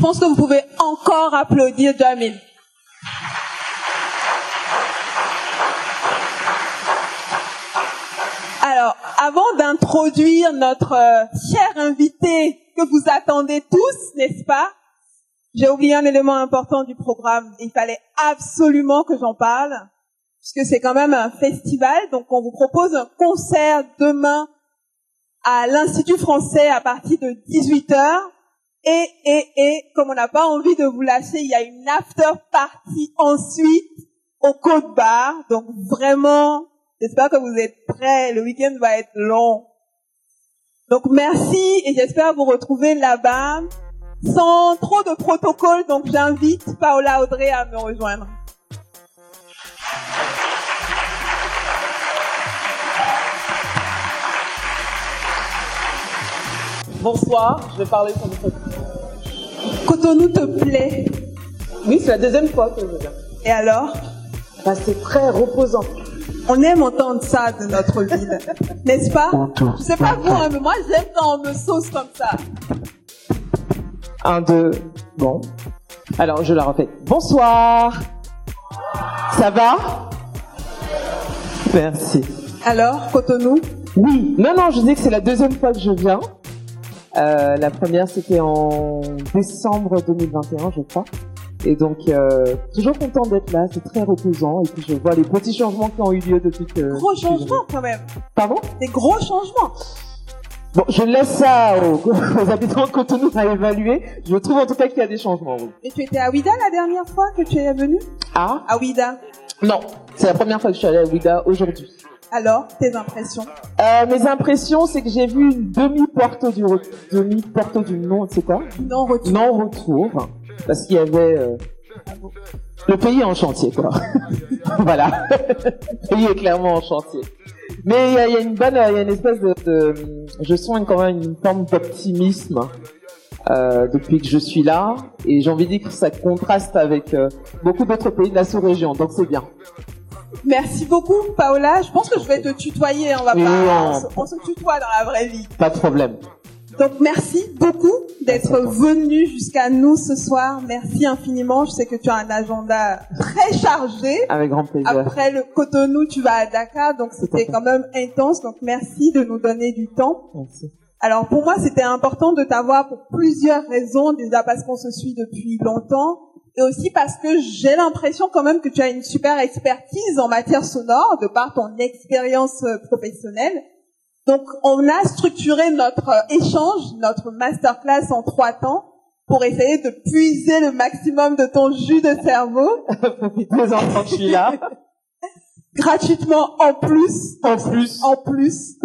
Je pense que vous pouvez encore applaudir Jamil. Alors, avant d'introduire notre euh, cher invité que vous attendez tous, n'est-ce pas? J'ai oublié un élément important du programme. Il fallait absolument que j'en parle, puisque c'est quand même un festival. Donc, on vous propose un concert demain à l'Institut français à partir de 18h. Et, et, et, comme on n'a pas envie de vous lâcher, il y a une after party ensuite au Côte Bar. Donc vraiment, j'espère que vous êtes prêts. Le week-end va être long. Donc merci et j'espère vous retrouver là-bas sans trop de protocole. Donc j'invite Paola Audrey à me rejoindre. Bonsoir, je vais parler sur le Cotonou te plaît Oui, c'est la deuxième fois que je viens. Et alors? Bah, C'est très reposant. On aime entendre ça de notre ville, n'est-ce pas? Je sais pas vous, hein, mais moi j'aime quand on me sauce comme ça. Un, deux, bon. Alors je la refais. Bonsoir. Ça va? Merci. Alors, Cotonou Oui. Non, non, je dis que c'est la deuxième fois que je viens. Euh, la première, c'était en décembre 2021, je crois. Et donc, euh, toujours content d'être là, c'est très reposant. Et puis, je vois les petits changements qui ont eu lieu depuis que... Gros changements, quand même. Pardon? Des gros changements. Bon, je laisse ça aux, aux habitants de Cotonou à évaluer. Je trouve en tout cas qu'il y a des changements, oui. Et tu étais à Ouida la dernière fois que tu es venu? Ah? À Ouida? Non, c'est la première fois que je suis allée à Ouida aujourd'hui. Alors, tes impressions euh, Mes impressions, c'est que j'ai vu une demi-porte du demi-porte du non, c'est quoi? Non-retour. Non-retour, parce qu'il y avait euh, le pays en chantier, quoi. voilà, le pays est clairement en chantier. Mais il y a, y a, une bonne, il y a une espèce de, de, je sens quand même une forme d'optimisme. Euh, depuis que je suis là et j'ai envie de dire que ça contraste avec euh, beaucoup d'autres pays de la sous-région donc c'est bien. Merci beaucoup, Paola. Je pense que je vais te tutoyer. On va pas, on- on, se- on se tutoie dans la vraie vie. Pas de problème. Donc merci beaucoup d'être venu jusqu'à nous ce soir. Merci infiniment. Je sais que tu as un agenda très chargé. Avec grand plaisir. Après le Cotonou, tu vas à Dakar, donc c'était quand même intense. Donc merci de nous donner du temps. Merci. Alors pour moi, c'était important de t'avoir pour plusieurs raisons. Déjà parce qu'on se suit depuis longtemps et aussi parce que j'ai l'impression quand même que tu as une super expertise en matière sonore de par ton expérience euh, professionnelle. Donc on a structuré notre euh, échange, notre masterclass en trois temps pour essayer de puiser le maximum de ton jus de cerveau Deux enfants que je suis là. gratuitement en plus. En plus. En plus.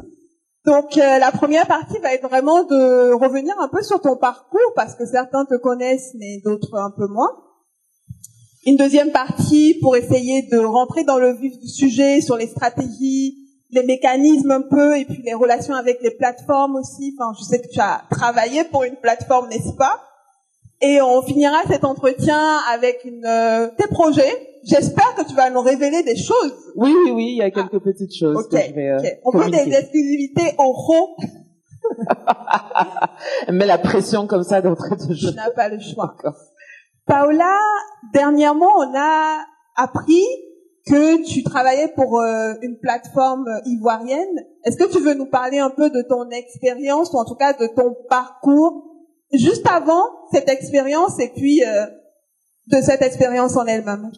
Donc euh, la première partie va être vraiment de revenir un peu sur ton parcours parce que certains te connaissent mais d'autres un peu moins. Une deuxième partie pour essayer de rentrer dans le vif du sujet sur les stratégies, les mécanismes un peu et puis les relations avec les plateformes aussi. Enfin, je sais que tu as travaillé pour une plateforme, n'est-ce pas? Et on finira cet entretien avec une, euh, tes projets. J'espère que tu vas nous révéler des choses. Oui, oui, oui, il y a quelques petites choses Ok, que je vais euh. On veut des exclusivités oraux. Elle met la pression comme ça d'entrée de jeu. Tu n'as pas le choix. D'accord. Paola, dernièrement, on a appris que tu travaillais pour euh, une plateforme ivoirienne. Est-ce que tu veux nous parler un peu de ton expérience ou en tout cas de ton parcours juste avant cette expérience et puis euh, de cette expérience en elle-même?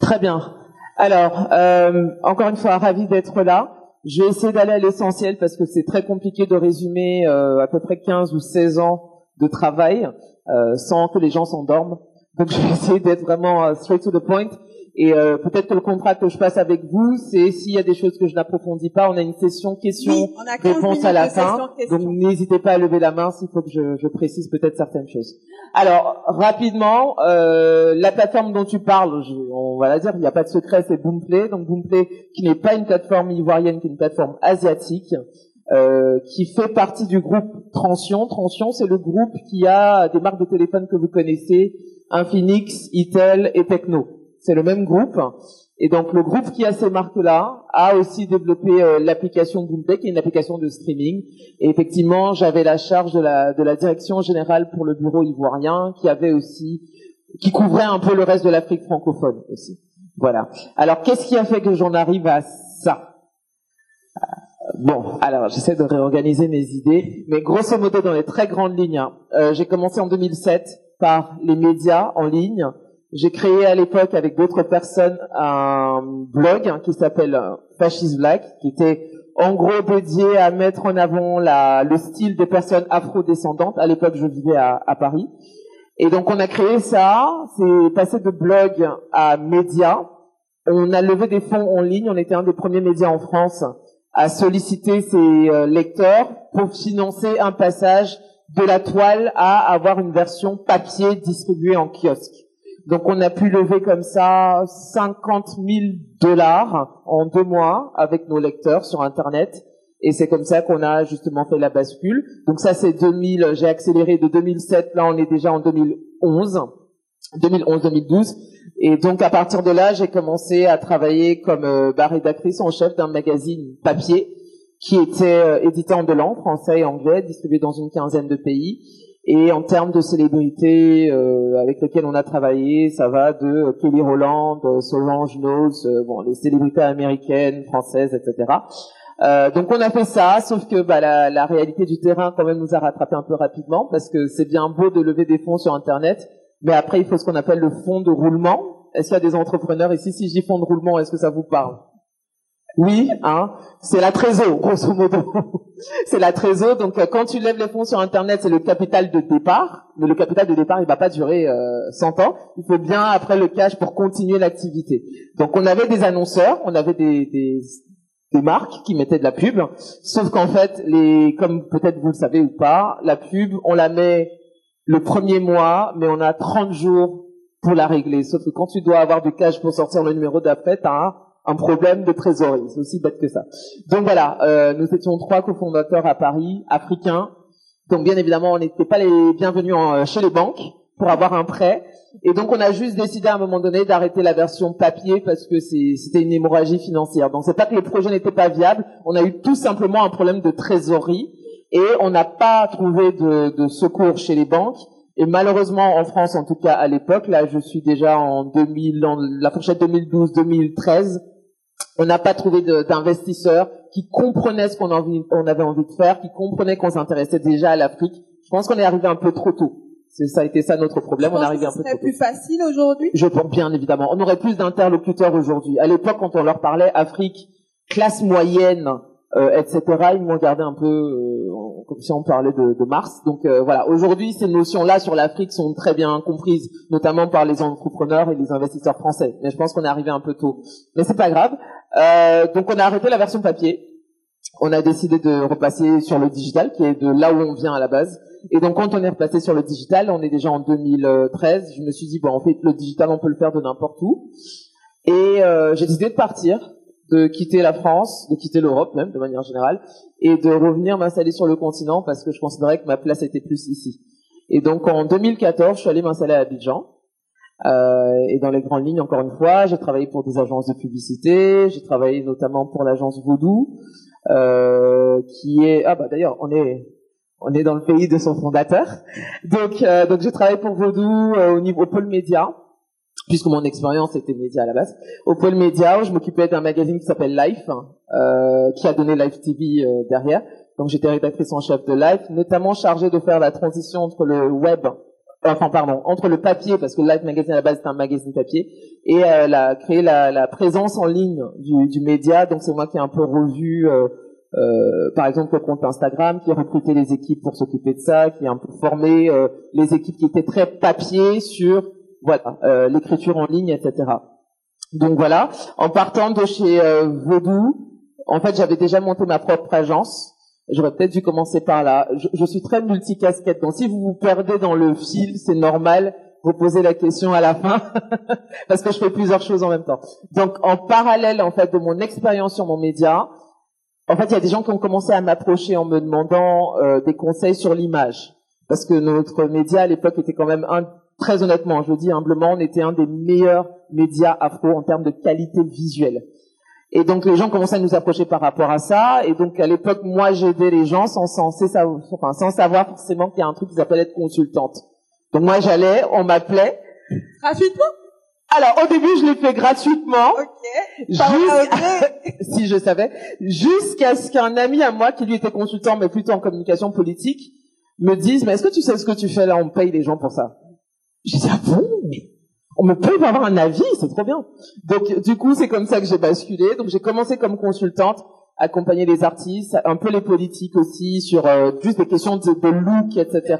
Très bien. Alors, euh, encore une fois, ravi d'être là. Je vais essayer d'aller à l'essentiel parce que c'est très compliqué de résumer euh, à peu près 15 ou 16 ans de travail euh, sans que les gens s'endorment. Donc, je vais essayer d'être vraiment euh, straight to the point. Et euh, peut-être que le contrat que je passe avec vous, c'est s'il y a des choses que je n'approfondis pas, on a une session questions Oui, on a 15 réponse minutes à la fin. Donc n'hésitez pas à lever la main s'il faut que je, je précise peut-être certaines choses. Alors rapidement, euh, la plateforme dont tu parles, je- on va la dire, il n'y a pas de secret, c'est Boomplay. Donc Boomplay, qui n'est pas une plateforme ivoirienne, qui est une plateforme asiatique, euh, qui fait partie du groupe Transion. Transion, c'est le groupe qui a des marques de téléphone que vous connaissez, Infinix, Itel et Techno. C'est le même groupe. Et donc le groupe qui a ces marques-là a aussi développé euh, l'application Boomtech, qui est une application de streaming. Et effectivement, j'avais la charge de la, de la direction générale pour le bureau ivoirien, qui avait aussi, qui couvrait un peu le reste de l'Afrique francophone aussi. Voilà. Alors qu'est-ce qui a fait que j'en arrive à ça? Bon, alors j'essaie de réorganiser mes idées, mais grosso modo dans les très grandes lignes, hein, euh, j'ai commencé en 2007 par les médias en ligne j'ai créé à l'époque avec d'autres personnes un blog qui s'appelle Fascist Black, qui était en gros dédié à mettre en avant le style des personnes afro-descendantes. À l'époque, je vivais à, à, Paris. Et donc, on a créé ça. C'est passé de blog à média. On a levé des fonds en ligne. On était un des premiers médias en France à solliciter ses euh, lecteurs pour financer un passage de la toile à avoir une version papier distribuée en kiosque. Donc on a pu lever comme ça 50 000 dollars en deux mois avec nos lecteurs sur Internet. Et c'est comme ça qu'on a justement fait la bascule. Donc ça c'est 2000, j'ai accéléré de 2007, là on est déjà en 2011, 2011-2012. Et donc à partir de là, j'ai commencé à travailler comme euh, rédactrice en chef d'un magazine papier qui était euh, édité en deux langues, français et anglais, distribué dans une quinzaine de pays. Et en termes de célébrités euh, avec lesquelles on a travaillé, ça va de Kelly Rowland, Solange Knowles, euh, bon, les célébrités américaines, françaises, etc. Euh, donc on a fait ça, sauf que bah, la, la, réalité du terrain quand même nous a rattrapé un peu rapidement parce que c'est bien beau de lever des fonds sur Internet, mais après il faut ce qu'on appelle le fonds de roulement. Est-ce qu'il y a des entrepreneurs ici? Si je dis fonds de roulement, est-ce que ça vous parle? Oui, hein, c'est la trésor, grosso modo. c'est la trésor. Donc, euh, quand tu lèves les fonds sur Internet, c'est le capital de départ. Mais le capital de départ, il va pas durer euh, 100 ans. Il faut bien après le cash pour continuer l'activité. Donc, on avait des annonceurs, on avait des, des, des marques qui mettaient de la pub. Sauf qu'en fait, les, comme peut-être vous le savez ou pas, la pub, on la met le premier mois, mais on a 30 jours pour la régler. Sauf que quand tu dois avoir du cash pour sortir le numéro d'après, t'as un problème de trésorerie. C'est aussi bête que ça. Donc voilà, euh, nous étions trois cofondateurs à Paris, africains. Donc bien évidemment, on n'était pas les bienvenus en, chez les banques pour avoir un prêt. Et donc on a juste décidé à un moment donné d'arrêter la version papier parce que c'était une hémorragie financière. Donc c'est pas que le projet n'était pas viable, on a eu tout simplement un problème de trésorerie et on n'a pas trouvé de, de secours chez les banques. Et malheureusement, en France, en tout cas à l'époque, là, je suis déjà en 2000, en la fourchette 2012-2013, on n'a pas trouvé d'investisseurs qui comprenaient ce qu'on avait envie de faire, qui comprenaient qu'on s'intéressait déjà à l'Afrique. Je pense qu'on est arrivé un peu trop tôt. Ça a été ça notre problème. on est arrivé un peu trop tôt. plus facile aujourd'hui? Je pense bien évidemment. On aurait plus d'interlocuteurs aujourd'hui. À l'époque, quand on leur parlait Afrique, classe moyenne, euh, etc., ils m'ont regardé un peu euh, comme si on parlait de, de Mars. Donc euh, voilà, aujourd'hui, ces notions-là sur l'Afrique sont très bien comprises, notamment par les entrepreneurs et les investisseurs français. Mais je pense qu'on est arrivé un peu tôt. Mais c'est pas grave. Euh, donc on a arrêté la version papier. On a décidé de repasser sur le digital, qui est de là où on vient à la base. Et donc quand on est repassé sur le digital, on est déjà en 2013. Je me suis dit bon, en fait, le digital, on peut le faire de n'importe où. Et euh, j'ai décidé de partir, de quitter la France, de quitter l'Europe même de manière générale, et de revenir m'installer sur le continent parce que je considérais que ma place était plus ici. Et donc en 2014, je suis allé m'installer à Abidjan. Euh, et dans les grandes lignes, encore une fois, j'ai travaillé pour des agences de publicité, j'ai travaillé notamment pour l'agence Voodoo, euh, qui est ah bah d'ailleurs on est on est dans le pays de son fondateur. Donc euh, donc j'ai travaillé pour Voodoo euh, au niveau au pôle média, puisque mon expérience était média à la base. Au pôle média, où je m'occupais d'un magazine qui s'appelle Life, euh, qui a donné Life TV euh, derrière. Donc j'étais rédactrice en chef de Life, notamment chargée de faire la transition entre le web enfin pardon, entre le papier, parce que Life Magazine à la base c'est un magazine papier, et euh, la, créer la, la, présence en ligne du, du média. Donc c'est moi qui ai un peu revu, euh, euh, par exemple, le compte Instagram, qui a recruté les équipes pour s'occuper de ça, qui a un peu formé euh, les équipes qui étaient très papier sur voilà euh, l'écriture en ligne, etc. Donc voilà, en partant de chez Vodou, en fait j'avais déjà monté ma propre agence J'aurais peut-être dû commencer par là. Je, je suis très multicasquette, donc si vous vous perdez dans le fil, c'est normal. Vous posez la question à la fin parce que je fais plusieurs choses en même temps. Donc, en parallèle en fait de mon expérience sur mon média, en fait, il y a des gens qui ont commencé à m'approcher en me demandant euh, des conseils sur l'image, parce que notre média à l'époque était quand même un très honnêtement, je le dis humblement, on était un des meilleurs médias afro en termes de qualité visuelle. Et donc les gens commençaient à nous approcher par rapport à ça. Et donc à l'époque, moi j'aidais les gens sans, sans, enfin, sans savoir forcément qu'il y a un truc qui s'appelle être consultante. Donc moi j'allais, on m'appelait. Gratuitement? Alors au début je l'ai fait gratuitement. Ok. si je savais, jusqu'à ce qu'un ami à moi qui lui était consultant mais plutôt en communication politique me dise mais est-ce que tu sais ce que tu fais là? On paye les gens pour ça. J'ai dit ah bon? On me pour avoir un avis, c'est trop bien. Donc du coup c'est comme ça que j'ai basculé. Donc j'ai commencé comme consultante accompagner les artistes, un peu les politiques aussi sur euh, juste des questions de, de look, etc.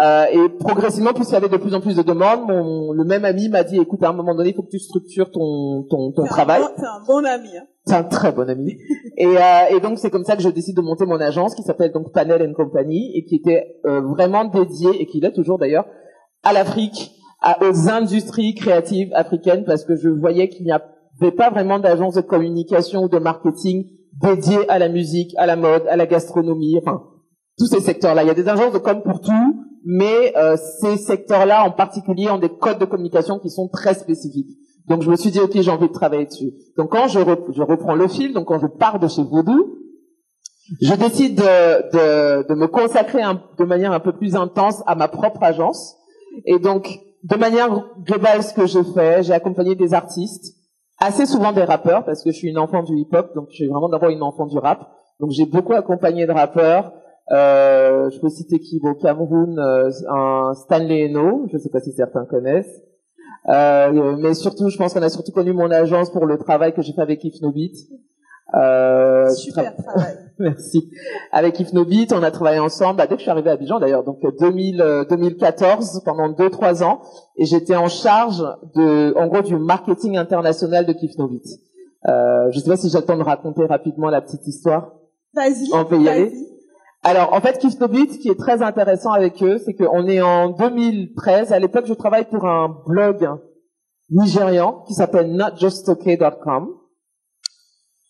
Euh, et progressivement, plus il y avait de plus en plus de demandes, mon, le même ami m'a dit, écoute, à un moment donné, il faut que tu structures ton, ton, ton travail. C'est un bon ami. Hein. C'est un très bon ami. et, euh, et donc, c'est comme ça que je décide de monter mon agence qui s'appelle donc Panel Company et qui était euh, vraiment dédiée, et qui l'est toujours d'ailleurs, à l'Afrique, aux industries créatives africaines, parce que je voyais qu'il n'y avait pas vraiment d'agence de communication ou de marketing dédiée à la musique, à la mode, à la gastronomie, enfin, tous ces secteurs-là. Il y a des agences de com pour tout, mais euh, ces secteurs-là en particulier ont des codes de communication qui sont très spécifiques. Donc je me suis dit ok j'ai envie de travailler dessus. Donc quand je, reprends le fil, donc quand je pars de chez Voodoo, je décide de, de, de me consacrer de manière un peu plus intense à ma propre agence. Et donc de manière globale, ce que je fais, j'ai accompagné des artistes, assez souvent des rappeurs parce que je suis une enfant du hip-hop, donc je suis vraiment d'abord une enfant du rap. Donc j'ai beaucoup accompagné de rappeurs, euh, je peux citer qui au Cameroun, euh, un Stanley Eno, je ne sais pas si certains connaissent. Euh, mais surtout, je pense qu'on a surtout connu mon agence pour le travail que j'ai fait avec Ifnobit. Euh, Super travail. Merci. Avec Ifnobit, on a travaillé ensemble bah, dès que je suis arrivée à Abidjan d'ailleurs, donc 2000, 2014 euh, pendant deux trois ans, et j'étais en charge de, en gros, du marketing international de Kifnobit. Euh, je sais pas si j'ai le temps de raconter rapidement la petite histoire. Vas-y. On peut y aller. Alors, en fait, Kiftobit, ce qui est très intéressant avec eux, c'est qu'on est en 2013. À l'époque, je travaille pour un blog nigérian qui s'appelle notjustokay.com.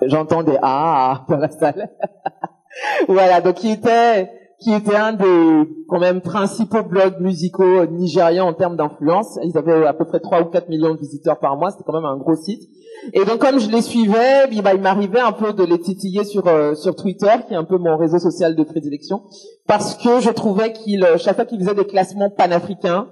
J'entends des ah dans la salle. voilà, donc qui était qui était un des quand même principaux blogs musicaux nigérians en termes d'influence. Ils avaient à peu près 3 ou 4 millions de visiteurs par mois, c'était quand même un gros site. Et donc comme je les suivais, bah, il m'arrivait un peu de les titiller sur euh, sur Twitter, qui est un peu mon réseau social de prédilection, parce que je trouvais qu'ils chaque fois qu'ils faisaient des classements panafricains,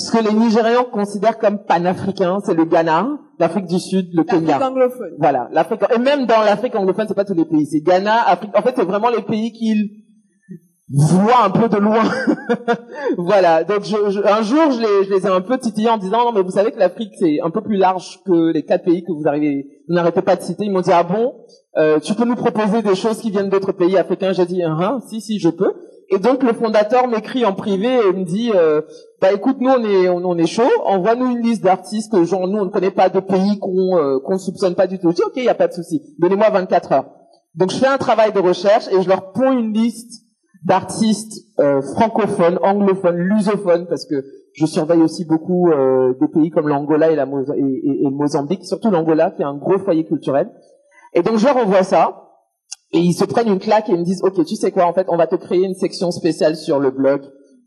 ce que les Nigérians considèrent comme panafricain, c'est le Ghana, l'Afrique du Sud, le Kenya. L'Afrique anglophone. Voilà, l'Afrique et même dans l'Afrique anglophone, c'est pas tous les pays, c'est Ghana, Afrique. En fait, c'est vraiment les pays qu'ils voit un peu de loin. voilà. Donc je, un jour, je les, je les ai un peu titillés en disant non mais vous savez que l'Afrique c'est un peu plus large que les quatre pays que vous arrivez, vous n'arrêtez pas de citer. Ils m'ont dit ah bon, euh, tu peux nous proposer des choses qui viennent d'autres pays africains? J'ai dit ah, si si je peux. Et donc le fondateur m'écrit en privé et me dit euh, bah écoute nous on est on, est chaud, envoie-nous une liste d'artistes genre nous on ne connaît pas de pays qu'on euh, qu'on soupçonne pas du tout. Je dis ok il y a pas de souci, donnez-moi 24 heures. Donc je fais un travail de recherche et je leur ponds une liste d'artistes euh, francophones, anglophones, lusophones, parce que je surveille aussi beaucoup euh, des pays comme l'Angola et, la et, Mozambique, surtout l'Angola qui est un gros foyer culturel. Et donc je leur envoie ça, et ils se prennent une claque et ils me disent, ok, tu sais quoi, en fait, on va te créer une section spéciale sur le blog.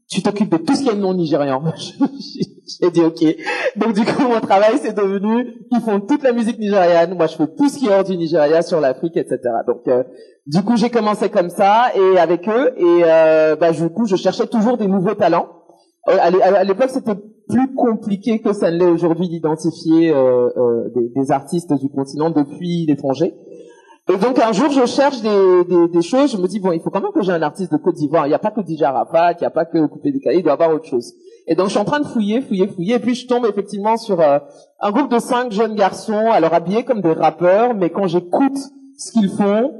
Tu t'occupes de tout ce qui est non nigérian. J'ai dit ok. Donc du coup, mon travail, c'est devenu, ils font toute la musique nigériane. Moi, je fais tout ce qui est hors du Nigeria, sur l'Afrique, etc. Donc euh, du coup, j'ai commencé comme ça et avec eux et euh, bah, du coup, je cherchais toujours des nouveaux talents. Euh, à l'époque, c'était plus compliqué que ça ne l'est aujourd'hui d'identifier euh, euh, des, des, artistes du continent depuis l'étranger. Et donc un jour, je cherche des, des, des, choses. Je me dis bon, il faut quand même que j'ai un artiste de Côte d'Ivoire. Il n'y a pas que DJ Arafat, il n'y a pas que Coupé Décalé, il doit y avoir autre chose. Et donc je suis en train de fouiller, fouiller, fouiller, et puis je tombe effectivement sur euh, un groupe de cinq jeunes garçons, alors habillés comme des rappeurs, mais quand j'écoute ce qu'ils font,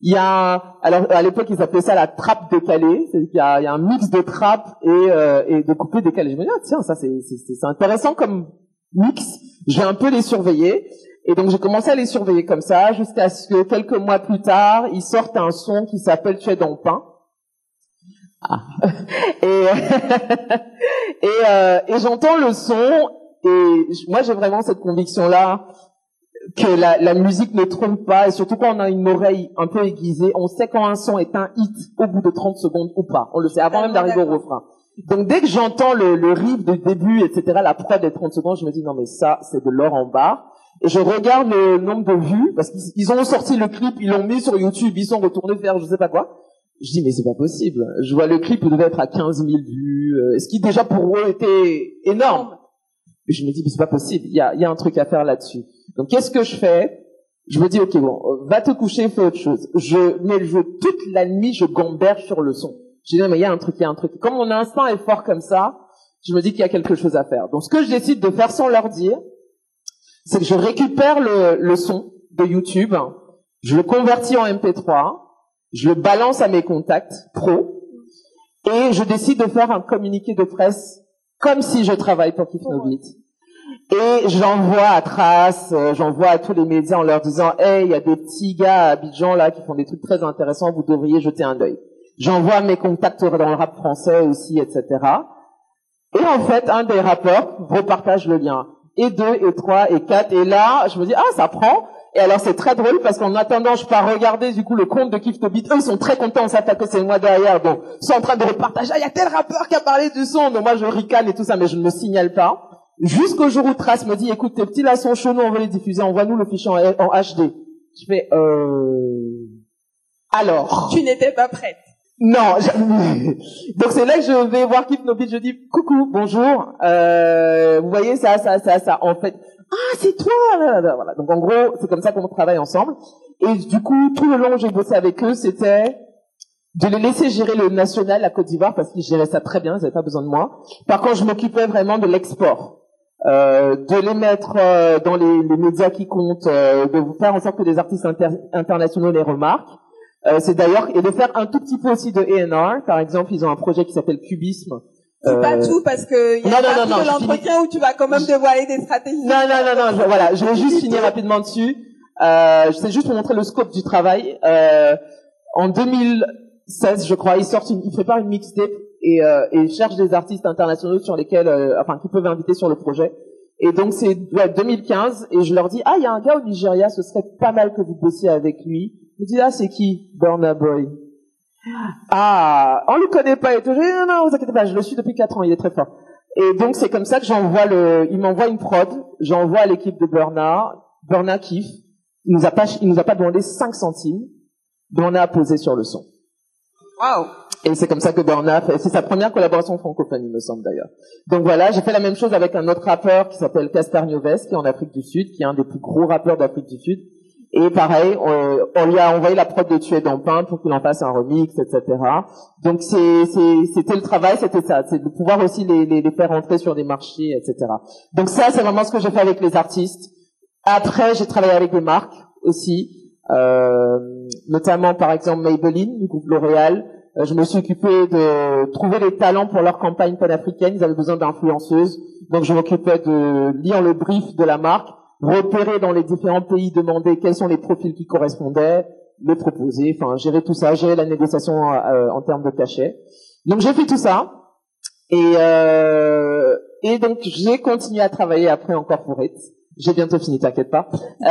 il y a, alors à l'époque ils appelaient ça la trappe décalée, c'est qu'il y a, il y a un mix de trappe et, euh, et de coupé décalé. Je me dis ah, tiens ça c'est, c'est, intéressant comme mix. Je vais un peu les surveiller et donc j'ai commencé à les surveiller comme ça jusqu'à ce que quelques mois plus tard ils sortent un son qui s'appelle Tu es dans le pain. Ah. et et, euh, et j'entends le son et moi j'ai vraiment cette conviction là que la, la, musique ne trompe pas, et surtout quand on a une oreille un peu aiguisée, on sait quand un son est un hit au bout de 30 secondes ou pas. On le sait avant même d'arriver au refrain. Donc dès que j'entends le, le riff de début, etc., la prod des 30 secondes, je me dis non mais ça, c'est de l'or en bas. Je regarde le nombre de vues, parce qu'ils ont sorti le clip, ils l'ont mis sur YouTube, ils sont retournés faire je sais pas quoi. Je dis mais c'est pas possible. Je vois le clip, il devait être à 15 000 vues, euh, ce qui déjà pour eux était énorme. Et je me dis mais c'est pas possible, il y a, y a un truc à faire là-dessus. Donc qu'est-ce que je fais? Je me dis ok bon, va te coucher, fais autre chose. Je mets le jeu toute la nuit, je gamberge sur le son. Je dis non mais il y a un truc, il y a un truc. Comme mon instinct est fort comme ça, je me dis qu'il y a quelque chose à faire. Donc ce que je décide de faire sans leur dire, c'est que je récupère le, le son de YouTube, je le convertis en MP3, je le balance à mes contacts pro, et je décide de faire un communiqué de presse comme si je travaille pour Kifnobit. Et j'envoie à Trace, euh, j'envoie à tous les médias en leur disant, hey, il y a des petits gars à Abidjan là qui font des trucs très intéressants, vous devriez jeter un œil. J'envoie mes contacts dans le rap français aussi, etc. Et en fait, un des rappeurs repartage le lien et deux, et trois, et quatre. Et là, je me dis, ah, ça prend. Et alors, c'est très drôle parce qu'en attendant, je pars regarder, du coup, le compte de Kiff Beat. Eux, ils sont très contents, on s'attaque que c'est moi derrière. Donc, ils sont en train de repartager. Ah, il y a tel rappeur qui a parlé du son. Donc, moi, je ricane et tout ça, mais je ne me signale pas. Jusqu'au jour où Trace me dit, écoute, tes petits là sont chauds, nous, on veut les diffuser. Envoie-nous le fichier en, en HD. Je fais, euh... Alors. Tu n'étais pas prête. Non, donc c'est là que je vais voir Kip Nobit, je dis coucou, bonjour, euh, vous voyez ça, ça, ça, ça, en fait, ah c'est toi, voilà. Donc en gros, c'est comme ça qu'on travaille ensemble. Et du coup, tout le long j'ai bossé avec eux, c'était de les laisser gérer le national à Côte d'Ivoire parce qu'ils géraient ça très bien, ils n'avaient pas besoin de moi. Par contre, je m'occupais vraiment de l'export. Euh, de les mettre euh, dans les, les, médias qui comptent, euh, de vous faire en sorte que des artistes internationaux les remarquent, euh, c'est d'ailleurs et de faire un tout petit peu aussi de A&R. Par exemple, ils ont un projet qui s'appelle Cubisme. C'est pas euh, tout parce que il y a non, non, non, l'entretien où tu vas quand même dévoiler des stratégies. Non, non, non, non. Je, voilà, je vais juste finir rapidement dessus. Euh, c'est juste pour montrer le scope du travail. Euh, en 2016, je crois, ils sortent, une, ils préparent une mixtape et, euh, et cherchent des artistes internationaux sur lesquels, euh, enfin, qui peuvent inviter sur le projet. Et donc c'est ouais, 2015 et je leur dis ah il y a un gars au Nigeria, ce serait pas mal que vous bossiez avec lui. Je dis, ah, c'est qui? Burna Boy Ah, on le connaît pas et dis, non, non, vous inquiétez pas, je le suis depuis 4 ans, il est très fort. Et donc, c'est comme ça que j'envoie le, il m'envoie une prod, j'envoie à l'équipe de Burna, Burna kiffe, il nous a pas, il nous a pas demandé 5 centimes, Burna a posé sur le son. Wow. Et c'est comme ça que Burna fait, c'est sa première collaboration francophone, il me semble d'ailleurs. Donc voilà, j'ai fait la même chose avec un autre rappeur qui s'appelle Casper Nioves, qui est en Afrique du Sud, qui est un des plus gros rappeurs d'Afrique du Sud. Et pareil, on, on, lui a envoyé la prod de Tuer dans pour qu'il en fasse un remix, etc. Donc c'était le travail, c'était ça, c'est de pouvoir aussi les, les, les, faire entrer sur des marchés, etc. Donc ça, c'est vraiment ce que j'ai fait avec les artistes. Après, j'ai travaillé avec des marques aussi, euh, notamment par exemple Maybelline, du groupe L'Oréal. Euh, je me suis occupée de trouver les talents pour leur campagne panafricaine. Ils avaient besoin d'influenceuses, donc je m'occupais de lire le brief de la marque repérer dans les différents pays, demander quels sont les profils qui correspondaient, les proposer, enfin gérer tout ça, gérer la négociation euh, en termes de cachet. Donc j'ai fait tout ça et euh, et donc j'ai continué à travailler après encore pour It. J'ai bientôt fini, t'inquiète pas.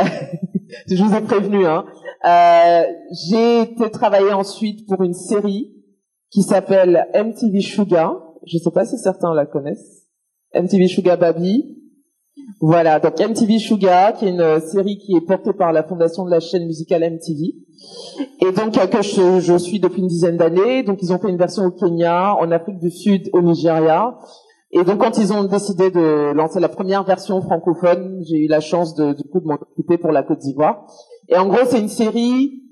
je vous ai prévenu. Hein. Euh, j'ai été travailler ensuite pour une série qui s'appelle MTV Sugar. Je sais pas si certains la connaissent. MTV Sugar Baby. Voilà, donc MTV Sugar, qui est une euh, série qui est portée par la fondation de la chaîne musicale MTV, et donc que je, je suis depuis une dizaine d'années. Donc ils ont fait une version au Kenya, en Afrique du Sud, au Nigeria. Et donc quand ils ont décidé de lancer la première version francophone, j'ai eu la chance de, du coup de m'en occuper pour la Côte d'Ivoire. Et en gros, c'est une série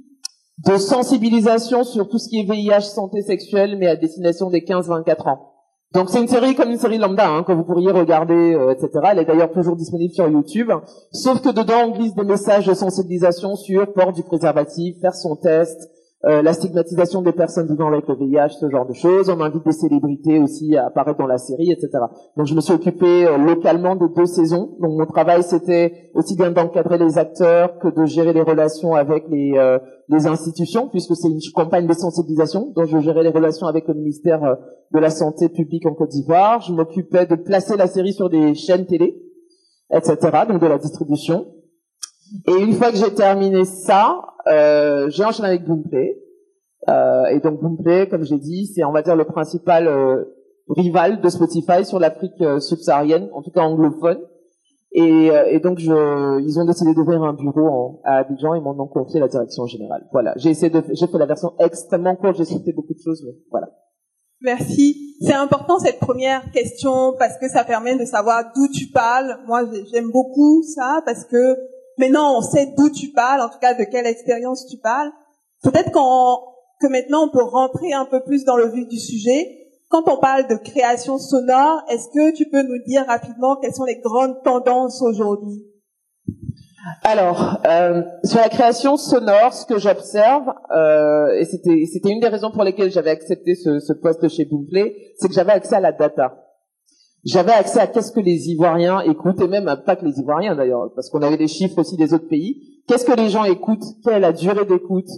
de sensibilisation sur tout ce qui est VIH, santé sexuelle, mais à destination des 15-24 ans. Donc c'est une série comme une série lambda hein, que vous pourriez regarder, euh, etc. Elle est d'ailleurs toujours disponible sur YouTube. Sauf que dedans on glisse des messages de sensibilisation sur port du préservatif, faire son test, euh, la stigmatisation des personnes vivant avec le VIH, ce genre de choses. On invite des célébrités aussi à apparaître dans la série, etc. Donc je me suis occupé euh, localement de deux saisons. Donc mon travail c'était aussi bien d'encadrer les acteurs que de gérer les relations avec les, euh, les institutions, puisque c'est une campagne de sensibilisation. Donc je gérais les relations avec le ministère de la Santé publique en Côte d'Ivoire. Je m'occupais de placer la série sur des chaînes télé, etc. Donc de la distribution. Et une fois que j'ai terminé ça, euh, j'ai enchaîné avec Boomplay. Euh, et donc Boomplay, comme j'ai dit, c'est on va dire le principal euh, rival de Spotify sur l'Afrique subsaharienne, en tout cas anglophone. Et, et donc, je, ils ont décidé d'ouvrir un bureau en, à Abidjan et m'en ont confié la direction générale. Voilà, j'ai essayé de, j'ai fait la version extrêmement courte, j'ai cité beaucoup de choses, mais voilà. Merci. C'est important cette première question parce que ça permet de savoir d'où tu parles. Moi, j'aime beaucoup ça parce que maintenant on sait d'où tu parles, en tout cas de quelle expérience tu parles. Peut-être que maintenant on peut rentrer un peu plus dans le vif du sujet. Quand on parle de création sonore, est-ce que tu peux nous dire rapidement quelles sont les grandes tendances aujourd'hui? Alors, euh, sur la création sonore, ce que j'observe, euh, et c'était, c'était une des raisons pour lesquelles j'avais accepté ce, ce poste chez Boomplay, c'est que j'avais accès à la data. J'avais accès à qu'est-ce que les Ivoiriens écoutent, et même pas que les Ivoiriens d'ailleurs, parce qu'on avait des chiffres aussi des autres pays. Qu'est-ce que les gens écoutent? Quelle est la durée d'écoute?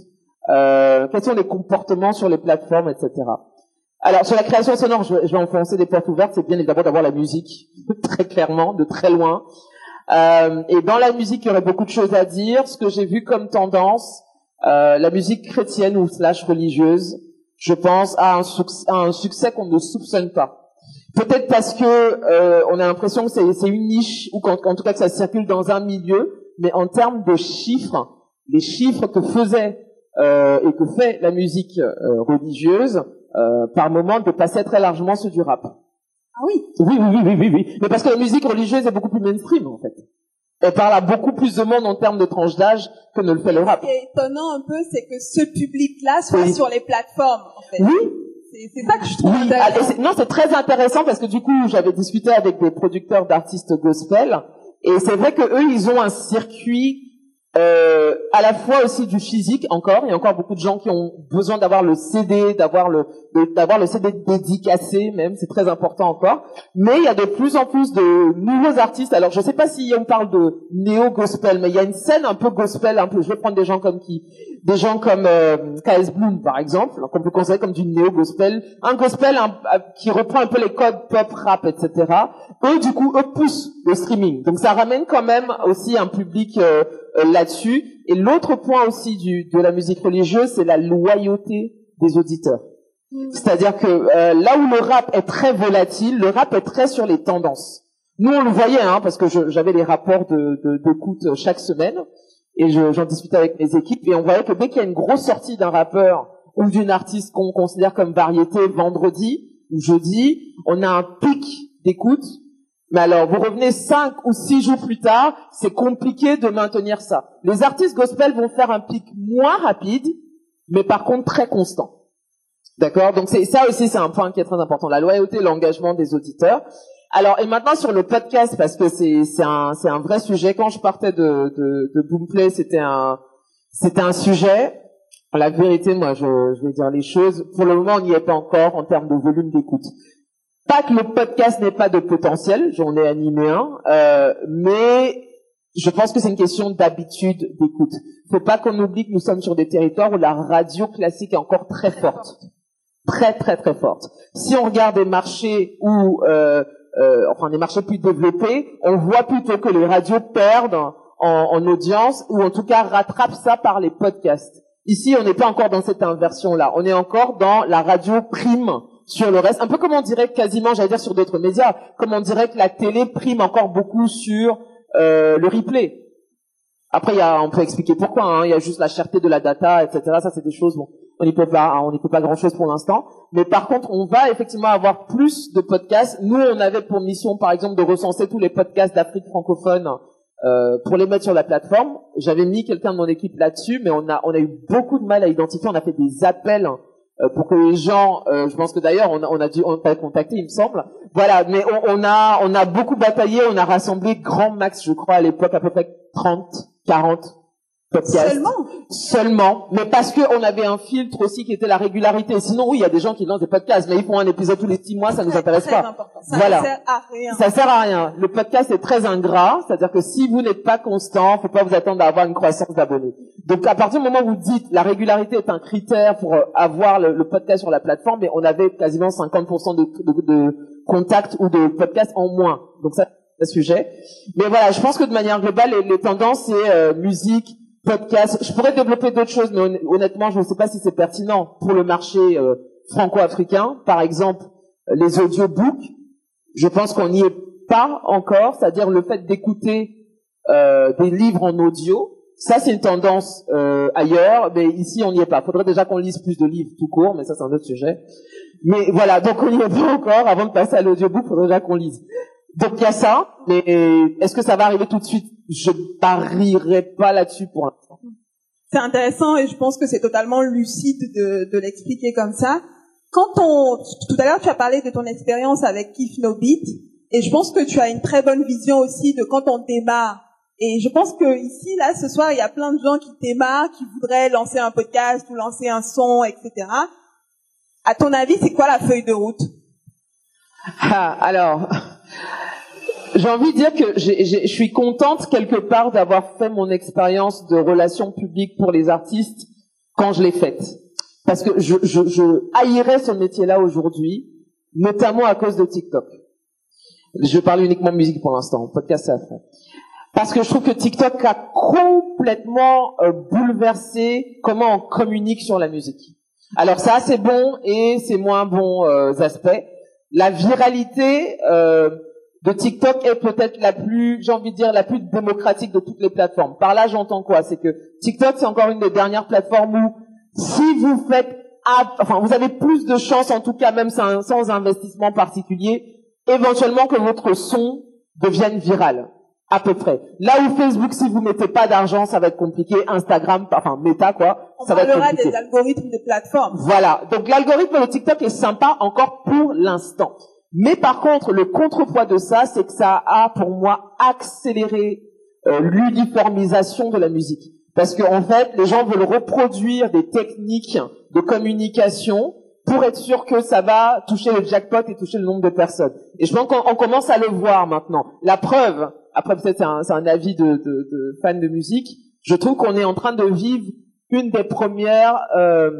Euh, Quels sont les comportements sur les plateformes, etc. Alors sur la création sonore, je, je vais enfoncer des portes ouvertes. C'est bien évidemment d'avoir la musique très clairement, de très loin. Euh, et dans la musique, il y aurait beaucoup de choses à dire. Ce que j'ai vu comme tendance, euh, la musique chrétienne ou slash religieuse, je pense, a un succès qu'on ne soupçonne pas. Peut-être parce que euh, on a l'impression que c'est une niche ou qu'en tout cas que ça circule dans un milieu, mais en termes de chiffres, les chiffres que faisait euh, et que fait la musique euh, religieuse, euh, par moment dépassaient très largement ceux du rap. Ah oui. Oui, oui, oui, oui, oui, Mais parce que la musique religieuse est beaucoup plus mainstream, en fait. Elle parle à beaucoup plus de monde en termes de tranche d'âge que ne le fait le rap. Ce qui est étonnant un peu, c'est que ce public-là soit sur les plateformes, en fait. Oui. C'est ça que je trouve intéressant. Ah, non, c'est très intéressant parce que du coup, j'avais discuté avec des producteurs d'artistes gospel et c'est vrai que eux, ils ont un circuit euh, à la fois aussi du physique encore. Il y a encore beaucoup de gens qui ont besoin d'avoir le CD, d'avoir le d'avoir le CD dédicacé même. C'est très important encore. Mais il y a de plus en plus de nouveaux artistes. Alors je sais pas si on parle de néo gospel, mais il y a une scène un peu gospel, un peu. Je vais prendre des gens comme qui, des gens comme euh, KS Bloom par exemple, qu'on peut considérer comme du néo gospel, un gospel qui reprend un peu les codes pop rap, etc. Eux du coup eux poussent le streaming. Donc ça ramène quand même aussi un public euh, euh, là-dessus. Et l'autre point aussi du, de la musique religieuse, c'est la loyauté des auditeurs. C'est-à-dire que euh, là où le rap est très volatile, le rap est très sur les tendances. Nous, on le voyait, hein, parce que j'avais les rapports de, de, chaque semaine, et j'en discutais avec mes équipes, et on voyait que dès qu'il y a une grosse sortie d'un rappeur ou d'une artiste qu'on considère comme variété vendredi ou jeudi, on a un pic d'écoute mais alors, vous revenez cinq ou six jours plus tard, c'est compliqué de maintenir ça. Les artistes gospel vont faire un pic moins rapide, mais par contre très constant. D'accord? Donc ça aussi, c'est un point qui est très important. La loyauté, l'engagement des auditeurs. Alors, et maintenant sur le podcast, parce que c'est c'est un c'est un vrai sujet. Quand je partais de de, de Boomplay, c'était un c'était un sujet. La vérité, moi, je, je vais dire les choses. Pour le moment, on n'y est pas encore en termes de volume d'écoute. Pas que le podcast n'ait pas de potentiel, j'en ai animé un, euh, mais je pense que c'est une question d'habitude d'écoute. Faut pas qu'on oublie que nous sommes sur des territoires où la radio classique est encore très forte, très très très forte. Si on regarde des marchés où, euh, euh, enfin des marchés plus développés, on voit plutôt que les radios perdent en, en audience ou en tout cas rattrapent ça par les podcasts. Ici, on n'est pas encore dans cette inversion-là. On est encore dans la radio prime sur le reste. Un peu comme on dirait quasiment, j'allais dire sur d'autres médias, comme on dirait que la télé prime encore beaucoup sur euh, le replay. Après, y a, on peut expliquer pourquoi. Hein, il y a juste la cherté de la data, etc. Ça, c'est des choses. Bon, on n'y peut pas, on n'y peut pas grand chose pour l'instant. Mais par contre, on va effectivement avoir plus de podcasts. Nous, on avait pour mission, par exemple, de recenser tous les podcasts d'Afrique francophone euh, pour les mettre sur la plateforme. J'avais mis quelqu'un de mon équipe là-dessus, mais on a, on a eu beaucoup de mal à identifier. On a fait des appels euh, pour que les gens, euh, je pense que d'ailleurs on on a dû on t'a contacté, il me semble. Voilà, mais on, on, a on a beaucoup bataillé, on a rassemblé grand max, je crois à l'époque à peu près 30, 40 Seulement Seulement, mais parce qu'on avait un filtre aussi qui était la régularité. Sinon, oui, il y a des gens qui lancent des podcasts, mais ils font un épisode tous les six mois, ça nous intéresse pas. Ça voilà. sert à rien. Ça sert à rien. Le podcast est très ingrat, c'est-à-dire que si vous n'êtes pas constant, faut pas vous attendre à avoir une croissance d'abonnés. Donc, à partir du moment où vous dites la régularité est un critère pour euh, avoir le, podcast sur la plateforme, mais on avait quasiment 50% de, de, de contacts ou de podcasts en moins. Donc ça, c'est un sujet. Mais voilà, je pense que de manière globale, les, tendances, c'est euh, musique, podcast. Je pourrais développer d'autres choses, mais honnêtement, je ne sais pas si c'est pertinent pour le marché euh, franco-africain. Par exemple, les audiobooks, je pense qu'on n'y est pas encore, c'est-à-dire le fait d'écouter euh, des livres en audio. Ça, c'est une tendance euh, ailleurs, mais ici, on n'y est pas. Il faudrait déjà qu'on lise plus de livres tout court, mais ça, c'est un autre sujet. Mais voilà, donc on n'y est pas encore. Avant de passer à l'audiobook, il faudrait déjà qu'on lise. Donc il y a ça, mais est-ce que ça va arriver tout de suite? Je parierai pas là-dessus pour l'instant. C'est intéressant et je pense que c'est totalement lucide de, de l'expliquer comme ça. Quand on, tout à l'heure tu as parlé de ton expérience avec Kif No Beat et je pense que tu as une très bonne vision aussi de quand on démarre. Et je pense que ici, là, ce soir, il y a plein de gens qui démarrent, qui voudraient lancer un podcast ou lancer un son, etc. À ton avis, c'est quoi la feuille de route? Ah, Alors, j'ai envie de dire que je suis contente quelque part d'avoir fait mon expérience de relations publiques pour les artistes quand je l'ai faite. Parce que je, haïrais ce métier-là aujourd'hui, notamment à cause de TikTok. Je parle uniquement de musique pour l'instant, podcast c'est après. Parce que je trouve que TikTok a complètement euh, bouleversé comment on communique sur la musique. Alors ça c'est bon et c'est moins bon euh, aspects. La viralité euh, de TikTok est peut-être la plus, j'ai envie de dire, la plus démocratique de toutes les plateformes. Par là, j'entends quoi? C'est que TikTok, c'est encore une des dernières plateformes où, si vous faites, enfin, vous avez plus de chances, en tout cas, même sans, sans investissement particulier, éventuellement que votre son devienne viral. À peu près. Là où Facebook, si vous mettez pas d'argent, ça va être compliqué. Instagram, enfin Meta quoi, On ça va être compliqué. des algorithmes des plateformes. Voilà. Donc l'algorithme de TikTok est sympa encore pour l'instant. Mais par contre, le contrepoids de ça, c'est que ça a pour moi accéléré euh, l'uniformisation de la musique. Parce qu'en en fait, les gens veulent reproduire des techniques de communication pour être sûr que ça va toucher le jackpot et toucher le nombre de personnes. Et je pense qu'on commence à le voir maintenant. La preuve, après peut-être c'est un, un, avis de, de, de fan de musique, je trouve qu'on est en train de vivre une des premières, euh,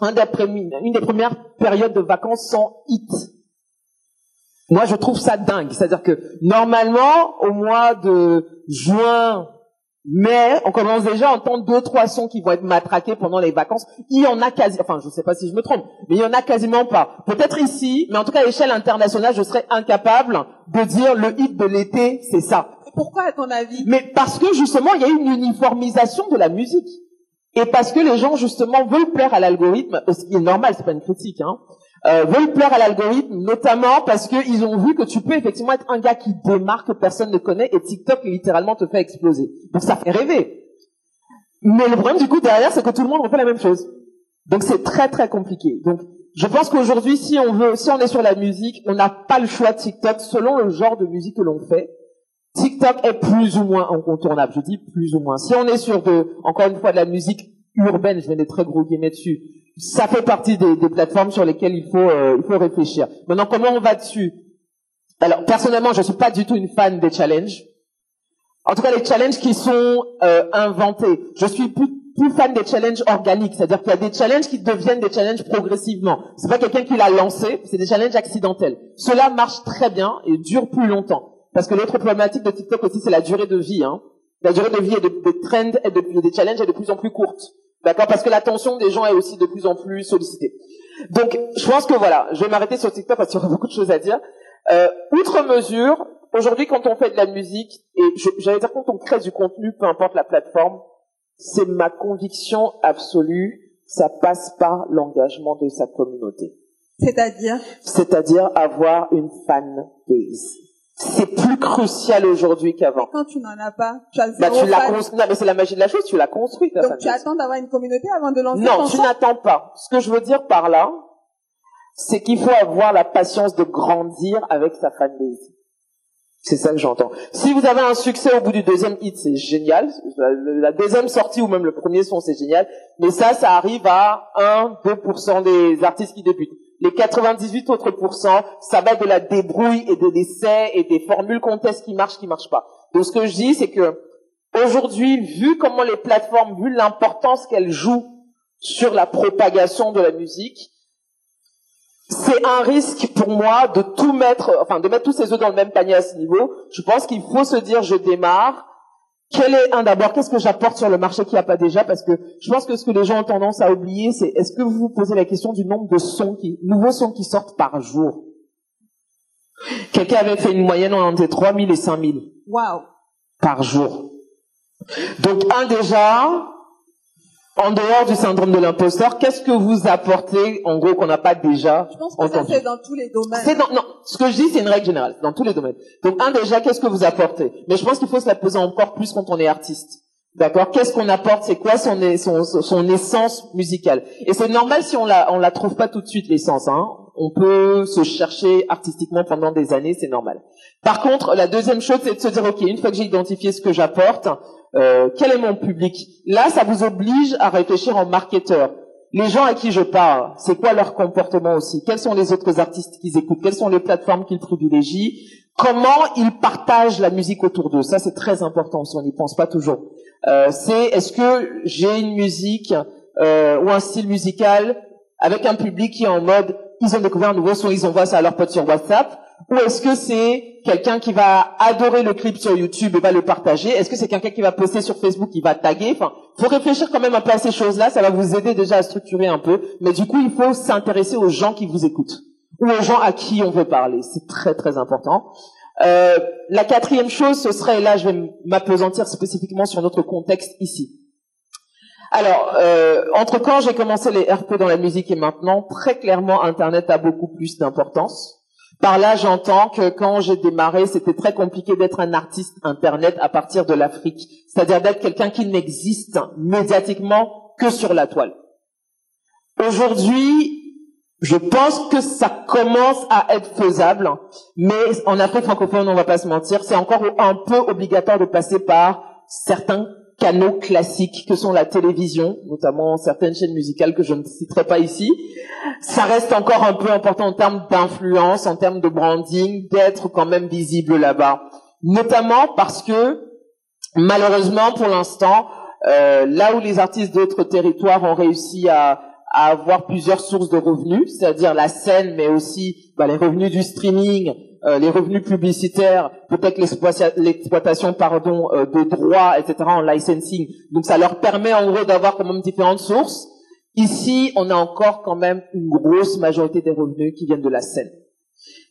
une des premières périodes de vacances sans hit. Moi, je trouve ça dingue. C'est-à-dire que normalement, au mois de juin, mai, on commence déjà à entendre deux, trois sons qui vont être matraqués pendant les vacances. Il y en a quasi, enfin, je ne sais pas si je me trompe, mais il y en a quasiment pas. Peut-être ici, mais en tout cas à l'échelle internationale, je serais incapable de dire le hit de l'été, c'est ça. Pourquoi, à ton avis? Mais parce que justement, il y a une uniformisation de la musique. Et parce que les gens, justement, veulent plaire à l'algorithme, ce qui est normal, c'est pas une critique, hein, euh, veulent plaire à l'algorithme, notamment parce qu'ils ont vu que tu peux effectivement être un gars qui démarque, que personne ne connaît, et TikTok littéralement te fait exploser. Donc ça fait rêver. Mais le problème du coup derrière, c'est que tout le monde refait la même chose. Donc c'est très très compliqué. Donc je pense qu'aujourd'hui, si on veut, si on est sur la musique, on n'a pas le choix de TikTok selon le genre de musique que l'on fait. TikTok est plus ou moins incontournable. Je dis plus ou moins. Si on est sur de, encore une fois, de la musique urbaine, je mets des très gros guillemets dessus, ça fait partie des, des, plateformes sur lesquelles il faut, euh, il faut réfléchir. Maintenant, comment on va dessus? Alors, personnellement, je suis pas du tout une fan des challenges. En tout cas, les challenges qui sont euh, inventés. Je suis plus, plus fan des challenges organiques, c'est-à-dire qu'il y a des challenges qui deviennent des challenges progressivement. C'est pas quelqu'un qui l'a lancé, c'est des challenges accidentels. Cela marche très bien et dure plus longtemps. Parce que l'autre problématique de TikTok aussi, c'est la durée de vie. Hein. La durée de vie et de, des trends et de, des challenges est de plus en plus courte. D'accord Parce que l'attention des gens est aussi de plus en plus sollicitée. Donc, je pense que voilà, je vais m'arrêter sur TikTok parce qu'il y aura beaucoup de choses à dire. Euh, outre mesure, aujourd'hui, quand on fait de la musique, et j'allais dire quand on crée du contenu, peu importe la plateforme, c'est ma conviction absolue, ça passe par l'engagement de sa communauté. C'est-à-dire? C'est-à-dire avoir une fan base c'est plus crucial aujourd'hui qu'avant. Quand tu n'en as pas, tu as bah, tu l'as construit. Non, mais c'est la magie de la chose, tu l'as construit. Donc tu attends d'avoir une communauté avant de lancer Non, tu n'attends pas. Ce que je veux dire par là, c'est qu'il faut avoir la patience de grandir avec sa fanbase. C'est ça que j'entends. Si vous avez un succès au bout du deuxième hit, c'est génial. La deuxième sortie ou même le premier son, c'est génial. Mais ça, ça arrive à 1, 2% des artistes qui débutent. Les 98 autres pourcents, ça va de la débrouille et de l'essai et des formules qu'on teste qui marchent, qui marchent pas. Donc ce que je dis, c'est que aujourd'hui, vu comment les plateformes, vu l'importance qu'elles jouent sur la propagation de la musique, c'est un risque pour moi de tout mettre, enfin de mettre tous ses œufs dans le même panier à ce niveau. Je pense qu'il faut se dire, je démarre, quel est un d'abord Qu'est-ce que j'apporte sur le marché qui n'y a pas déjà? Parce que je pense que ce que les gens ont tendance à oublier, c'est est-ce que vous vous posez la question du nombre de sons qui, nouveaux sons qui sortent par jour? Quelqu'un avait fait une moyenne entre 3000 et 5000 Waouh. par jour. Donc, un déjà, en dehors du syndrome de l'imposteur, qu'est-ce que vous apportez, en gros, qu'on n'a pas déjà Je pense que ça, c'est dans tous les domaines. C'est dans, non, ce que je dis, c'est une règle générale, dans tous les domaines. Donc, un déjà, qu'est-ce que vous apportez? Mais je pense qu'il faut se la poser encore plus quand on est artiste. D'accord? Qu'est-ce qu'on apporte? C'est quoi son, son, son essence musicale? Et c'est normal si on la, on la trouve pas tout de suite l'essence. Hein on peut se chercher artistiquement pendant des années, c'est normal. Par contre, la deuxième chose, c'est de se dire, ok, une fois que j'ai identifié ce que j'apporte, euh, quel est mon public? Là, ça vous oblige à réfléchir en marketeur. Les gens à qui je parle, c'est quoi leur comportement aussi? Quels sont les autres artistes qu'ils écoutent? Quelles sont les plateformes qu'ils privilégient? Comment ils partagent la musique autour d'eux? Ça, c'est très important, si on n'y pense pas toujours. Euh, c'est est-ce que j'ai une musique euh, ou un style musical avec un public qui est en mode ils ont découvert un nouveau son, ils envoient ça à leurs potes sur WhatsApp? Ou est-ce que c'est quelqu'un qui va adorer le clip sur YouTube et va le partager? Est-ce que c'est quelqu'un qui va poster sur Facebook, qui va taguer? Enfin, faut réfléchir quand même un peu à ces choses-là. Ça va vous aider déjà à structurer un peu. Mais du coup, il faut s'intéresser aux gens qui vous écoutent ou aux gens à qui on veut parler. C'est très très important. Euh, la quatrième chose, ce serait, et là je vais m'apesantir spécifiquement sur notre contexte ici. Alors, euh, entre quand j'ai commencé les RP dans la musique et maintenant, très clairement, Internet a beaucoup plus d'importance. Par là, j'entends que quand j'ai démarré, c'était très compliqué d'être un artiste Internet à partir de l'Afrique, c'est-à-dire d'être quelqu'un qui n'existe médiatiquement que sur la toile. Aujourd'hui, je pense que ça commence à être faisable, mais en Afrique francophone, on va pas se mentir, c'est encore un peu obligatoire de passer par certains canaux classiques que sont la télévision, notamment certaines chaînes musicales que je ne citerai pas ici. Ça reste encore un peu important en termes d'influence, en termes de branding, d'être quand même visible là-bas. Notamment parce que, malheureusement, pour l'instant, euh, là où les artistes d'autres territoires ont réussi à avoir plusieurs sources de revenus, c'est-à-dire la scène, mais aussi bah, les revenus du streaming, euh, les revenus publicitaires, peut-être l'exploitation pardon euh, de droits, etc. en licensing. Donc ça leur permet en gros d'avoir quand même différentes sources. Ici, on a encore quand même une grosse majorité des revenus qui viennent de la scène.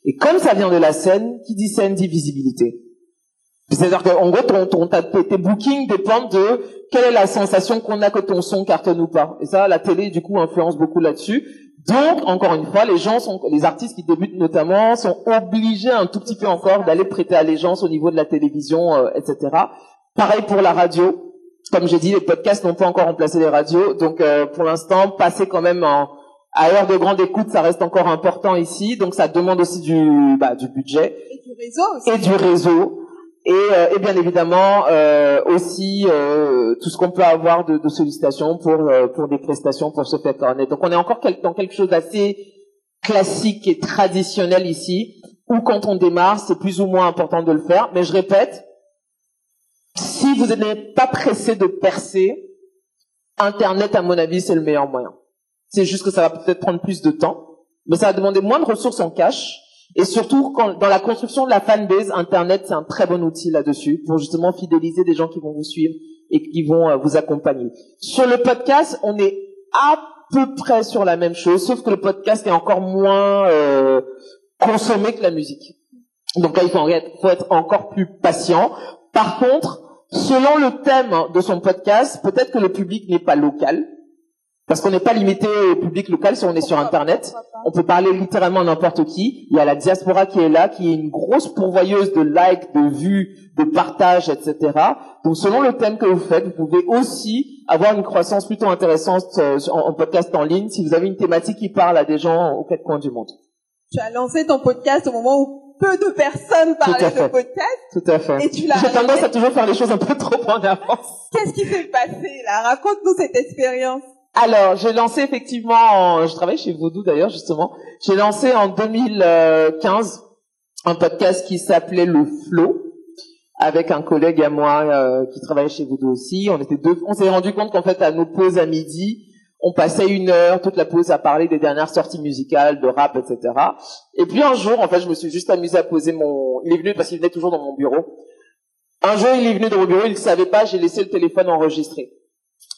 Et comme ça vient de la scène, qui dit scène dit visibilité. C'est-à-dire qu'en gros, ton, ton, tes bookings dépendent de quelle est la sensation qu'on a que ton son cartonne ou pas. Et ça, la télé, du coup, influence beaucoup là-dessus. Donc, encore une fois, les gens sont, les artistes qui débutent notamment, sont obligés un tout petit peu encore d'aller prêter allégeance au niveau de la télévision, euh, etc. Pareil pour la radio. Comme j'ai dit, les podcasts n'ont pas encore remplacé les radios. Donc, euh, pour l'instant, passer quand même en, à heure de grande écoute, ça reste encore important ici. Donc, ça demande aussi du, bah, du budget. Et du réseau aussi. Et du réseau et, euh, et, bien évidemment euh, aussi euh, tout ce qu'on peut avoir de, de sollicitations pour euh, pour des prestations pour se faire connaître. Donc on est encore dans quelque chose d'assez classique et traditionnel ici, où quand on démarre, c'est plus ou moins important de le faire. Mais je répète, si vous n'êtes pas pressé de percer, Internet, à mon avis, c'est le meilleur moyen. C'est juste que ça va peut-être prendre plus de temps, mais ça va demander moins de ressources en cash et surtout, quand, dans la construction de la fanbase, Internet, c'est un très bon outil là-dessus pour justement fidéliser des gens qui vont vous suivre et qui vont euh, vous accompagner. Sur le podcast, on est à peu près sur la même chose, sauf que le podcast est encore moins euh, consommé que la musique. Donc là, il faut être, faut être encore plus patient. Par contre, selon le thème de son podcast, peut-être que le public n'est pas local, parce qu'on n'est pas limité au public local si on est sur Internet. On peut parler littéralement à n'importe qui. Il y a la diaspora qui est là, qui est une grosse pourvoyeuse de likes, de vues, de partages, etc. Donc selon le thème que vous faites, vous pouvez aussi avoir une croissance plutôt intéressante euh, en podcast en ligne si vous avez une thématique qui parle à des gens aux quatre coins du monde. Tu as lancé ton podcast au moment où peu de personnes parlaient de podcast. Tout à fait. Et tu l'as. J'ai tendance à toujours faire les choses un peu trop en avance. Qu'est-ce qui s'est passé là? Raconte-nous cette expérience. Alors, j'ai lancé effectivement, en, je travaille chez Vaudou d'ailleurs justement, j'ai lancé en 2015 un podcast qui s'appelait Le Flow avec un collègue à moi euh, qui travaillait chez Vaudou aussi. On était deux, on s'est rendu compte qu'en fait à nos pauses à midi, on passait une heure, toute la pause à parler des dernières sorties musicales, de rap, etc. Et puis un jour, en fait, je me suis juste amusé à poser mon, il est venu parce qu'il venait toujours dans mon bureau. Un jour, il est venu dans mon bureau, il ne savait pas, j'ai laissé le téléphone enregistré.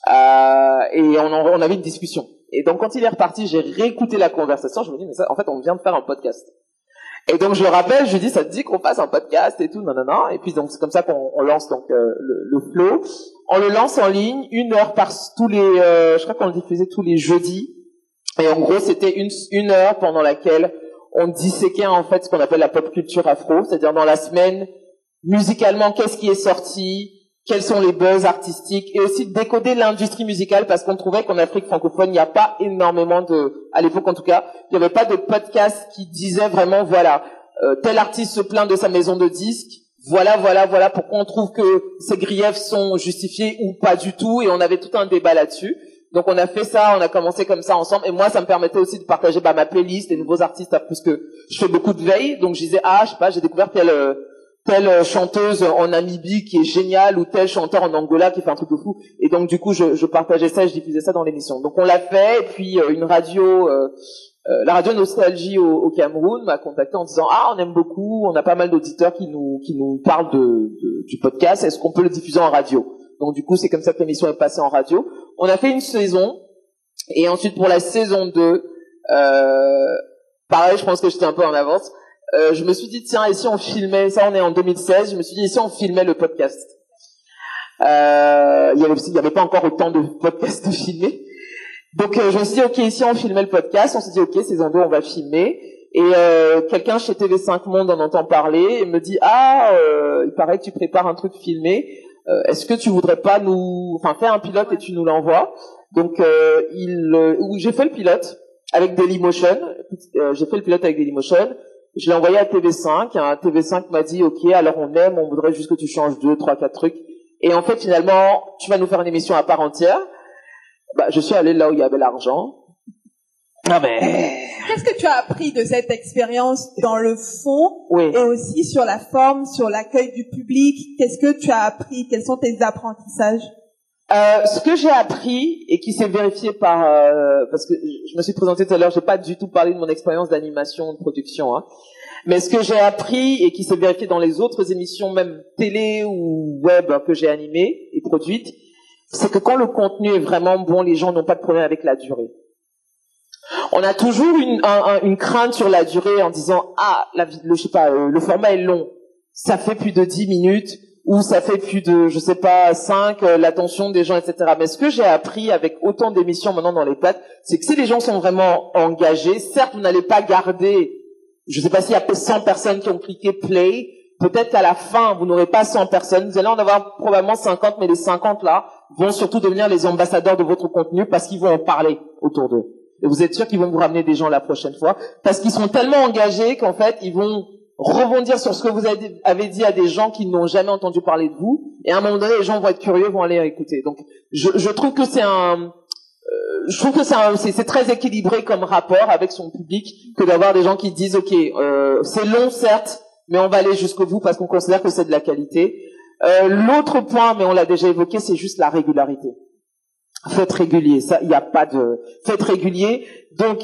Euh, et on, on, avait une discussion. Et donc quand il est reparti, j'ai réécouté la conversation. Je me dis mais ça, en fait, on vient de faire un podcast. Et donc je le rappelle, je lui dis, ça te dit qu'on fasse un podcast et tout, non, non, non. Et puis donc c'est comme ça qu'on lance donc euh, le, le, flow. On le lance en ligne, une heure par tous les, euh, je crois qu'on le diffusait tous les jeudis. Et en gros, c'était une, une heure pendant laquelle on disséquait en fait ce qu'on appelle la pop culture afro, c'est-à-dire dans la semaine, musicalement, qu'est-ce qui est sorti, quels sont les buzz artistiques et aussi décoder l'industrie musicale parce qu'on trouvait qu'en Afrique francophone, il n'y a pas énormément de, à l'époque en tout cas, il n'y avait pas de podcast qui disait vraiment, voilà, euh, tel artiste se plaint de sa maison de disques, voilà, voilà, voilà pourquoi on trouve que ces griefs sont justifiés ou pas du tout et on avait tout un débat là-dessus. Donc on a fait ça, on a commencé comme ça ensemble et moi ça me permettait aussi de partager bah, ma playlist, des nouveaux artistes parce que je fais beaucoup de veille donc je disais ah je sais pas j'ai découvert tel euh, telle chanteuse en Namibie qui est géniale ou tel chanteur en Angola qui fait un truc de fou. Et donc du coup, je, je partageais ça, je diffusais ça dans l'émission. Donc on l'a fait. Et puis euh, une radio, euh, euh, la radio Nostalgie au, au Cameroun m'a contacté en disant ah on aime beaucoup, on a pas mal d'auditeurs qui nous qui nous parlent de, du podcast. Est-ce qu'on peut le diffuser en radio? Donc du coup, c'est comme ça que l'émission est passée en radio. On a fait une saison. Et ensuite pour la saison 2, pareil, je pense que j'étais un peu en avance. Euh, je me suis dit tiens si on filmait ça on est en 2016 je me suis dit si on filmait le podcast? Euh, il y avait avait pas encore autant de podcasts filmés donc euh, je me suis dit ok si on filmait le podcast? On s'est dit ok saison 2 on va filmer. Et euh, quelqu'un chez TV5 Monde en entend parler et me dit ah euh, il paraît que tu prépares un truc filmé. Est-ce que tu voudrais pas nous enfin faire un pilote et tu nous l'envoies? Donc il j'ai fait le pilote avec Dailymotion. J'ai fait le pilote avec Dailymotion je l'ai envoyé à TV5. Hein, TV5 m'a dit, OK, alors on aime, on voudrait juste que tu changes deux, trois, quatre trucs. Et en fait, finalement, tu vas nous faire une émission à part entière. Bah, je suis allé là où il y avait l'argent. Ah mais... Qu'est-ce que tu as appris de cette expérience dans le fond oui. et aussi sur la forme, sur l'accueil du public? Qu'est-ce que tu as appris? Quels sont tes apprentissages? Euh, ce que j'ai appris et qui s'est vérifié par euh, parce que je me suis présenté tout à l'heure, j'ai pas du tout parlé de mon expérience d'animation de production, hein, mais ce que j'ai appris et qui s'est vérifié dans les autres émissions, même télé ou web que j'ai animées et produites, c'est que quand le contenu est vraiment bon, les gens n'ont pas de problème avec la durée. On a toujours une, une crainte sur la durée en disant ah la, le, je sais pas, euh, le format est long, ça fait plus de 10 minutes où ça fait plus de, je sais pas, 5, euh, l'attention des gens, etc. Mais ce que j'ai appris avec autant d'émissions maintenant dans les plates, c'est que si les gens sont vraiment engagés, certes, vous n'allez pas garder, je sais pas s'il y a 100 personnes qui ont cliqué play, peut-être qu'à la fin, vous n'aurez pas 100 personnes, vous allez en avoir probablement 50, mais les 50 là vont surtout devenir les ambassadeurs de votre contenu parce qu'ils vont en parler autour d'eux. Et vous êtes sûr qu'ils vont vous ramener des gens la prochaine fois parce qu'ils sont tellement engagés qu'en fait, ils vont rebondir sur ce que vous avez dit à des gens qui n'ont jamais entendu parler de vous. Et à un moment donné, les gens vont être curieux, vont aller écouter. Donc, je, je trouve que c'est un, euh, je trouve que c'est, c'est, très équilibré comme rapport avec son public que d'avoir des gens qui disent, ok, euh, c'est long certes, mais on va aller jusqu'au bout parce qu'on considère que c'est de la qualité. Euh, l'autre point, mais on l'a déjà évoqué, c'est juste la régularité. Faites régulier, ça, il n'y a pas de, faites régulier. Donc,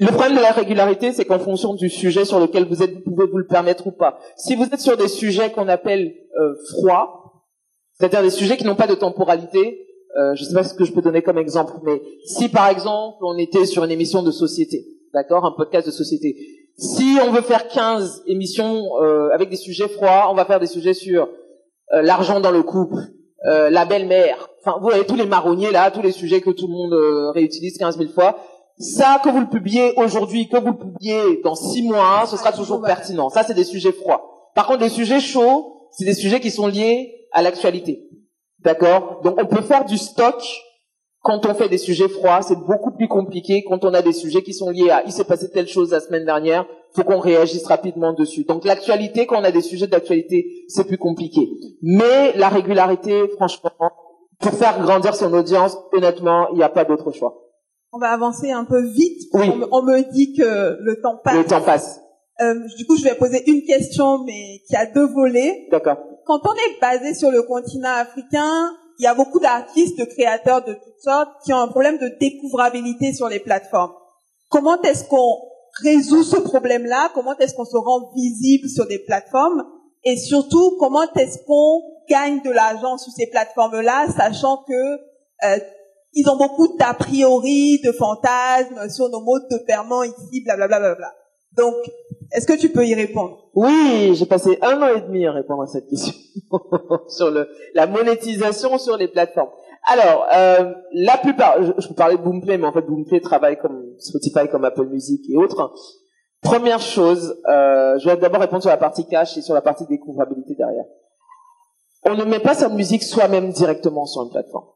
le problème de la régularité, c'est qu'en fonction du sujet sur lequel vous êtes, vous pouvez vous le permettre ou pas. Si vous êtes sur des sujets qu'on appelle euh, froids, c'est-à-dire des sujets qui n'ont pas de temporalité, euh, je ne sais pas ce que je peux donner comme exemple, mais si par exemple on était sur une émission de société, d'accord, un podcast de société, si on veut faire 15 émissions euh, avec des sujets froids, on va faire des sujets sur l'argent dans le couple, la belle-mère, enfin vous voyez tous les marronniers là, tous les sujets que tout le monde réutilise 15 000 fois, ça, que vous le publiez aujourd'hui, que vous le publiez dans six mois, ce sera toujours pertinent. Ça, c'est des sujets froids. Par contre, les sujets chauds, c'est des sujets qui sont liés à l'actualité. D'accord? Donc, on peut faire du stock quand on fait des sujets froids. C'est beaucoup plus compliqué quand on a des sujets qui sont liés à « il s'est passé telle chose la semaine dernière, faut qu'on réagisse rapidement dessus ». Donc, l'actualité, quand on a des sujets d'actualité, c'est plus compliqué. Mais la régularité, franchement, pour faire grandir son audience, honnêtement, il n'y a pas d'autre choix. On va avancer un peu vite. Oui. On, me, dit que le temps passe. Le temps passe. Euh, du coup, je vais poser une question, mais qui a deux volets. D'accord. Quand on est basé sur le continent africain, il y a beaucoup d'artistes, de créateurs de toutes sortes qui ont un problème de découvrabilité sur les plateformes. Comment est-ce qu'on résout ce problème-là? Comment est-ce qu'on se rend visible sur des plateformes? Et surtout, comment est-ce qu'on gagne de l'argent sur ces plateformes-là, sachant que euh, ils ont beaucoup d'a priori, de fantasmes sur nos modes de paiement ici, blablabla. Bla, bla, bla. Donc, Est-ce que tu peux y répondre? Oui, j'ai passé un an et demi à répondre à cette question sur le, la monétisation sur les plateformes. Alors, euh, la plupart, je, je vous parlais de Boomplay, mais en fait Boomplay travaille comme Spotify, comme Apple Music et autres. Première chose, euh, je vais d'abord répondre sur la partie cash et sur la partie découvrabilité derrière. On ne met pas sa musique soi-même directement sur une plateforme.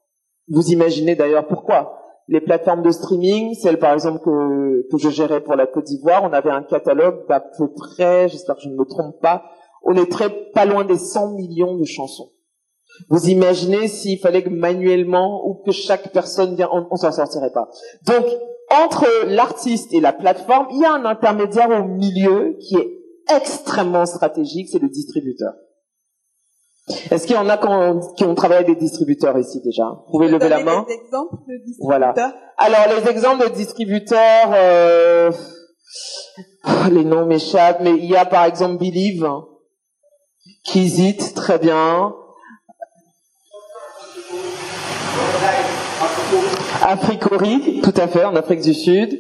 Vous imaginez d'ailleurs pourquoi Les plateformes de streaming, celle par exemple que, que je gérais pour la Côte d'Ivoire, on avait un catalogue d'à peu près, j'espère que je ne me trompe pas, on est très pas loin des 100 millions de chansons. Vous imaginez s'il fallait que manuellement ou que chaque personne vient, on, on s'en sortirait pas. Donc entre l'artiste et la plateforme, il y a un intermédiaire au milieu qui est extrêmement stratégique, c'est le distributeur. Est-ce qu'il y en a qui ont, qui ont travaillé avec des distributeurs ici déjà? Vous pouvez lever la main. Des exemples de distributeurs? Voilà. Alors les exemples de distributeurs, euh, les noms m'échappent, mais il y a par exemple Believe, Kizit, très bien. Africori, tout à fait, en Afrique du Sud.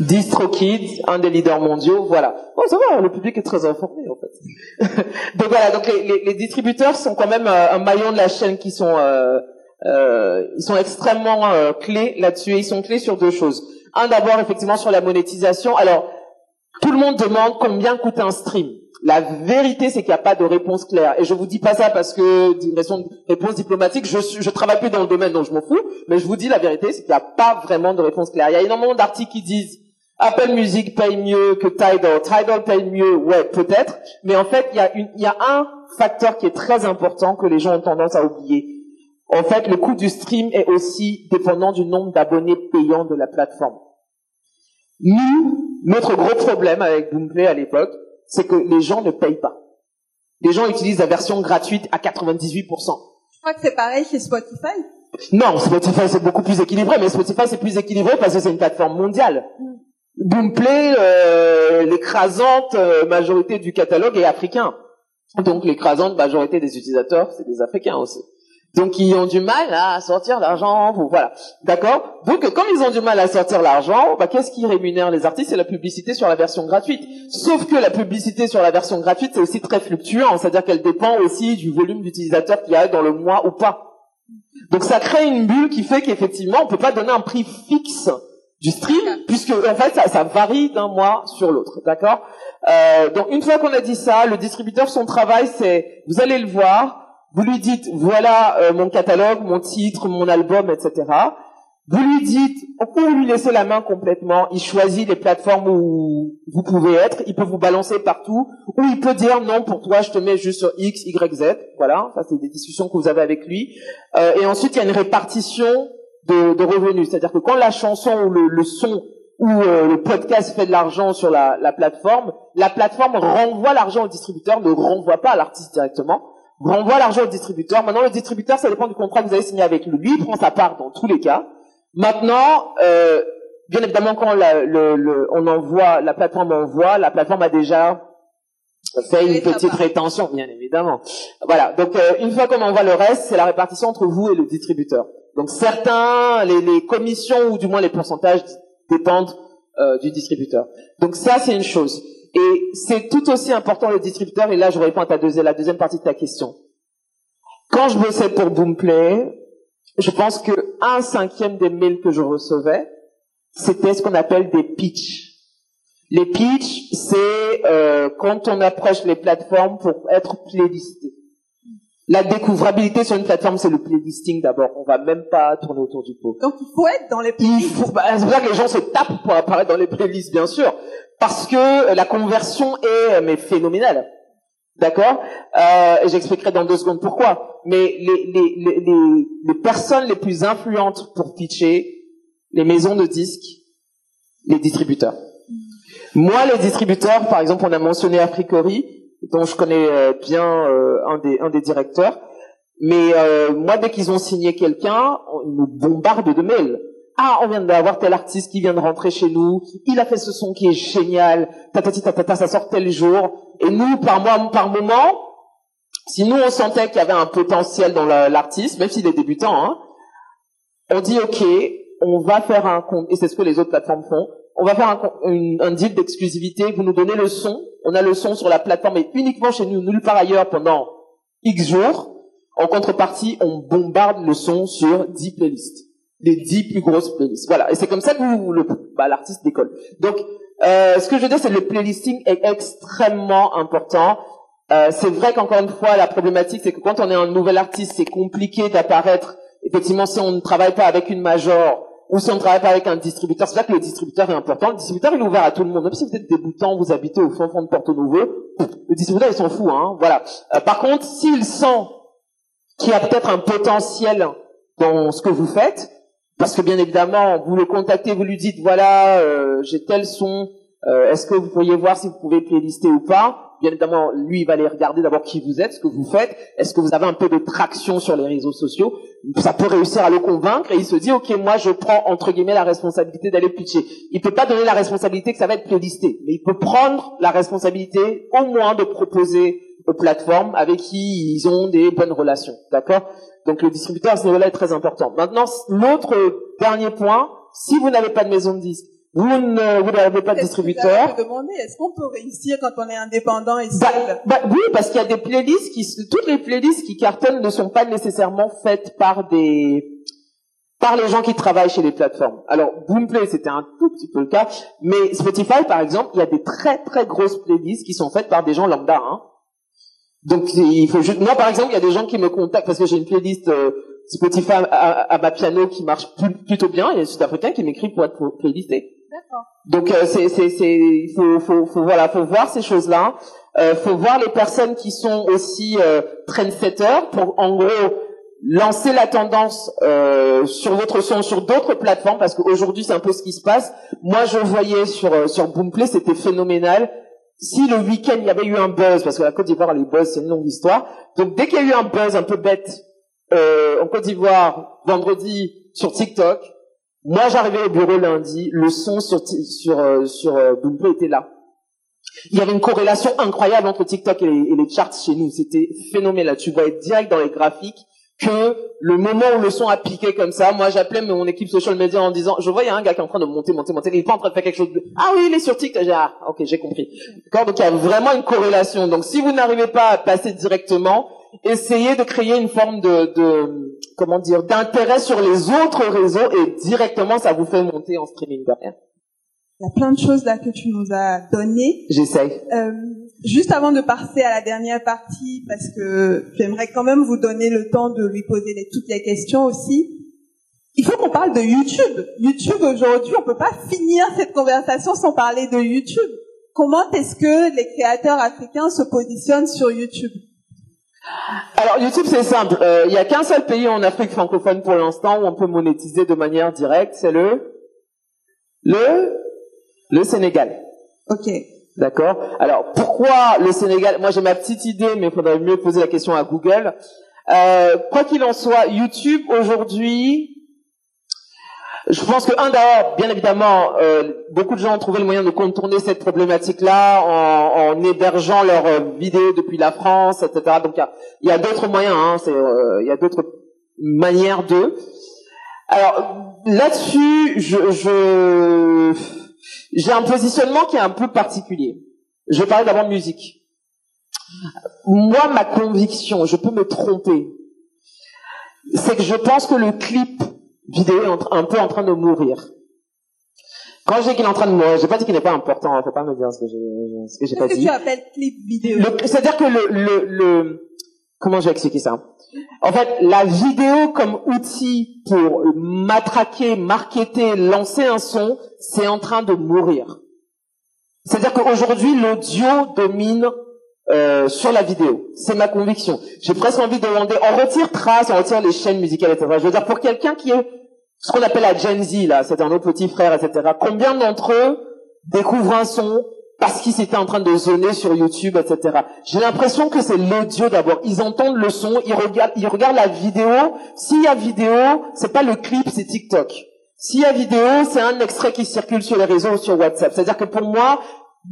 DistroKid, un des leaders mondiaux, voilà. Bon, ça va, le public est très informé en fait. donc voilà, donc les, les- les distributeurs sont quand même euh, un maillon de la chaîne qui sont, euh, euh, ils sont extrêmement euh, clés là-dessus. Et ils sont clés sur deux choses. Un d'abord effectivement sur la monétisation. Alors tout le monde demande combien coûte un stream. La vérité, c'est qu'il n'y a pas de réponse claire. Et je vous dis pas ça parce que d'une réponse diplomatique, je je travaille plus dans le domaine, donc je m'en fous. Mais je vous dis la vérité, c'est qu'il n'y a pas vraiment de réponse claire. Il y a énormément d'articles qui disent Apple Music paye mieux que Tidal, Tidal paye mieux, ouais, peut-être. Mais en fait, il y a une, y a un facteur qui est très important que les gens ont tendance à oublier. En fait, le coût du stream est aussi dépendant du nombre d'abonnés payants de la plateforme. Nous, notre gros problème avec Boomplay à l'époque, c'est que les gens ne payent pas. Les gens utilisent la version gratuite à 98%. Je crois que c'est pareil chez Spotify. Non, Spotify c'est beaucoup plus équilibré, mais Spotify c'est plus équilibré parce que c'est une plateforme mondiale. Boomplay, euh, l'écrasante euh, majorité du catalogue est africain. Donc l'écrasante majorité des utilisateurs, c'est des Africains aussi. Donc ils ont du mal à sortir l'argent, voilà. D'accord? Donc comme ils ont du mal à sortir l'argent, bah, qu'est-ce qui rémunère les artistes? C'est la publicité sur la version gratuite. Sauf que la publicité sur la version gratuite, c'est aussi très fluctuant, c'est-à-dire qu'elle dépend aussi du volume d'utilisateurs qu'il y a dans le mois ou pas. Donc ça crée une bulle qui fait qu'effectivement, on peut pas donner un prix fixe du stream, puisque en fait ça, ça varie d'un mois sur l'autre, d'accord? Euh, Donc une fois qu'on a dit ça, le distributeur, son travail, c'est vous allez le voir, vous lui dites voilà euh, mon catalogue, mon titre, mon album, etc. Vous lui dites, ou lui laissez la main complètement, il choisit les plateformes où vous pouvez être, il peut vous balancer partout, ou il peut dire non pour toi je te mets juste sur X, Y, Z, voilà, ça c'est des discussions que vous avez avec lui. Euh, et ensuite il y a une répartition de, de revenus, c'est-à-dire que quand la chanson ou le, le son ou euh, le podcast fait de l'argent sur la, la plateforme, la plateforme renvoie l'argent au distributeur, ne renvoie pas à l'artiste directement, renvoie l'argent au distributeur. Maintenant le distributeur, ça dépend du contrat que vous avez signé avec lui, lui il prend sa part dans tous les cas. Maintenant, euh, bien évidemment, quand la- le, le- on envoie, la plateforme envoie, la plateforme a déjà fait une petite rétention, bien évidemment. Voilà. Donc, euh, une fois qu'on envoie le reste, c'est la répartition entre vous et le distributeur. Donc, certains, les, commissions ou du moins les pourcentages dépendent euh, du distributeur. Donc, ça, c'est une chose. Et c'est tout aussi important le distributeur. Et là, je réponds à ta deuxième, la deuxième partie de ta question. Quand je bossais pour Boomplay, je pense que un cinquième des mails que je recevais, c'était ce qu'on appelle des pitchs. Les pitchs, c'est euh, quand on approche les plateformes pour être playlisté. La découvrabilité sur une plateforme, c'est le playlisting d'abord. On va même pas tourner autour du pot. Donc il faut être dans les Il faut, bah, c'est pour ça que les gens se tapent pour apparaître dans les playlists, bien sûr, parce que euh, la conversion est euh, mais phénoménale. D'accord? Euh, et J'expliquerai dans deux secondes pourquoi. Mais les, les, les, les, les personnes les plus influentes pour pitcher, les maisons de disques, les distributeurs. Moi, les distributeurs, par exemple, on a mentionné Africori, dont je connais euh, bien euh, un, des, un des directeurs. Mais euh, moi, dès qu'ils ont signé quelqu'un, ils nous bombardent de mails. Ah, on vient d'avoir tel artiste qui vient de rentrer chez nous. Il a fait ce son qui est génial. Tatati tatata, ça sort tel jour. Et nous, par mois, par moment, si nous on sentait qu'il y avait un potentiel dans la- l'artiste, même s'il est débutant, hein, on dit ok, on va faire un compte, et c'est ce que les autres plateformes font, on va faire un, un deal d'exclusivité. Vous nous donnez le son. On a le son sur la plateforme et uniquement chez nous, nulle part ailleurs pendant X jours. En contrepartie, on bombarde le son sur 10 playlists. Les 10 plus grosses playlists. Voilà. Et c'est comme ça que le, bah, l'artiste décolle. Donc, euh, ce que je veux dire, c'est que le playlisting est extrêmement important. Euh, c'est vrai qu'encore une fois, la problématique, c'est que quand on est un nouvel artiste, c'est compliqué d'apparaître. Effectivement, si on ne travaille pas avec une major, ou si on ne travaille pas avec un distributeur, c'est là que le distributeur est important. Le distributeur, il est ouvert à tout le monde. Même si vous êtes débutant, vous habitez au fond fond de Porto Nouveau, le distributeur, il s'en fout. Hein, voilà. Euh, par contre, s'il sent qu'il y a peut-être un potentiel dans ce que vous faites, parce que bien évidemment, vous le contactez, vous lui dites, voilà, euh, j'ai tel son, euh, est-ce que vous pourriez voir si vous pouvez playlister ou pas? Bien évidemment, lui, il va aller regarder d'abord qui vous êtes, ce que vous faites, est-ce que vous avez un peu de traction sur les réseaux sociaux? Ça peut réussir à le convaincre et il se dit, ok, moi, je prends entre guillemets la responsabilité d'aller pitcher. Il peut pas donner la responsabilité que ça va être playlisté, mais il peut prendre la responsabilité au moins de proposer aux plateformes avec qui ils ont des bonnes relations, d'accord? Donc le distributeur à ce niveau-là est très important. Maintenant, l'autre dernier point, si vous n'avez pas de maison de disque, vous ne vous n'avez pas de distributeur. demander, est-ce qu'on peut réussir quand on est indépendant et bah, seul bah, Oui, parce qu'il y a des playlists qui, toutes les playlists qui cartonnent ne sont pas nécessairement faites par des par les gens qui travaillent chez les plateformes. Alors, Boomplay, c'était un tout petit peu le cas, mais Spotify, par exemple, il y a des très très grosses playlists qui sont faites par des gens lambda. Hein. Donc, il faut juste... Moi, par exemple, il y a des gens qui me contactent parce que j'ai une playlist euh, Spotify à, à, ma piano qui marche plutôt bien. Il y a des Sud-Africains qui m'écrivent pour être playlistés. Donc euh, c'est c'est faut, faut faut voilà faut voir ces choses là. Euh, faut voir les personnes qui sont aussi euh, trendsetters pour en gros lancer la tendance euh, sur votre son sur d'autres plateformes parce qu'aujourd'hui c'est un peu ce qui se passe. Moi je voyais sur euh, sur Boomplay c'était phénoménal. Si le week-end il y avait eu un buzz parce que la Côte d'Ivoire les buzz c'est une longue histoire. Donc dès qu'il y a eu un buzz un peu bête euh, en Côte d'Ivoire vendredi sur TikTok, moi, j'arrivais au bureau lundi, le son sur sur euh, sur euh, était là. Il y avait une corrélation incroyable entre TikTok et les, charts chez nous. C'était phénoménal. Tu voyais direct dans les graphiques que le moment où le son a piqué comme ça, moi j'appelais mon équipe social media en disant, je voyais un gars qui est en train de monter, monter, monter, il est pas en train de faire quelque chose de, ah oui, il est sur TikTok, j'ai, ah, ok, j'ai compris. D'accord, donc il y a vraiment une corrélation. Donc si vous n'arrivez pas à passer directement, essayez de créer une forme de, de comment dire, d'intérêt sur les autres réseaux et directement ça vous fait monter en streaming derrière. Il y a plein de choses là que tu nous as données. J'essaye. Euh, juste avant de passer à la dernière partie, parce que j'aimerais quand même vous donner le temps de lui poser les, toutes les questions aussi. Il faut qu'on parle de YouTube. YouTube aujourd'hui, on peut pas finir cette conversation sans parler de YouTube. Comment est-ce que les créateurs africains se positionnent sur YouTube? Alors YouTube c'est simple, euh, il y a qu'un seul pays en Afrique francophone pour l'instant où on peut monétiser de manière directe, c'est le le le Sénégal. Ok. D'accord. Alors pourquoi le Sénégal? Moi j'ai ma petite idée, mais il faudrait mieux poser la question à Google. Euh, quoi qu'il en soit, YouTube aujourd'hui je pense que un d'abord, bien évidemment, euh, beaucoup de gens ont trouvé le moyen de contourner cette problématique-là en, en, hébergeant leurs euh, vidéos depuis la France, etc. Donc il y a, d'autres moyens, hein, euh, il y a d'autres manières de. Alors là-dessus, je, j'ai un positionnement qui est un peu particulier. Je vais parler d'abord de musique. Moi, ma conviction, je peux me tromper, c'est que je pense que le clip vidéo est un peu en train de mourir. Quand j'ai qu'il est en train de mourir, j'ai pas dit qu'il n'est pas important, hein, faut pas me dire ce que j'ai, ce que j'ai pas dit. Que tu appelles clip vidéo? C'est-à-dire que le, le, le, comment j'ai expliqué ça? En fait, la vidéo comme outil pour matraquer, marketer, lancer un son, c'est en train de mourir. C'est-à-dire qu'aujourd'hui, l'audio domine euh, sur la vidéo. C'est ma conviction. J'ai presque envie de demander, on retire trace, on retire les chaînes musicales, etc. Je veux dire, pour quelqu'un qui est ce qu'on appelle la Gen Z, là, c'est un autre petit frère, etc. Combien d'entre eux découvrent un son parce qu'ils étaient en train de zoner sur YouTube, etc. J'ai l'impression que c'est l'audio d'abord. Ils entendent le son, ils regardent, ils regardent la vidéo. S'il y a vidéo, c'est pas le clip, c'est TikTok. S'il y a vidéo, c'est un extrait qui circule sur les réseaux ou sur WhatsApp. C'est-à-dire que pour moi,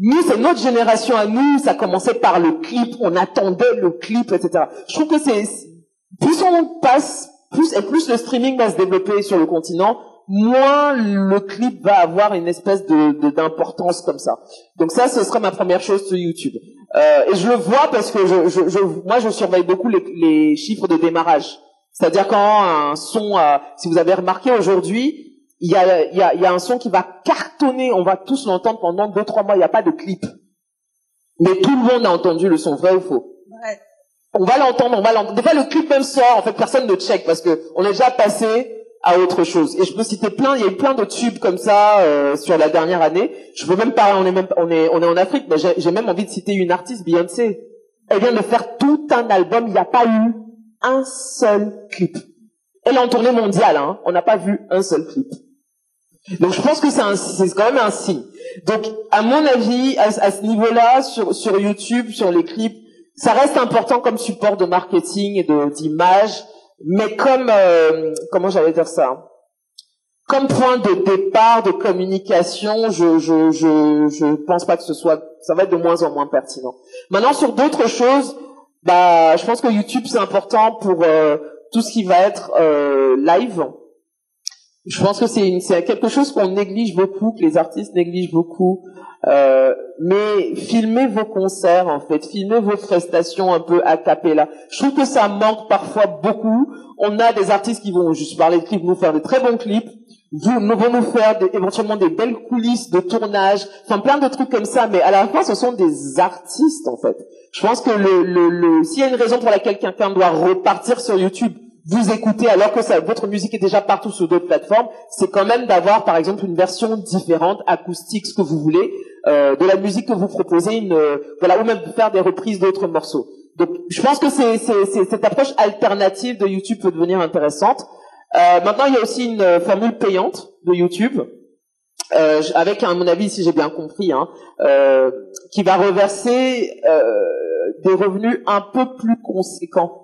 nous, c'est notre génération à nous, ça commençait par le clip, on attendait le clip, etc. Je trouve que c'est, plus on passe, plus, et plus le streaming va se développer sur le continent, moins le clip va avoir une espèce de d'importance comme ça. Donc ça, ce sera ma première chose sur YouTube. Euh, et je le vois parce que je, je, je, moi, je surveille beaucoup les, les chiffres de démarrage. C'est-à-dire quand un son, euh, si vous avez remarqué aujourd'hui, il y a, y, a, y a un son qui va cartonner, on va tous l'entendre pendant deux trois mois, il n'y a pas de clip. Mais tout le monde a entendu le son, vrai ou faux. On va l'entendre, on va l'entendre. Des fois, le clip même sort, en fait, personne ne check parce que on est déjà passé à autre chose. Et je peux citer plein, il y a eu plein de tubes comme ça euh, sur la dernière année. Je peux même pas, on est même, on est, on est en Afrique, mais j'ai même envie de citer une artiste, Beyoncé. Elle vient de faire tout un album, il n'y a pas eu un seul clip. Elle est en tournée mondiale, hein. On n'a pas vu un seul clip. Donc je pense que c'est c'est quand même un signe. Donc à mon avis, à, ce niveau-là, sur sur YouTube, sur les clips, ça reste important comme support de marketing et d'image, mais comme euh, comment j'allais dire ça, comme point de départ de communication, je je je je pense pas que ce soit, ça va être de moins en moins pertinent. Maintenant sur d'autres choses, bah je pense que YouTube c'est important pour euh, tout ce qui va être euh, live je pense que c'est quelque chose qu'on néglige beaucoup, que les artistes négligent beaucoup. Euh, mais filmez vos concerts en fait, filmez vos prestations un peu à là. Je trouve que ça manque parfois beaucoup. On a des artistes qui vont juste parler de clips, nous faire des très bons clips, vous nous vont nous faire éventuellement des belles coulisses de tournage, enfin plein de trucs comme ça. Mais à la fin, ce sont des artistes en fait. Je pense que le, le, le s'il y a une raison pour laquelle quelqu'un doit repartir sur YouTube vous écoutez alors que ça, votre musique est déjà partout sur d'autres plateformes, c'est quand même d'avoir par exemple une version différente, acoustique, ce que vous voulez, euh, de la musique que vous proposez, une, euh, voilà, ou même faire des reprises d'autres morceaux. Donc, je pense que c'est, cette approche alternative de YouTube peut devenir intéressante. Euh, maintenant, il y a aussi une formule payante de YouTube, avec, à mon avis, si j'ai bien compris, hein, qui va reverser des revenus un peu plus conséquents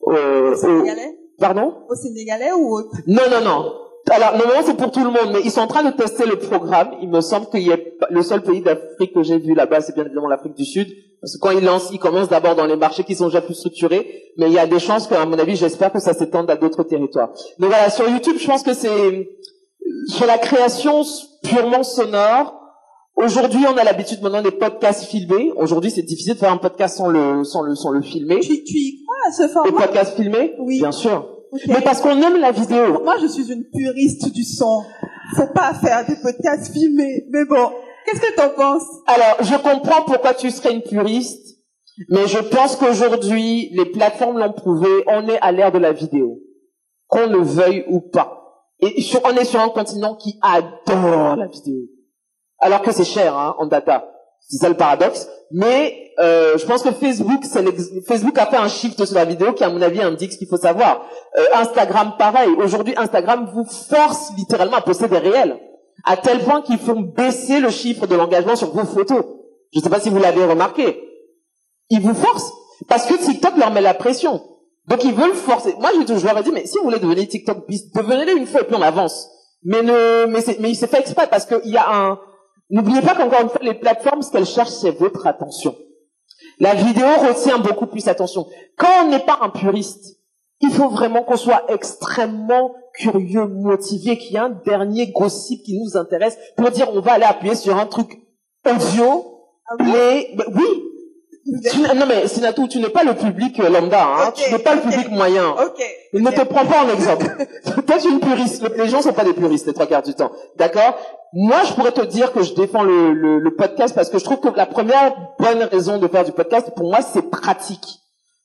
au Sénégalais? Pardon? Au Sénégalais ou autre Non, non, non. Alors, normalement, c'est pour tout le monde, mais ils sont en train de tester le programme. Il me semble qu'il y a le seul pays d'Afrique que j'ai vu là-bas, c'est bien évidemment l'Afrique du Sud. Parce que quand ils lancent, ils commencent d'abord dans les marchés qui sont déjà plus structurés. Mais il y a des chances qu'à mon avis, j'espère que ça s'étende à d'autres territoires. Mais voilà, sur YouTube, je pense que c'est, sur la création purement sonore, Aujourd'hui, on a l'habitude maintenant des podcasts filmés. Aujourd'hui, c'est difficile de faire un podcast sans le, sans le, sans le filmer. Tu, tu y crois à ce format? Les podcasts filmés? Oui. Bien sûr. Mais parce qu'on aime la vidéo. Moi, je suis une puriste du son. Faut pas faire des podcasts filmés. Mais bon, qu'est-ce que t'en penses? Alors, je comprends pourquoi tu serais une puriste, mais je pense qu'aujourd'hui, les plateformes l'ont prouvé, on est à l'ère de la vidéo. Qu'on le veuille ou pas. Et on est sur un continent qui adore la vidéo. Alors que c'est cher, hein, en data. C'est ça le paradoxe. Mais euh, je pense que Facebook, Facebook a fait un shift sur la vidéo qui, à mon avis, indique ce qu'il faut savoir. Euh, Instagram, pareil. Aujourd'hui, Instagram vous force littéralement à poster des réels, à tel point qu'ils font baisser le chiffre de l'engagement sur vos photos. Je ne sais pas si vous l'avez remarqué. Ils vous forcent parce que TikTok leur met la pression. Donc ils veulent forcer. Moi, je, leur ai dit, mais si vous voulez devenir TikTok, devenez-le une fois et puis on avance. Mais ne, mais, mais il s'est fait exprès parce qu'il y a un, N'oubliez pas qu'encore une fois, les plateformes, ce qu'elles cherchent, c'est votre attention. La vidéo retient beaucoup plus attention. Quand on n'est pas un puriste, il faut vraiment qu'on soit extrêmement curieux, motivé, qu'il y ait un dernier gossip qui nous intéresse pour dire on va aller appuyer sur un truc audio. Ah mais, oui, non mais Sinatou, tu n'es pas le public euh, lambda, hein. tu n'es pas le public moyen. Il ne te prend pas en exemple. Toi, tu es une puriste. Les gens sont pas des puristes les trois quarts du temps, d'accord? Moi, je pourrais te dire que je défends le, le, le, podcast parce que je trouve que la première bonne raison de faire du podcast, pour moi, c'est pratique.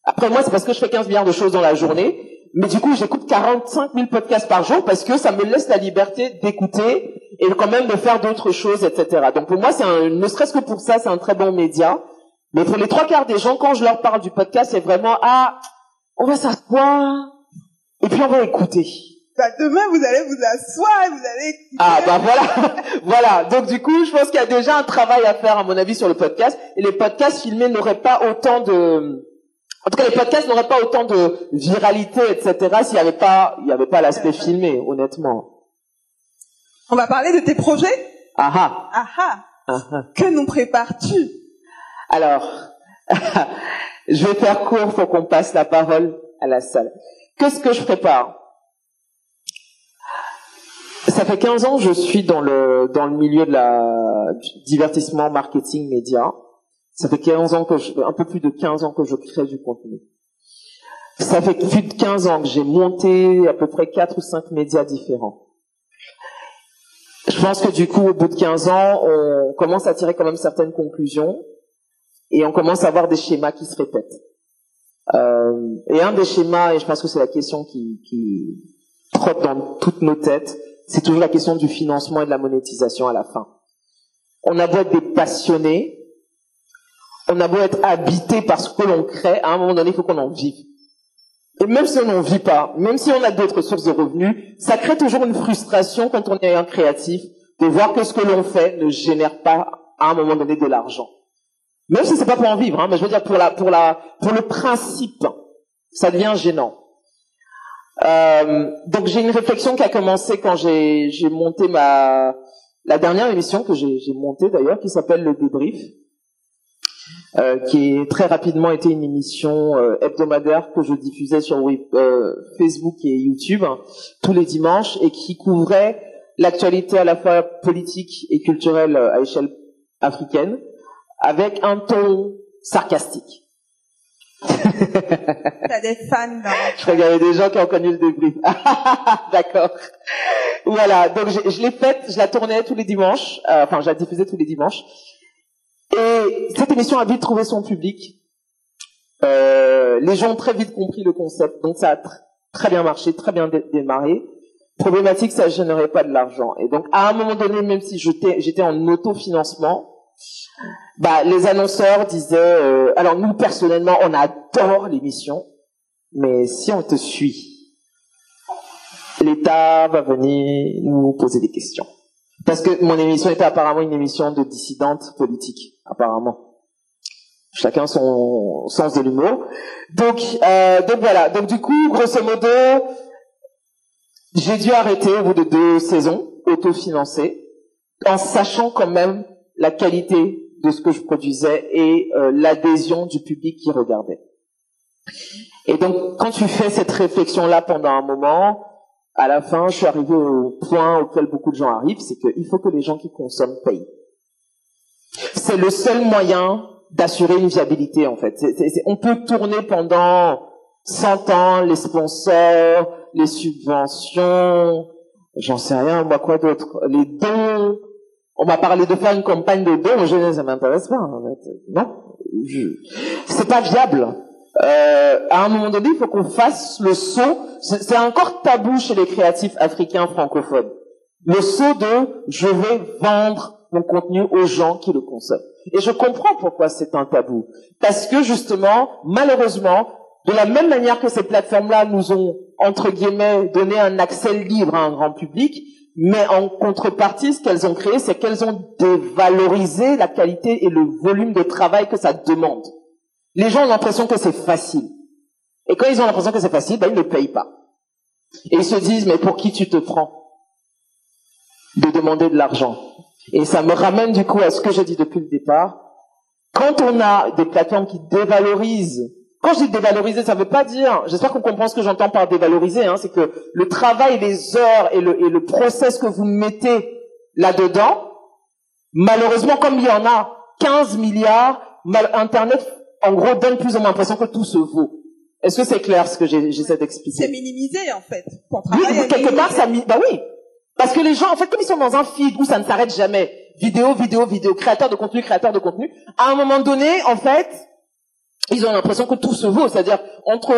Après, moi, c'est parce que je fais 15 milliards de choses dans la journée. Mais du coup, j'écoute 45 000 podcasts par jour parce que ça me laisse la liberté d'écouter et quand même de faire d'autres choses, etc. Donc pour moi, c'est ne serait-ce que pour ça, c'est un très bon média. Mais pour les trois quarts des gens, quand je leur parle du podcast, c'est vraiment ah, on va s'asseoir et puis on va écouter. Bah, demain, vous allez vous asseoir et vous allez écouter. Ah bah voilà, voilà. Donc du coup, je pense qu'il y a déjà un travail à faire, à mon avis, sur le podcast. Et les podcasts filmés n'auraient pas autant de, en tout cas, les podcasts n'auraient pas autant de viralité, etc. S'il n'y avait pas, il n'y avait pas l'aspect filmé, honnêtement. On va parler de tes projets? Ah ah. Ah ah. Que nous prépares-tu? Alors, je vais faire court pour qu'on passe la parole à la salle. Qu'est-ce que je prépare? Ça fait 15 ans que je suis dans le milieu de la divertissement, marketing, média. Ça fait 15 ans que je, un peu plus de 15 ans que je crée du contenu. Ça fait plus de 15 ans que j'ai monté à peu près 4 ou 5 médias différents. Je pense que du coup, au bout de 15 ans, on commence à tirer quand même certaines conclusions et on commence à avoir des schémas qui se répètent. Euh, et un des schémas, et je pense que c'est la question qui, qui trotte dans toutes nos têtes, c'est toujours la question du financement et de la monétisation à la fin. On a beau être des passionnés, on a beau être habité par ce que l'on crée, à un moment donné, il faut qu'on en vive. Et même si on n'en vit pas, même si on a d'autres sources de revenus, ça crée toujours une frustration quand on est un créatif de voir que ce que l'on fait ne génère pas à un moment donné de l'argent. Même si c'est pas pour en vivre, hein, mais je veux dire pour la, pour la, pour le principe, ça devient gênant. Euh, donc j'ai une réflexion qui a commencé quand j'ai, j'ai monté ma, la dernière émission que j'ai, j'ai montée d'ailleurs, qui s'appelle le débrief. Euh, qui est très rapidement été une émission euh, hebdomadaire que je diffusais sur euh, Facebook et YouTube hein, tous les dimanches et qui couvrait l'actualité à la fois politique et culturelle à échelle africaine avec un ton sarcastique. T'as des fans Je qu'il y avait des gens qui ont connu le débrief. D'accord. Voilà, donc je, je l'ai faite, je la tournais tous les dimanches, enfin je la diffusais tous les dimanches. Et cette émission a vite trouvé son public. Euh, les gens ont très vite compris le concept, donc ça a très bien marché, très bien démarré. Problématique, ça ne générait pas de l'argent. Et donc, à un moment donné, même si j'étais en autofinancement, bah, les annonceurs disaient, euh, alors nous personnellement, on adore l'émission, mais si on te suit, l'État va venir nous poser des questions. Parce que mon émission était apparemment une émission de dissidente politique, apparemment. Chacun son sens de l'humour. Donc, euh, donc voilà. Donc du coup, grosso modo, j'ai dû arrêter au bout de deux saisons, autofinancées, en sachant quand même la qualité de ce que je produisais et euh, l'adhésion du public qui regardait. Et donc, quand tu fais cette réflexion-là pendant un moment, à la fin, je suis arrivé au point auquel beaucoup de gens arrivent, c'est qu'il faut que les gens qui consomment payent. C'est le seul moyen d'assurer une viabilité, en fait. on peut tourner pendant 100 ans les sponsors, les subventions, j'en sais rien, moi quoi d'autre, les dons. On m'a parlé de faire une campagne de dons, je ça m'intéresse pas, en fait. Non, c'est pas viable euh, à un moment donné, il faut qu'on fasse le saut. C'est encore tabou chez les créatifs africains francophones. Le saut de je vais vendre mon contenu aux gens qui le consomment. Et je comprends pourquoi c'est un tabou. Parce que justement, malheureusement, de la même manière que ces plateformes-là nous ont, entre guillemets, donné un accès libre à un grand public, mais en contrepartie, ce qu'elles ont créé, c'est qu'elles ont dévalorisé la qualité et le volume de travail que ça demande. Les gens ont l'impression que c'est facile. Et quand ils ont l'impression que c'est facile, ben, ils ne payent pas. Et ils se disent, mais pour qui tu te prends de demander de l'argent? Et ça me ramène du coup à ce que j'ai dit depuis le départ. Quand on a des plateformes qui dévalorisent, quand je dis dévaloriser, ça ne veut pas dire, j'espère qu'on comprend ce que j'entends par dévaloriser, hein, c'est que le travail, les heures et le, et le process que vous mettez là-dedans, malheureusement, comme il y en a 15 milliards, Internet en gros, donne plus ou moins l'impression que tout se vaut. Est-ce que c'est clair ce que j'essaie d'expliquer? C'est minimisé en fait. oui, quelque part, ça, bah oui. Parce que les gens, en fait, comme ils sont dans un feed où ça ne s'arrête jamais, vidéo, vidéo, vidéo, créateur de contenu, créateur de contenu, à un moment donné, en fait, ils ont l'impression que tout se vaut. C'est-à-dire, entre,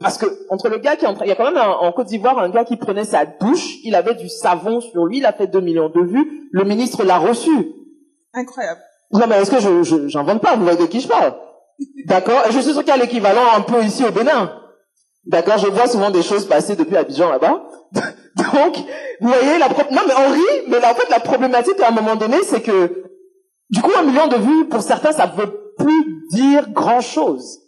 parce que, entre le gars qui est en il y a quand même en Côte d'Ivoire un gars qui prenait sa douche, il avait du savon sur lui, il a fait 2 millions de vues, le ministre l'a reçu. Incroyable. Non, mais est-ce que je, j'invente pas, vous voyez de qui je parle? D'accord? Je suis sûr qu'il y a l'équivalent un peu ici au Bénin. D'accord? Je vois souvent des choses passer depuis Abidjan là-bas. Donc, vous voyez, la pro... non mais on rit, mais en fait la problématique à un moment donné, c'est que du coup un million de vues pour certains, ça veut plus dire grand-chose.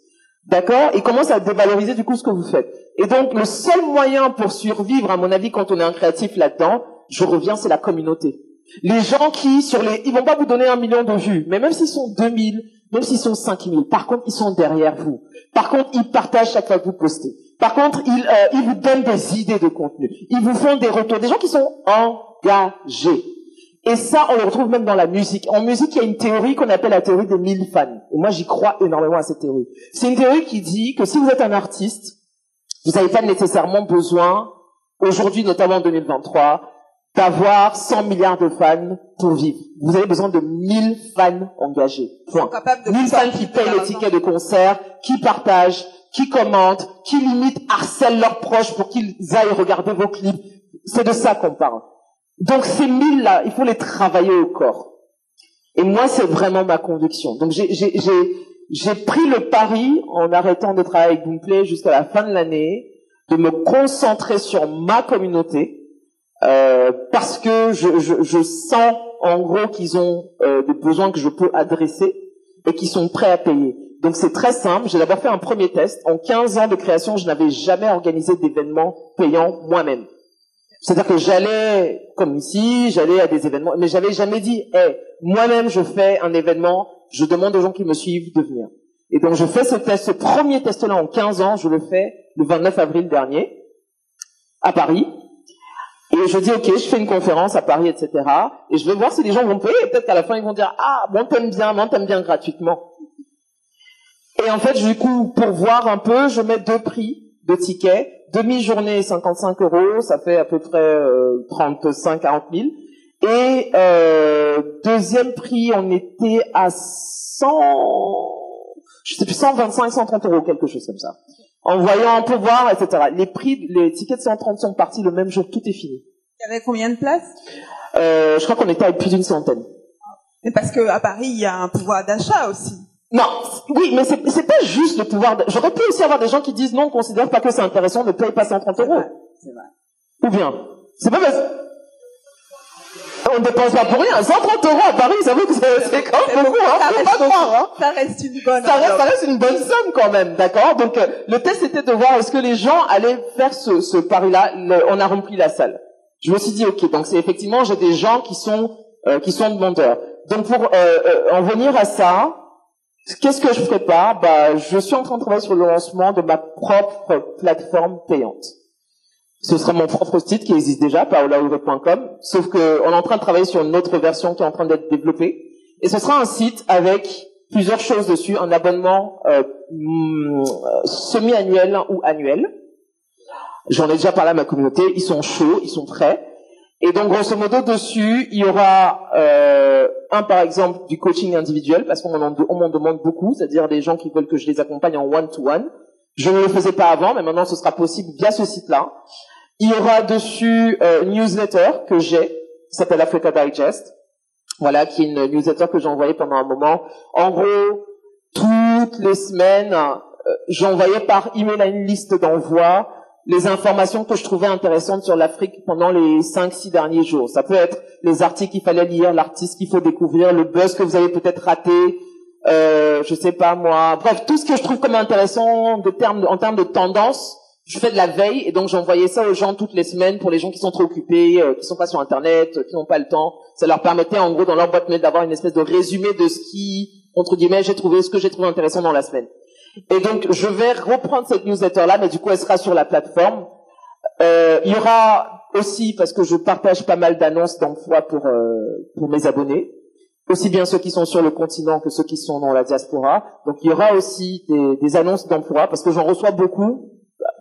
D'accord? Ils commencent à dévaloriser du coup ce que vous faites. Et donc le seul moyen pour survivre, à mon avis, quand on est un créatif là-dedans, je reviens, c'est la communauté. Les gens qui, sur les, ils vont pas vous donner un million de vues, mais même s'ils sont 2000, même s'ils sont 5000. Par contre, ils sont derrière vous. Par contre, ils partagent chaque fois que vous postez. Par contre, ils, euh, ils vous donnent des idées de contenu. Ils vous font des retours. Des gens qui sont engagés. Et ça, on le retrouve même dans la musique. En musique, il y a une théorie qu'on appelle la théorie des mille fans. Et moi, j'y crois énormément à cette théorie. C'est une théorie qui dit que si vous êtes un artiste, vous n'avez pas nécessairement besoin, aujourd'hui, notamment en 2023, d'avoir 100 milliards de fans pour vivre. Vous avez besoin de 1000 fans engagés. Point. 1000 fans qui payent les tickets de concert, qui partagent, qui commentent, qui limite harcèlent leurs proches pour qu'ils aillent regarder vos clips. C'est de ça qu'on parle. Donc ces mille là, il faut les travailler au corps. Et moi, c'est vraiment ma conviction. Donc j'ai pris le pari, en arrêtant de travailler avec Boomplay jusqu'à la fin de l'année, de me concentrer sur ma communauté, euh, parce que je, je, sens en gros qu'ils ont euh, des besoins que je peux adresser et qu'ils sont prêts à payer. Donc c'est très simple. J'ai d'abord fait un premier test. En 15 ans de création, je n'avais jamais organisé d'événements payants moi-même. C'est-à-dire que j'allais, comme ici, j'allais à des événements, mais j'avais jamais dit, hey, moi-même je fais un événement, je demande aux gens qui me suivent de venir. Et donc je fais ce test, ce premier test-là en 15 ans, je le fais le 29 avril dernier, à Paris. Et je dis, ok, je fais une conférence à Paris, etc. Et je vais voir si les gens vont payer. Et peut-être qu'à la fin, ils vont dire, ah, bon, t'aimes bien, bon, t'aimes bien gratuitement. Et en fait, du coup, pour voir un peu, je mets deux prix de tickets. Demi-journée, 55 euros, ça fait à peu près euh, 35-40 000. Et euh, deuxième prix, on était à 100, je sais plus, 125, 130 euros, quelque chose comme ça. En voyant un peu voir, etc. Les prix, les tickets de 130 sont partis le même jour, tout est fini. Il y avait combien de places? Euh, Je crois qu'on était à plus d'une centaine. Mais parce que à Paris, il y a un pouvoir d'achat aussi. Non, oui, mais c'est, c'est pas juste le pouvoir. De... J'aurais pu aussi avoir des gens qui disent non, on considère pas que c'est intéressant, ne paye pas 130 euros. C'est vrai. Ou bien, c'est pas parce on ne dépense pas pour rien. 130 euros à Paris, ça veut que c'est, c'est quand même beaucoup, hein. Ça reste, pas croire, hein. ça reste une bonne. Ça reste, ça enveloppe. reste une bonne somme quand même, d'accord? Donc euh, le test était de voir est-ce que les gens allaient faire ce, ce pari-là. On a rempli la salle. Je me suis dit ok, donc c'est effectivement j'ai des gens qui sont euh, qui sont demandeurs. Donc pour euh, euh, en venir à ça, qu'est-ce que je prépare? Bah je suis en train de travailler sur le lancement de ma propre plateforme payante. Ce sera mon propre site qui existe déjà, paolaoure.com, sauf que on est en train de travailler sur une autre version qui est en train d'être développée. Et ce sera un site avec plusieurs choses dessus, un abonnement euh, mm, semi-annuel ou annuel. J'en ai déjà parlé à ma communauté, ils sont chauds, ils sont prêts. Et donc grosso modo dessus, il y aura euh, un par exemple du coaching individuel parce qu'on m'en demande beaucoup, c'est-à-dire des gens qui veulent que je les accompagne en one-to-one. Je ne le faisais pas avant, mais maintenant ce sera possible via ce site-là. Il y aura dessus euh, une newsletter que j'ai, qui s'appelle Africa Digest. Voilà, qui est une newsletter que j'ai envoyée pendant un moment. En gros, toutes les semaines, euh, j'envoyais par email à une liste d'envoi les informations que je trouvais intéressantes sur l'Afrique pendant les 5-6 derniers jours. Ça peut être les articles qu'il fallait lire, l'artiste qu'il faut découvrir, le buzz que vous avez peut-être raté, euh, je sais pas moi. Bref, tout ce que je trouve comme intéressant en termes de tendance, je fais de la veille et donc j'envoyais ça aux gens toutes les semaines pour les gens qui sont trop occupés, euh, qui sont pas sur internet, euh, qui n'ont pas le temps. Ça leur permettait en gros dans leur boîte mail d'avoir une espèce de résumé de ce qui entre guillemets j'ai trouvé ce que j'ai trouvé intéressant dans la semaine. Et donc je vais reprendre cette newsletter là, mais du coup elle sera sur la plateforme. Euh, il y aura aussi parce que je partage pas mal d'annonces d'emploi pour euh, pour mes abonnés, aussi bien ceux qui sont sur le continent que ceux qui sont dans la diaspora. Donc il y aura aussi des, des annonces d'emploi parce que j'en reçois beaucoup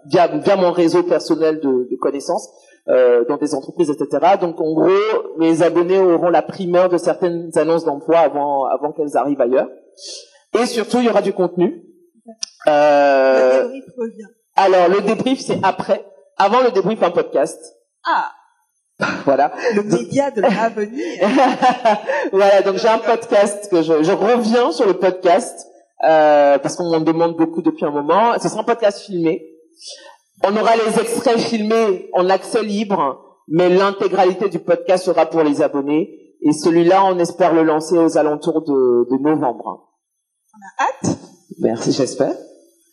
via, via mon réseau personnel de, de connaissances euh, dans des entreprises, etc. Donc en gros, mes abonnés auront la primeur de certaines annonces d'emploi avant, avant qu'elles arrivent ailleurs. Et surtout, il y aura du contenu. Euh, Le débrief revient. alors le débrief, c'est après. Avant le débrief, un podcast. Ah, Voilà. le média de l'avenir. voilà, donc j'ai un podcast que je, je reviens sur le podcast euh, parce qu'on m'en demande beaucoup depuis un moment. Ce sera un podcast filmé. On aura les extraits filmés en accès libre, mais l'intégralité du podcast sera pour les abonnés. Et celui-là, on espère le lancer aux alentours de, de novembre. Hâte. Merci, j'espère.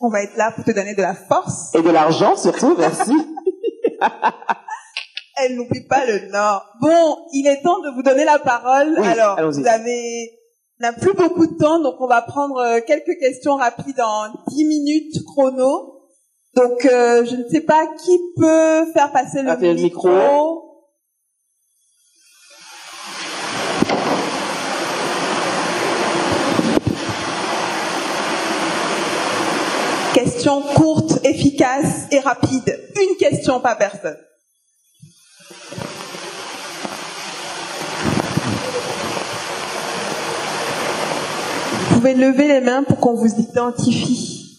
On va être là pour te donner de la force. Et de l'argent surtout, merci. Elle n'oublie pas le Nord. Bon, il est temps de vous donner la parole. Oui, Alors, vous avez, on n'a plus beaucoup de temps, donc on va prendre euh, quelques questions rapides en 10 minutes chrono. Donc, euh, je ne sais pas qui peut faire passer le micro. Questions courtes, efficaces et rapides. Une question par personne. Vous pouvez lever les mains pour qu'on vous identifie.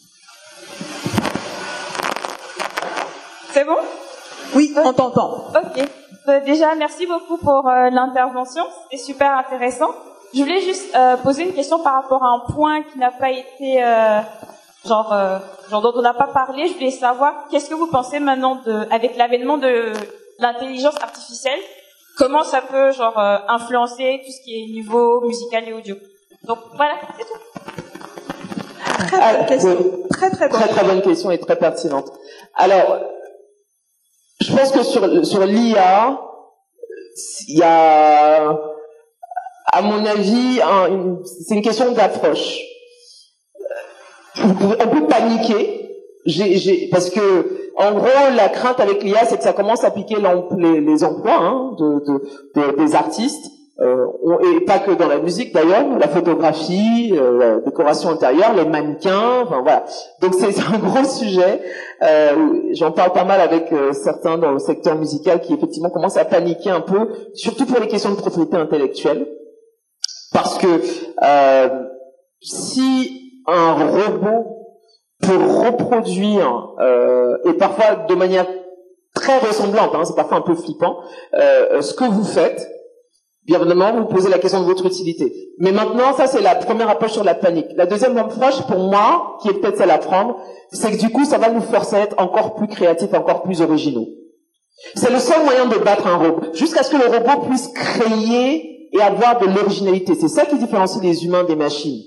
C'est bon? Oui, on t'entend. Ok. Euh, déjà, merci beaucoup pour euh, l'intervention. C'était super intéressant. Je voulais juste euh, poser une question par rapport à un point qui n'a pas été, genre, genre dont on n'a pas parlé. Je voulais savoir qu'est-ce que vous pensez maintenant de, avec l'avènement de l'intelligence artificielle, comment ça peut genre influencer tout ce qui est niveau musical et audio? Donc voilà, c'est tout. Très bonne question. Très très bonne. Très très bonne question et très pertinente. Alors, je pense que sur, sur l'IA, il y a, à mon avis, c'est une question d'approche. On peut paniquer, j'ai, parce que en gros, la crainte avec l'IA, c'est que ça commence à piquer les, les emplois hein, de, de, des artistes. Euh, et pas que dans la musique d'ailleurs, la photographie, euh, la décoration intérieure, les mannequins, enfin voilà. Donc c'est un gros sujet. Euh, J'en parle pas mal avec euh, certains dans le secteur musical qui effectivement commencent à paniquer un peu, surtout pour les questions de propriété intellectuelle, parce que euh, si un robot peut reproduire et parfois de manière très ressemblante, hein, c'est parfois un peu flippant, ce que vous faites Bien évidemment, vous posez la question de votre utilité. Mais maintenant, ça c'est la première approche sur la panique. La deuxième approche, pour moi, qui est peut-être celle à prendre, c'est que du coup, ça va nous forcer à être encore plus créatifs, encore plus originaux. C'est le seul moyen de battre un robot, jusqu'à ce que le robot puisse créer et avoir de l'originalité. C'est ça qui différencie les humains des machines.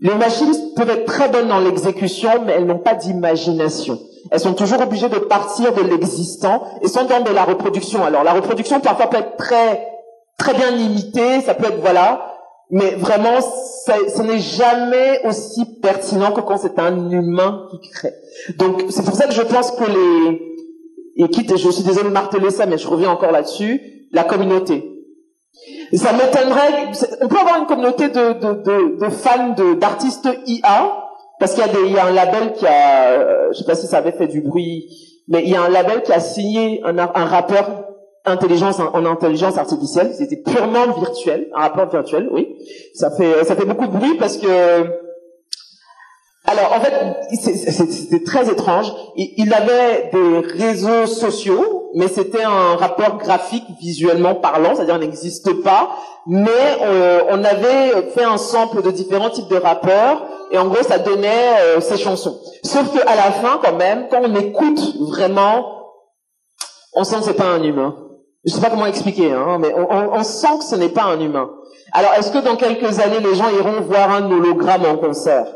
Les machines peuvent être très bonnes dans l'exécution, mais elles n'ont pas d'imagination. Elles sont toujours obligées de partir de l'existant et sont dans de la reproduction. Alors la reproduction parfois peut être très très bien limité, ça peut être voilà, mais vraiment, ce n'est jamais aussi pertinent que quand c'est un humain qui crée. Donc c'est pour ça que je pense que les et quitte, je suis désolée de marteler ça, mais je reviens encore là-dessus, la communauté. Ça m'étonnerait, on peut avoir une communauté de, de, de, fans d'artistes IA, parce qu'il y a un label qui a, euh, je sais pas si ça avait fait du bruit, mais il y a un label qui a signé un, rappeur intelligence en, intelligence artificielle, c'était purement virtuel, un rapport virtuel, oui. Ça fait ça fait beaucoup de bruit parce que alors en fait c'était très étrange. Il, avait des réseaux sociaux, mais c'était un rapport graphique visuellement parlant, c'est-à-dire n'existe pas. Mais euh, on avait fait un sample de différents types de rappeurs et en gros ça donnait euh, ces chansons. Sauf que à la fin quand même, quand on écoute vraiment, on sent que c'est pas un humain. Je sais pas comment expliquer, hein, mais on, on, sent que ce n'est pas un humain. Alors, est-ce que dans quelques années, les gens iront voir un hologramme en concert?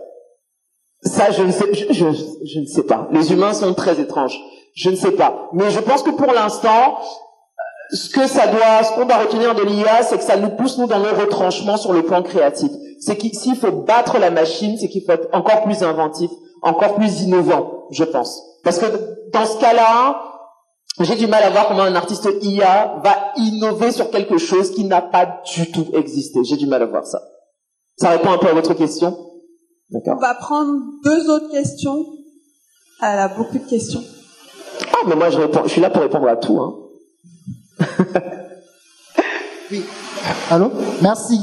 Ça, je ne sais, je, je, je, ne sais pas. Les humains sont très étranges. Je ne sais pas. Mais je pense que pour l'instant, ce que ça doit, ce qu'on doit retenir de l'IA, c'est que ça nous pousse nous dans nos retranchements sur le plan créatif. C'est qu'ici, il faut battre la machine, c'est qu'il faut être encore plus inventif, encore plus innovant, je pense. Parce que dans ce cas-là, j'ai du mal à voir comment un artiste IA va innover sur quelque chose qui n'a pas du tout existé. J'ai du mal à voir ça. Ça répond un peu à votre question? D'accord. On va prendre deux autres questions. Elle a beaucoup de questions. Ah, mais moi je réponds, je suis là pour répondre à tout. Hein. oui. Allô? Merci.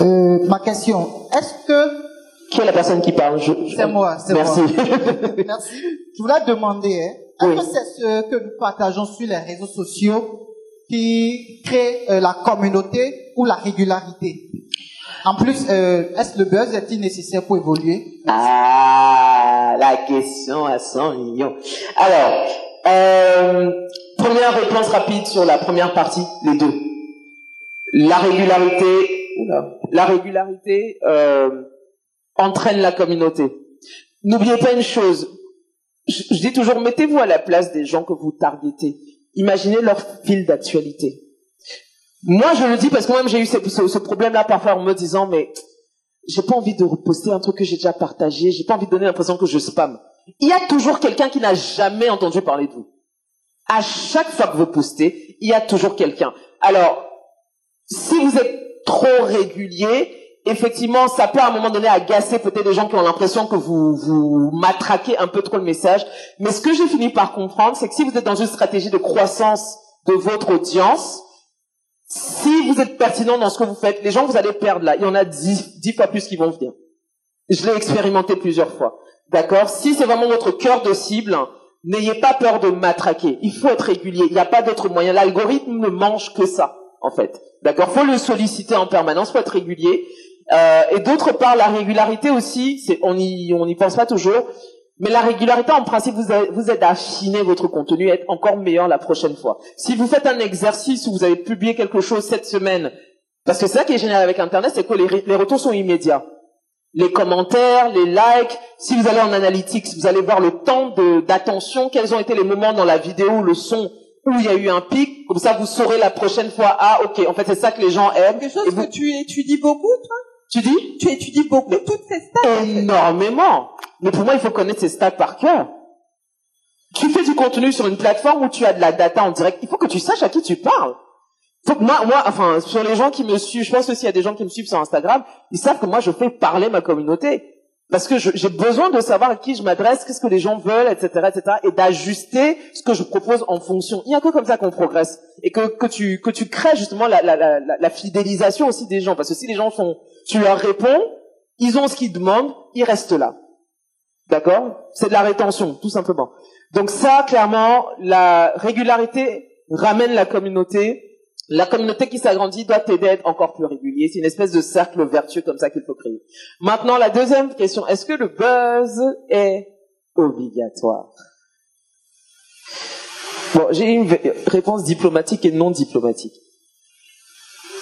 Euh, ma question, est-ce que... Qui est la personne qui parle? C'est moi, c'est moi. Merci. Merci. Je voulais demander, hein, est-ce que c'est ce que nous partageons sur les réseaux sociaux qui crée euh, la communauté ou la régularité? En plus, euh, est-ce le buzz est-il nécessaire pour évoluer? Ah, la question à 100 millions. Alors, euh, première réponse rapide sur la première partie, les deux. La régularité, la régularité entraîne la communauté. N'oubliez pas une chose, je, dis toujours, mettez-vous à la place des gens que vous targetez. Imaginez leur fil d'actualité. Moi, je le dis parce que moi-même, j'ai eu ce, problème-là parfois en me disant, mais j'ai pas envie de reposter un truc que j'ai déjà partagé, j'ai pas envie de donner l'impression que je spam. Il y a toujours quelqu'un qui n'a jamais entendu parler de vous. À chaque fois que vous postez, il y a toujours quelqu'un. Alors, si vous êtes trop régulier, effectivement, ça peut à un moment donné agacer peut-être des gens qui ont l'impression que vous vous matraquez un peu trop le message. Mais ce que j'ai fini par comprendre, c'est que si vous êtes dans une stratégie de croissance de votre audience, si vous êtes pertinent dans ce que vous faites, les gens vous allez perdre là, il y en a dix, dix fois plus qui vont venir. Je l'ai expérimenté plusieurs fois. D'accord? Si c'est vraiment votre cœur de cible, n'ayez pas peur de matraquer. Il faut être régulier. Il n'y a pas d'autre moyen. L'algorithme ne mange que ça, en fait. D'accord? Faut le solliciter en permanence, faut être régulier. Euh, et d'autre part, la régularité aussi, c'est, on n'y on y pense pas toujours, mais la régularité, en principe, vous, vous aide à affiner votre contenu, à être encore meilleur la prochaine fois. Si vous faites un exercice où vous avez publié quelque chose cette semaine, parce que c'est ça qui est génial avec Internet, c'est que les, les retours sont immédiats. Les commentaires, les likes, si vous allez en analytics, vous allez voir le temps d'attention, quels ont été les moments dans la vidéo, le son, où il y a eu un pic, comme ça vous saurez la prochaine fois, ah ok, en fait c'est ça que les gens aiment. Quelque chose que tu étudies beaucoup, toi? Tu dis Tu étudies beaucoup toutes ces stats. Énormément. Mais pour moi, il faut connaître ces stats par cœur. Tu fais du contenu sur une plateforme où tu as de la data en direct. Il faut que tu saches à qui tu parles. Faut moi, moi, enfin, sur les gens qui me suivent, je pense aussi il y a des gens qui me suivent sur Instagram, ils savent que moi, je fais parler ma communauté. Parce que j'ai besoin de savoir à qui je m'adresse, qu'est-ce que les gens veulent, etc., etc., et d'ajuster ce que je propose en fonction. Il y a que comme ça qu'on progresse et que que tu que tu crées justement la, la, la, la fidélisation aussi des gens. Parce que si les gens font tu leur réponds, ils ont ce qu'ils demandent, ils restent là. D'accord? C'est de la rétention, tout simplement. Donc ça, clairement, la régularité ramène la communauté. La communauté qui s'agrandit doit t'aider à être encore plus régulier. C'est une espèce de cercle vertueux comme ça qu'il faut créer. Maintenant, la deuxième question, est-ce que le buzz est obligatoire? Bon, j'ai une réponse diplomatique et non diplomatique.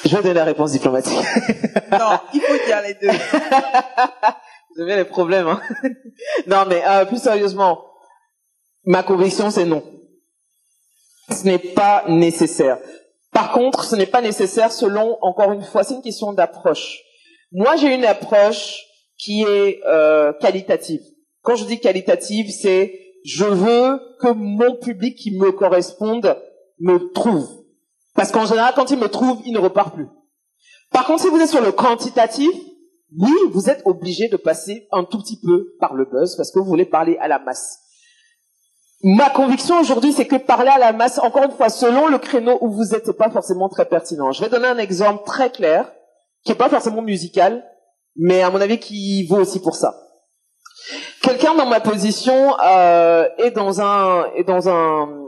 Je vais donner la réponse diplomatique. non, il faut dire les deux. Vous avez les problèmes. Hein non, mais euh, plus sérieusement, ma conviction, c'est non. Ce n'est pas nécessaire. Par contre, ce n'est pas nécessaire selon, encore une fois, c'est une question d'approche. Moi, j'ai une approche qui est euh, qualitative. Quand je dis qualitative, c'est je veux que mon public qui me corresponde me trouve. Parce qu'en général, quand il me trouve, il ne repart plus. Par contre, si vous êtes sur le quantitatif, oui, vous êtes obligé de passer un tout petit peu par le buzz parce que vous voulez parler à la masse. Ma conviction aujourd'hui, c'est que parler à la masse, encore une fois, selon le créneau où vous êtes, c'est pas forcément très pertinent. Je vais donner un exemple très clair, qui est pas forcément musical, mais à mon avis qui vaut aussi pour ça. Quelqu'un dans ma position euh, est dans un est dans un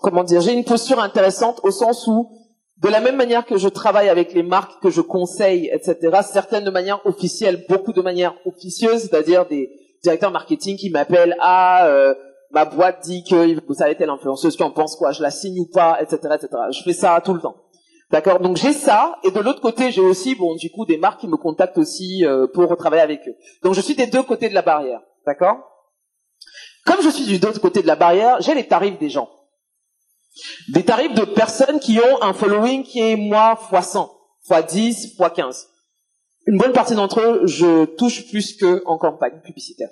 comment dire, j'ai une posture intéressante au sens où, de la même manière que je travaille avec les marques que je conseille, etc., certaines de manière officielle, beaucoup de manière officieuse, c'est-à-dire des directeurs marketing qui m'appellent à ah, euh, ma boîte dit que vous savez telle influenceuse, tu en penses quoi, je la signe ou pas, etc., etc. Je fais ça tout le temps. D'accord? Donc j'ai ça, et de l'autre côté, j'ai aussi, bon, du coup, des marques qui me contactent aussi euh, pour travailler avec eux. Donc je suis des deux côtés de la barrière. D'accord? Comme je suis du deux côté de la barrière, j'ai les tarifs des gens. Des tarifs de personnes qui ont un following qui est moi fois 100, fois 10, fois 15. Une bonne partie d'entre eux, je touche plus que en campagne publicitaire.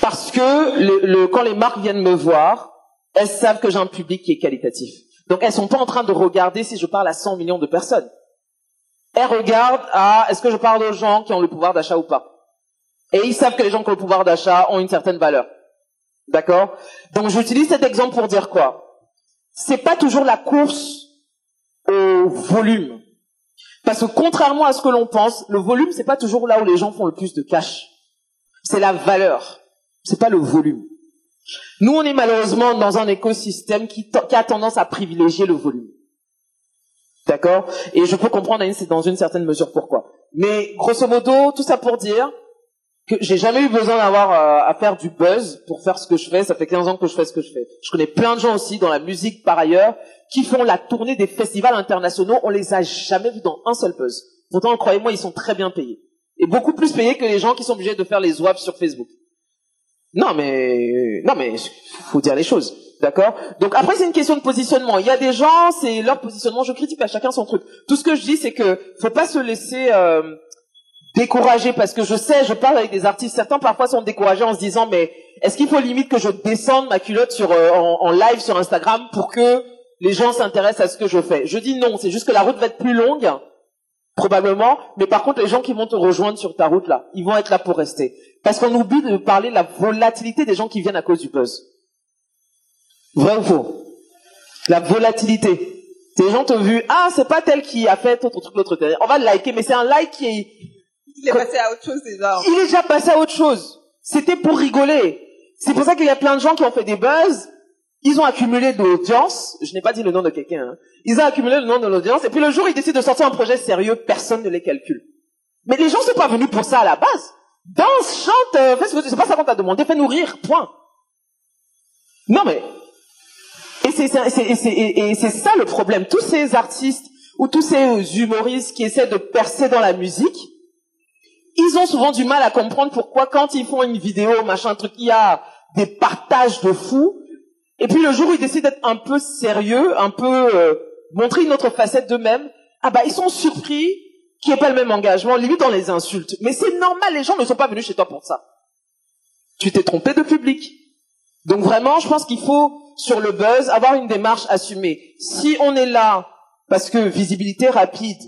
Parce que quand les marques viennent me voir, elles savent que j'ai un public qui est qualitatif. Donc elles sont pas en train de regarder si je parle à 100 millions de personnes. Elles regardent à est-ce que je parle aux gens qui ont le pouvoir d'achat ou pas? Et ils savent que les gens qui ont le pouvoir d'achat ont une certaine valeur. D'accord? Donc j'utilise cet exemple pour dire quoi? C'est pas toujours la course au volume. Parce que contrairement à ce que l'on pense, le volume c'est pas toujours là où les gens font le plus de cash. C'est la valeur. C'est pas le volume. Nous, on est malheureusement dans un écosystème qui, qui a tendance à privilégier le volume. D'accord? Et je peux comprendre dans une certaine mesure pourquoi. Mais grosso modo, tout ça pour dire que j'ai jamais eu besoin d'avoir euh, à faire du buzz pour faire ce que je fais. Ça fait 15 ans que je fais ce que je fais. Je connais plein de gens aussi dans la musique par ailleurs qui font la tournée des festivals internationaux. On les a jamais vus dans un seul buzz. Pourtant, croyez-moi, ils sont très bien payés. Et beaucoup plus payés que les gens qui sont obligés de faire les swaps sur Facebook. Non, mais, non, mais, faut dire les choses. D'accord? Donc après, c'est une question de positionnement. Il y a des gens, c'est leur positionnement. Je critique à chacun son truc. Tout ce que je dis, c'est que faut pas se laisser euh, découragé parce que je sais, je parle avec des artistes, certains parfois sont découragés en se disant mais est-ce qu'il faut limite que je descende ma culotte sur euh, en, live sur Instagram pour que les gens s'intéressent à ce que je fais? Je dis non, c'est juste que la route va être plus longue Probablement, mais par contre, les gens qui vont te rejoindre sur ta route là, ils vont être là pour rester. Parce qu'on oublie de parler de la volatilité des gens qui viennent à cause du buzz. Vrai ou faux? La volatilité. Les gens t'ont vu, ah, c'est pas tel qui a fait autre truc, l'autre. On va le liker, mais c'est un like qui est... Il est passé à autre chose déjà. Il est déjà passé à autre chose. C'était pour rigoler. C'est pour ça qu'il y a plein de gens qui ont fait des buzz. Ils ont accumulé de l'audience. Je n'ai pas dit le nom de quelqu'un. Hein. Ils ont accumulé le nom de l'audience. Et puis le jour, ils décident de sortir un projet sérieux. Personne ne les calcule. Mais les gens sont pas venus pour ça à la base. Danse, chante, euh, fais ce que c'est pas ça qu'on t'a demandé. Fais nourrir. Point. Non mais et c'est ça le problème. Tous ces artistes ou tous ces humoristes qui essaient de percer dans la musique, ils ont souvent du mal à comprendre pourquoi quand ils font une vidéo, machin truc, il y a des partages de fous. Et puis le jour où ils décident d'être un peu sérieux, un peu euh, montrer une autre facette d'eux-mêmes, ah bah ils sont surpris qu'il n'y ait pas le même engagement, limite dans les insultes. Mais c'est normal, les gens ne sont pas venus chez toi pour ça. Tu t'es trompé de public. Donc vraiment, je pense qu'il faut sur le buzz avoir une démarche assumée. Si on est là parce que visibilité rapide,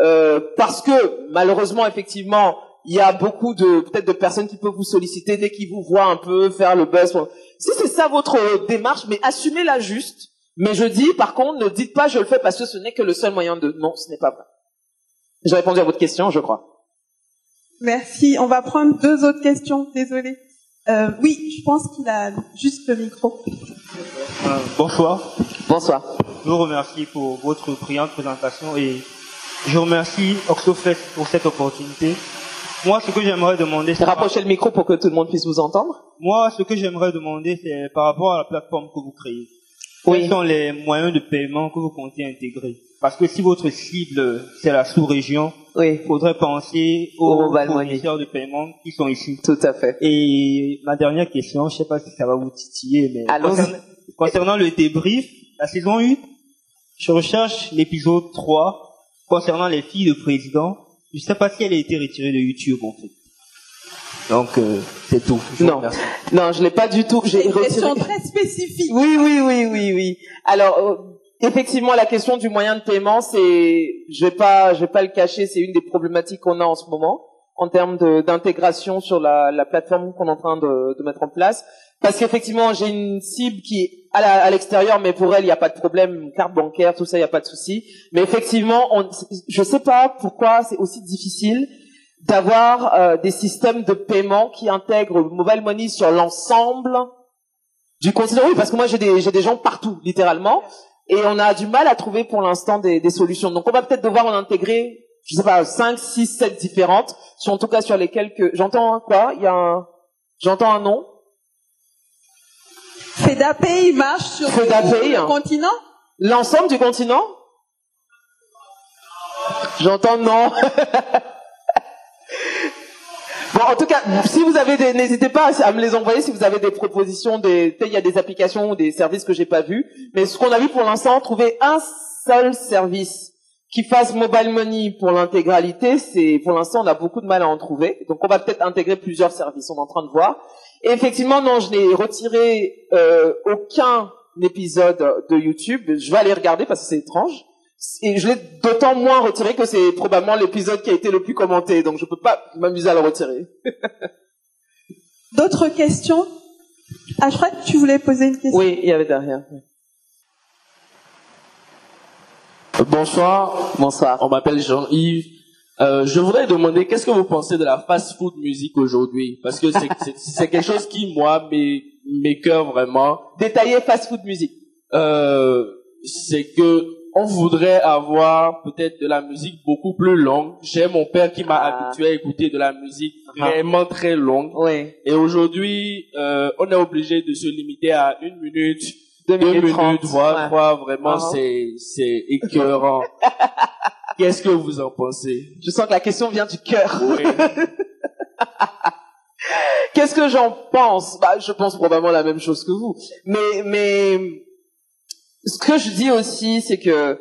euh, parce que malheureusement effectivement il y a beaucoup de peut-être de personnes qui peuvent vous solliciter dès qu'ils vous voient un peu faire le buzz. Si c'est ça votre démarche, mais assumez-la juste. Mais je dis, par contre, ne dites pas je le fais parce que ce n'est que le seul moyen de. Non, ce n'est pas vrai. J'ai répondu à votre question, je crois. Merci. On va prendre deux autres questions. Désolée. Euh, oui, je pense qu'il a juste le micro. Euh, bonsoir. Bonsoir. Je vous remercie pour votre brillante présentation et je remercie Oxofest pour cette opportunité. Moi, ce que j'aimerais demander, c'est... Rapprochez le micro pour que tout le monde puisse vous entendre. Moi, ce que j'aimerais demander, c'est par rapport à la plateforme que vous créez. Oui. Quels sont les moyens de paiement que vous comptez intégrer? Parce que si votre cible, c'est la sous-région, il faudrait penser aux fournisseurs de paiement qui sont ici. Tout à fait. Et ma dernière question, je sais pas si ça va vous titiller, mais concernant, concernant le débrief, la saison 1, je recherche l'épisode 3 concernant les filles de président je sais pas si elle a été retirée de YouTube en fait. Donc euh, c'est tout. non, non, je l'ai pas du tout. J'ai une question très spécifique. Oui, oui, oui, oui, oui. Alors euh, effectivement, la question du moyen de paiement, c'est, je vais pas, je vais pas le cacher, c'est une des problématiques qu'on a en ce moment en termes d'intégration sur la, la plateforme qu'on est en train de, de mettre en place. Parce qu'effectivement, j'ai une cible qui est à l'extérieur, mais pour elle, il n'y a pas de problème, carte bancaire, tout ça, il n'y a pas de souci. Mais effectivement, je ne sais pas pourquoi c'est aussi difficile d'avoir euh, des systèmes de paiement qui intègrent le mobile money sur l'ensemble du continent. Oui, parce que moi, j'ai des, gens partout, littéralement, et on a du mal à trouver pour l'instant des, solutions. Donc, on va peut-être devoir en intégrer, je sais pas, 5, 6, 7 différentes, sur, en tout cas sur lesquelles que... J'entends quoi? J'entends un nom? FEDAPay marche sur le, continent L'ensemble du continent J'entends non. bon, en tout cas, si vous avez des, n'hésitez pas à me les envoyer si vous avez des propositions, des, il y a des applications ou des services que j'ai pas vus. Mais ce qu'on a vu pour l'instant, trouver un seul service qui fasse mobile money pour l'intégralité, c'est, pour l'instant, on a beaucoup de mal à en trouver. Donc, on va peut-être intégrer plusieurs services. On est en train de voir effectivement, non, je n'ai retiré euh, aucun épisode de YouTube. Je vais aller regarder parce que c'est étrange. Et je l'ai d'autant moins retiré que c'est probablement l'épisode qui a été le plus commenté. Donc je peux pas m'amuser à le retirer. D'autres questions? Ah, je crois que tu voulais poser une question. Oui, il y avait derrière. Bonsoir. Bonsoir. On m'appelle Jean-Yves. Euh, je voudrais demander qu'est-ce que vous pensez de la fast-food musique aujourd'hui? Parce que c'est quelque chose qui, moi, m'écœure vraiment. Détailler fast-food musique. Euh, c'est que on voudrait avoir peut-être de la musique beaucoup plus longue. J'ai mon père qui m'a ah. habitué à écouter de la musique vraiment très longue. Oui. Et aujourd'hui, euh, on est obligé de se limiter à une minute, deux, minutes, voire trois. Vraiment, uh-huh. c'est c'est écœurant. Qu'est-ce que vous en pensez? Je sens que la question vient du cœur. Qu'est-ce que j'en pense? Bah, Je pense probablement la même chose que vous. Mais, mais ce que je dis aussi, c'est que euh,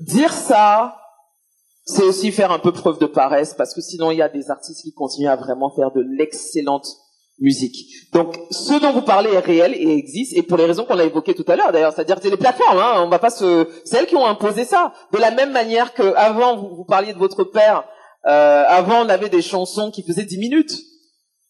dire ça, c'est aussi faire un peu preuve de paresse, parce que sinon il y a des artistes qui continuent à vraiment faire de l'excellente musique. Donc, ce dont vous parlez est réel et existe, et pour les raisons qu'on a évoquées tout à l'heure d'ailleurs, c'est-à-dire c'est les plateformes, hein, on va pas se, c'est elles qui ont imposé ça. De la même manière que avant vous, parliez de votre père, euh, avant on avait des chansons qui faisaient 10 minutes.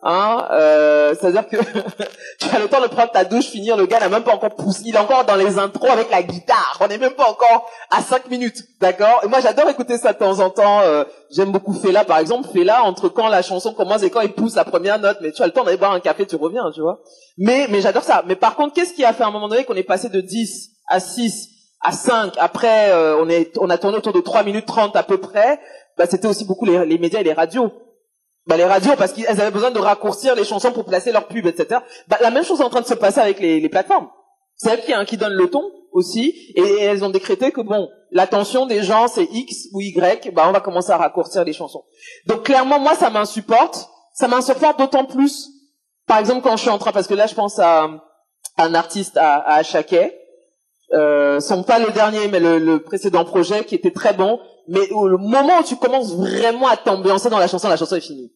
Hein, euh, c'est-à-dire que tu as le temps de prendre ta douche, finir, le gars n'a même pas encore poussé, il est encore dans les intros avec la guitare, on n'est même pas encore à 5 minutes, d'accord? Et moi j'adore écouter ça de temps en temps, euh, j'aime beaucoup Fela. Par exemple, Fela, entre quand la chanson commence et quand il pousse la première note, mais tu as le temps d'aller boire un café, tu reviens, tu vois? Mais mais j'adore ça, mais par contre, qu'est-ce qui a fait à un moment donné qu'on est passé de 10 à 6 à 5, après euh, on, est, on a tourné autour de 3 minutes 30 à peu près, bah, c'était aussi beaucoup les, les médias et les radios bah, les radios parce qu'elles avaient besoin de raccourcir les chansons pour placer leurs pubs, etc. Bah, la même chose est en train de se passer avec les, les plateformes. C'est elles qui, hein, qui donnent le ton aussi, et elles ont décrété que bon, l'attention des gens c'est X ou Y, bah on va commencer à raccourcir les chansons. Donc clairement, moi ça m'insupporte, ça m'insupporte d'autant plus. Par exemple, quand je suis en train, parce que là je pense à, un artiste à, à Achaquet, euh, son pas le dernier, mais le, le précédent projet qui était très bon, mais au moment où tu commences vraiment à t'ambiancer dans la chanson, la chanson est finie.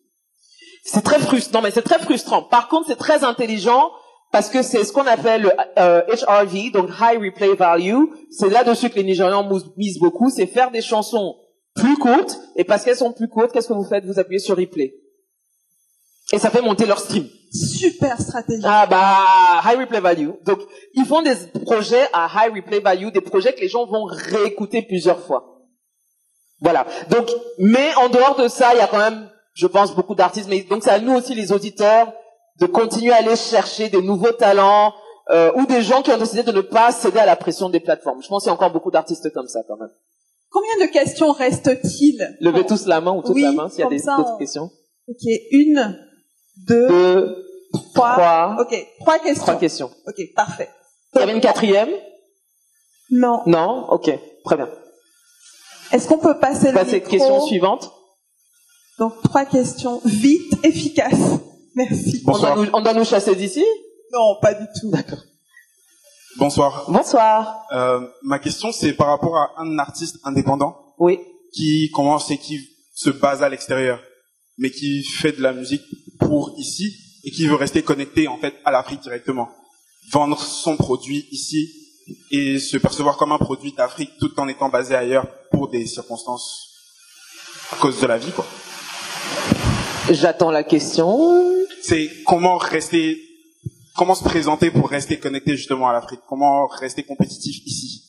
C'est très frustrant, mais c'est très frustrant. Par contre, c'est très intelligent parce que c'est ce qu'on appelle le HRV, euh, donc High Replay Value. C'est là-dessus que les Nigérians misent beaucoup, c'est faire des chansons plus courtes, et parce qu'elles sont plus courtes, qu'est-ce que vous faites? Vous appuyez sur Replay. Et ça fait monter leur stream. Super stratégie. Ah bah, High Replay Value. Donc, ils font des projets à High Replay Value, des projets que les gens vont réécouter plusieurs fois. Voilà. Donc, mais en dehors de ça, il y a quand même, je pense, beaucoup d'artistes. Mais donc, c'est à nous aussi, les auditeurs, de continuer à aller chercher des nouveaux talents euh, ou des gens qui ont décidé de ne pas céder à la pression des plateformes. Je pense qu'il y a encore beaucoup d'artistes comme ça, quand même. Combien de questions reste-t-il Levez tous la main ou toute la main s'il y a des d'autres questions. Ok, une, deux, deux trois. trois. Ok, trois questions. Trois questions. Ok, parfait. Il y avait une quatrième? Non. Non? Ok, très bien. Est-ce qu'on peut passer la question suivante. Donc trois questions vite, efficaces. Merci. Bonsoir. On doit nous, chasser d'ici? Non, pas du tout. D'accord. Bonsoir. Bonsoir. Euh, ma question, c'est par rapport à un artiste indépendant. Oui. Qui commence et qui se base à l'extérieur, mais qui fait de la musique pour ici et qui veut rester connecté en fait à l'Afrique directement. Vendre son produit ici et se percevoir comme un produit d'Afrique tout en étant basé ailleurs pour des circonstances à cause de la vie, quoi. J'attends la question. C'est comment rester, comment se présenter pour rester connecté justement à l'Afrique, comment rester compétitif ici?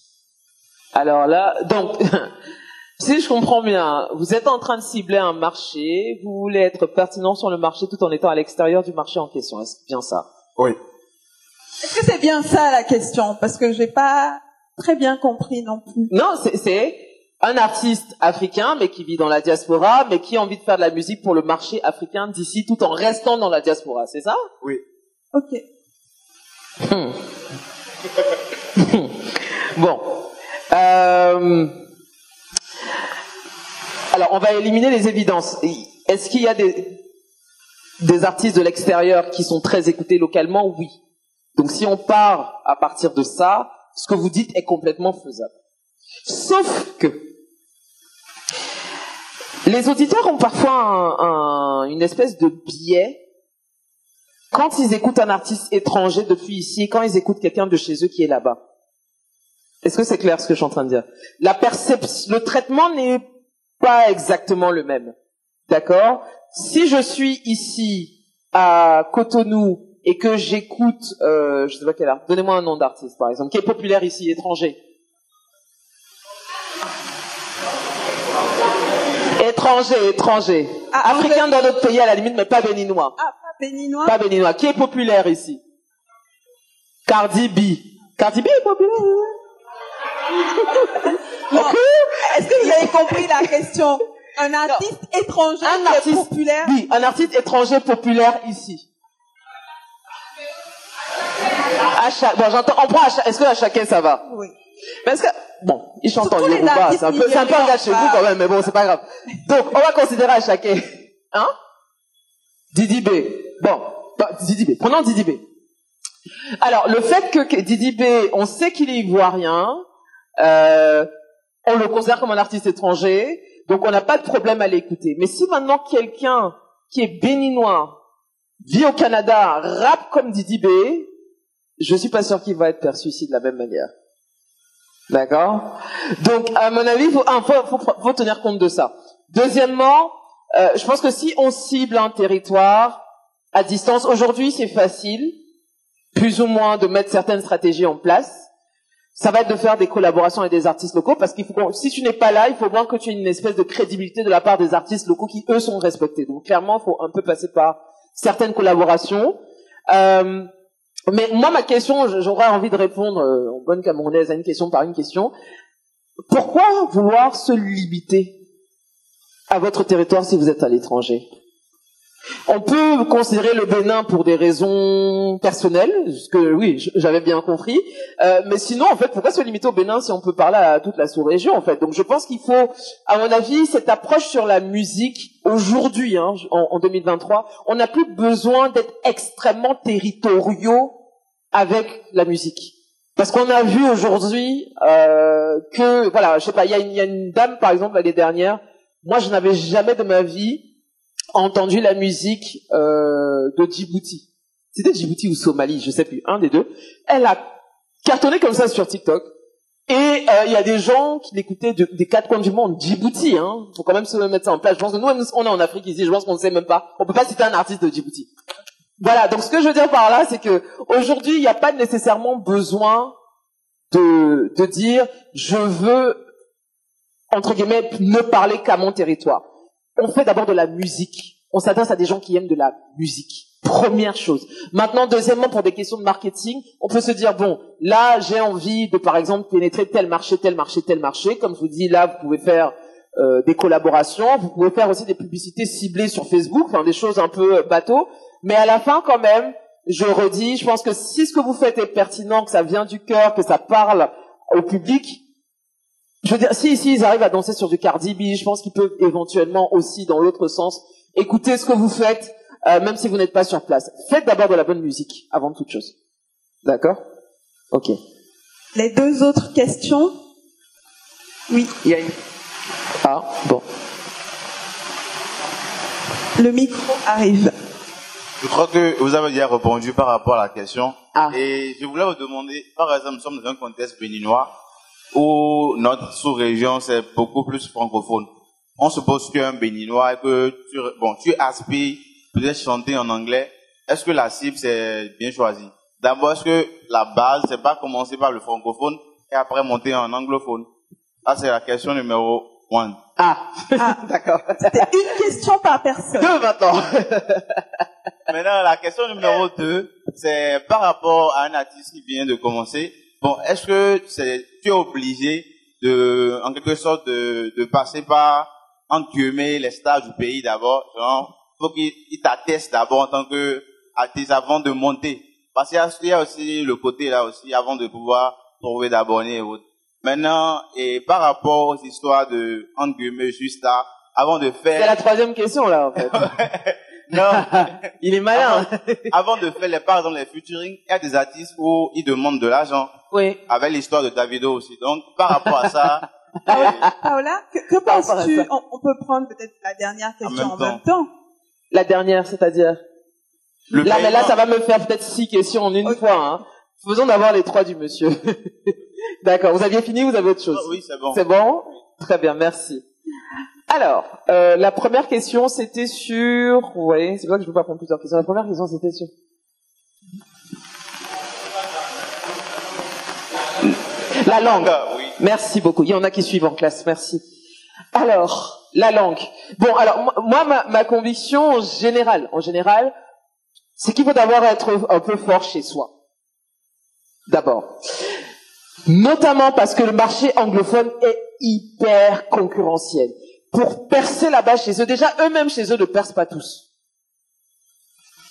Alors là, donc, si je comprends bien, vous êtes en train de cibler un marché, vous voulez être pertinent sur le marché tout en étant à l'extérieur du marché en question. Est-ce bien ça? Oui. Est-ce que c'est bien ça la question? Parce que j'ai pas très bien compris non plus. Non, c'est un artiste africain, mais qui vit dans la diaspora, mais qui a envie de faire de la musique pour le marché africain d'ici, tout en restant dans la diaspora, c'est ça? Oui. Ok. Hmm. bon. Euh... Alors, on va éliminer les évidences. Est-ce qu'il y a des, des artistes de l'extérieur qui sont très écoutés localement? Oui. Donc si on part à partir de ça, ce que vous dites est complètement faisable. Sauf que les auditeurs ont parfois une espèce de biais quand ils écoutent un artiste étranger depuis ici, quand ils écoutent quelqu'un de chez eux qui est là-bas. Est-ce que c'est clair ce que je suis en train de dire? La perception, le traitement n'est pas exactement le même. D'accord? Si je suis ici à Cotonou et que j'écoute, euh, je sais pas quel art, donnez-moi un nom d'artiste par exemple, qui est populaire ici, étranger. Étranger, étranger. Ah, Africain dans notre pays à la limite, mais pas béninois. Ah, pas béninois. Pas béninois. Qui est populaire ici? Cardi B. Cardi B est populaire Est-ce que vous avez compris la question? Un artiste étranger un artiste, populaire? Oui, un artiste étranger populaire ici. bon, j'entends, on prend est-ce que à chacun ça va? Oui. Parce que, bon, il chante en Yoruba, c'est un peu, c'est chez vous quand même, mais bon, c'est pas grave. Donc, on va considérer à chacun. Hein? Didi B. Bon, Didi B. Prenons Didi B. Alors, le fait que Didi B, on sait qu'il est ivoirien, euh, on le considère comme un artiste étranger, donc on n'a pas de problème à l'écouter. Mais si maintenant quelqu'un qui est béninois vit au Canada, rap comme Didi B, je suis pas sûr qu'il va être perçu ici de la même manière. D'accord? Donc, à mon avis, il faut, faut, tenir compte de ça. Deuxièmement, euh, je pense que si on cible un territoire à distance, aujourd'hui c'est facile, plus ou moins, de mettre certaines stratégies en place. Ça va être de faire des collaborations avec des artistes locaux, parce qu'il faut, si tu n'es pas là, il faut bien que tu aies une espèce de crédibilité de la part des artistes locaux qui, eux, sont respectés. Donc, clairement, il faut un peu passer par certaines collaborations. Euh, mais moi, ma question, j'aurais envie de répondre euh, en bonne camerounaise à une question par une question. Pourquoi vouloir se limiter à votre territoire si vous êtes à l'étranger? On peut considérer le Bénin pour des raisons personnelles, ce que oui, j'avais bien compris. Euh, mais sinon, en fait, pourquoi se limiter au Bénin si on peut parler à toute la sous-région, en fait? Donc, je pense qu'il faut, à mon avis, cette approche sur la musique aujourd'hui, hein, en, en 2023, on n'a plus besoin d'être extrêmement territoriaux avec la musique. Parce qu'on a vu aujourd'hui euh, que, voilà, je sais pas, il y, a une dame, par exemple, l'année dernière, moi, je n'avais jamais de ma vie entendu la musique euh, de Djibouti. C'était Djibouti ou Somalie, je sais plus, un des deux. Elle a cartonné comme ça sur TikTok. Et euh, il y a des gens qui l'écoutaient des quatre coins du monde. Djibouti, hein. Faut quand même se mettre ça en place. Je pense que nous, on est en Afrique ici. Je pense qu'on ne sait même pas. On peut pas citer un artiste de Djibouti. Voilà. Donc ce que je veux dire par là, c'est que aujourd'hui, il n'y a pas nécessairement besoin de de dire je veux entre guillemets ne parler qu'à mon territoire on fait d'abord de la musique. On s'adresse à des gens qui aiment de la musique. Première chose. Maintenant, deuxièmement, pour des questions de marketing, on peut se dire, bon, là, j'ai envie de, par exemple, pénétrer tel marché, tel marché, tel marché. Comme je vous dis, là, vous pouvez faire euh, des collaborations. Vous pouvez faire aussi des publicités ciblées sur Facebook, enfin, des choses un peu euh, bateau. Mais à la fin, quand même, je redis, je pense que si ce que vous faites est pertinent, que ça vient du cœur, que ça parle au public, je veux dire, si, si ils arrivent à danser sur du Cardi B, je pense qu'ils peuvent éventuellement aussi, dans l'autre sens, écouter ce que vous faites, euh, même si vous n'êtes pas sur place. Faites d'abord de la bonne musique, avant toute chose. D'accord? Ok. Les deux autres questions? Oui. Il y a une... Ah, bon. Le micro arrive. Je crois que vous avez déjà répondu par rapport à la question. Ah. Et je voulais vous demander, par exemple, nous sommes dans un contexte béninois où notre sous-région, c'est beaucoup plus francophone. On suppose qu'un béninois, que tu, bon, tu aspires peut-être chanter en anglais. Est-ce que la cible, c'est bien choisi? D'abord, est-ce que la base, c'est pas commencer par le francophone et après monter en anglophone? Ça, c'est la question numéro one. Ah, ah d'accord. C'était une question par personne. Deux maintenant. maintenant, la question numéro deux, c'est par rapport à un artiste qui vient de commencer. Bon, est-ce que c'est, tu es obligé de, en quelque sorte, de, de passer par, entre guillemets, les stars du pays d'abord, genre, faut qu'il t'atteste d'abord en tant que artiste avant de monter. Parce qu'il y a aussi le côté là aussi, avant de pouvoir trouver d'abonnés et autres. Maintenant, et par rapport aux histoires de, entre guillemets, juste là, avant de faire... C'est la troisième question là, en fait. Non. il est malin. Avant, de faire les, par exemple, les featuring, il y a des artistes où ils demandent de l'argent. Oui. Avec l'histoire de Davido aussi. Donc, par rapport à ça. Paola, que, que penses-tu on, peut prendre peut-être la dernière question en même, temps. La dernière, c'est-à-dire Là, mais là, ça va me faire peut-être six questions en une fois. Hein. Faisons d'abord les trois du monsieur. D'accord. Vous aviez fini, vous avez autre chose ah Oui, c'est bon. C'est bon Très bien, merci. Alors, euh, la première question, c'était sur... Oui, c'est vrai que je ne peux pas prendre plusieurs questions. La première question, c'était sur... La langue. Ah, oui. Merci beaucoup. Il y en a qui suivent en classe. Merci. Alors, la langue. Bon, alors moi, ma, ma conviction générale, en général, c'est qu'il faut d'abord être un peu fort chez soi. D'abord. Notamment parce que le marché anglophone est hyper concurrentiel pour percer là-bas chez eux. Déjà, eux-mêmes chez eux ne percent pas tous.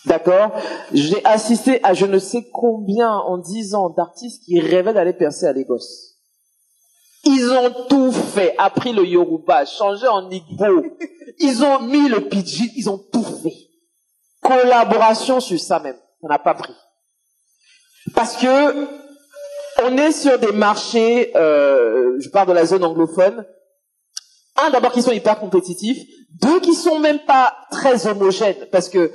D'accord? J'ai assisté à je ne sais combien en dix ans d'artistes qui rêvaient d'aller percer à Lagos. Ils ont tout fait, appris le Yoruba, changé en Igbo. Ils ont mis le pidgin, ils ont tout fait. Collaboration sur ça même. On n'a pas pris. Parce que on est sur des marchés, euh, je parle de la zone anglophone, un, d'abord, qui sont hyper compétitifs. Deux, qui sont même pas très homogènes. Parce que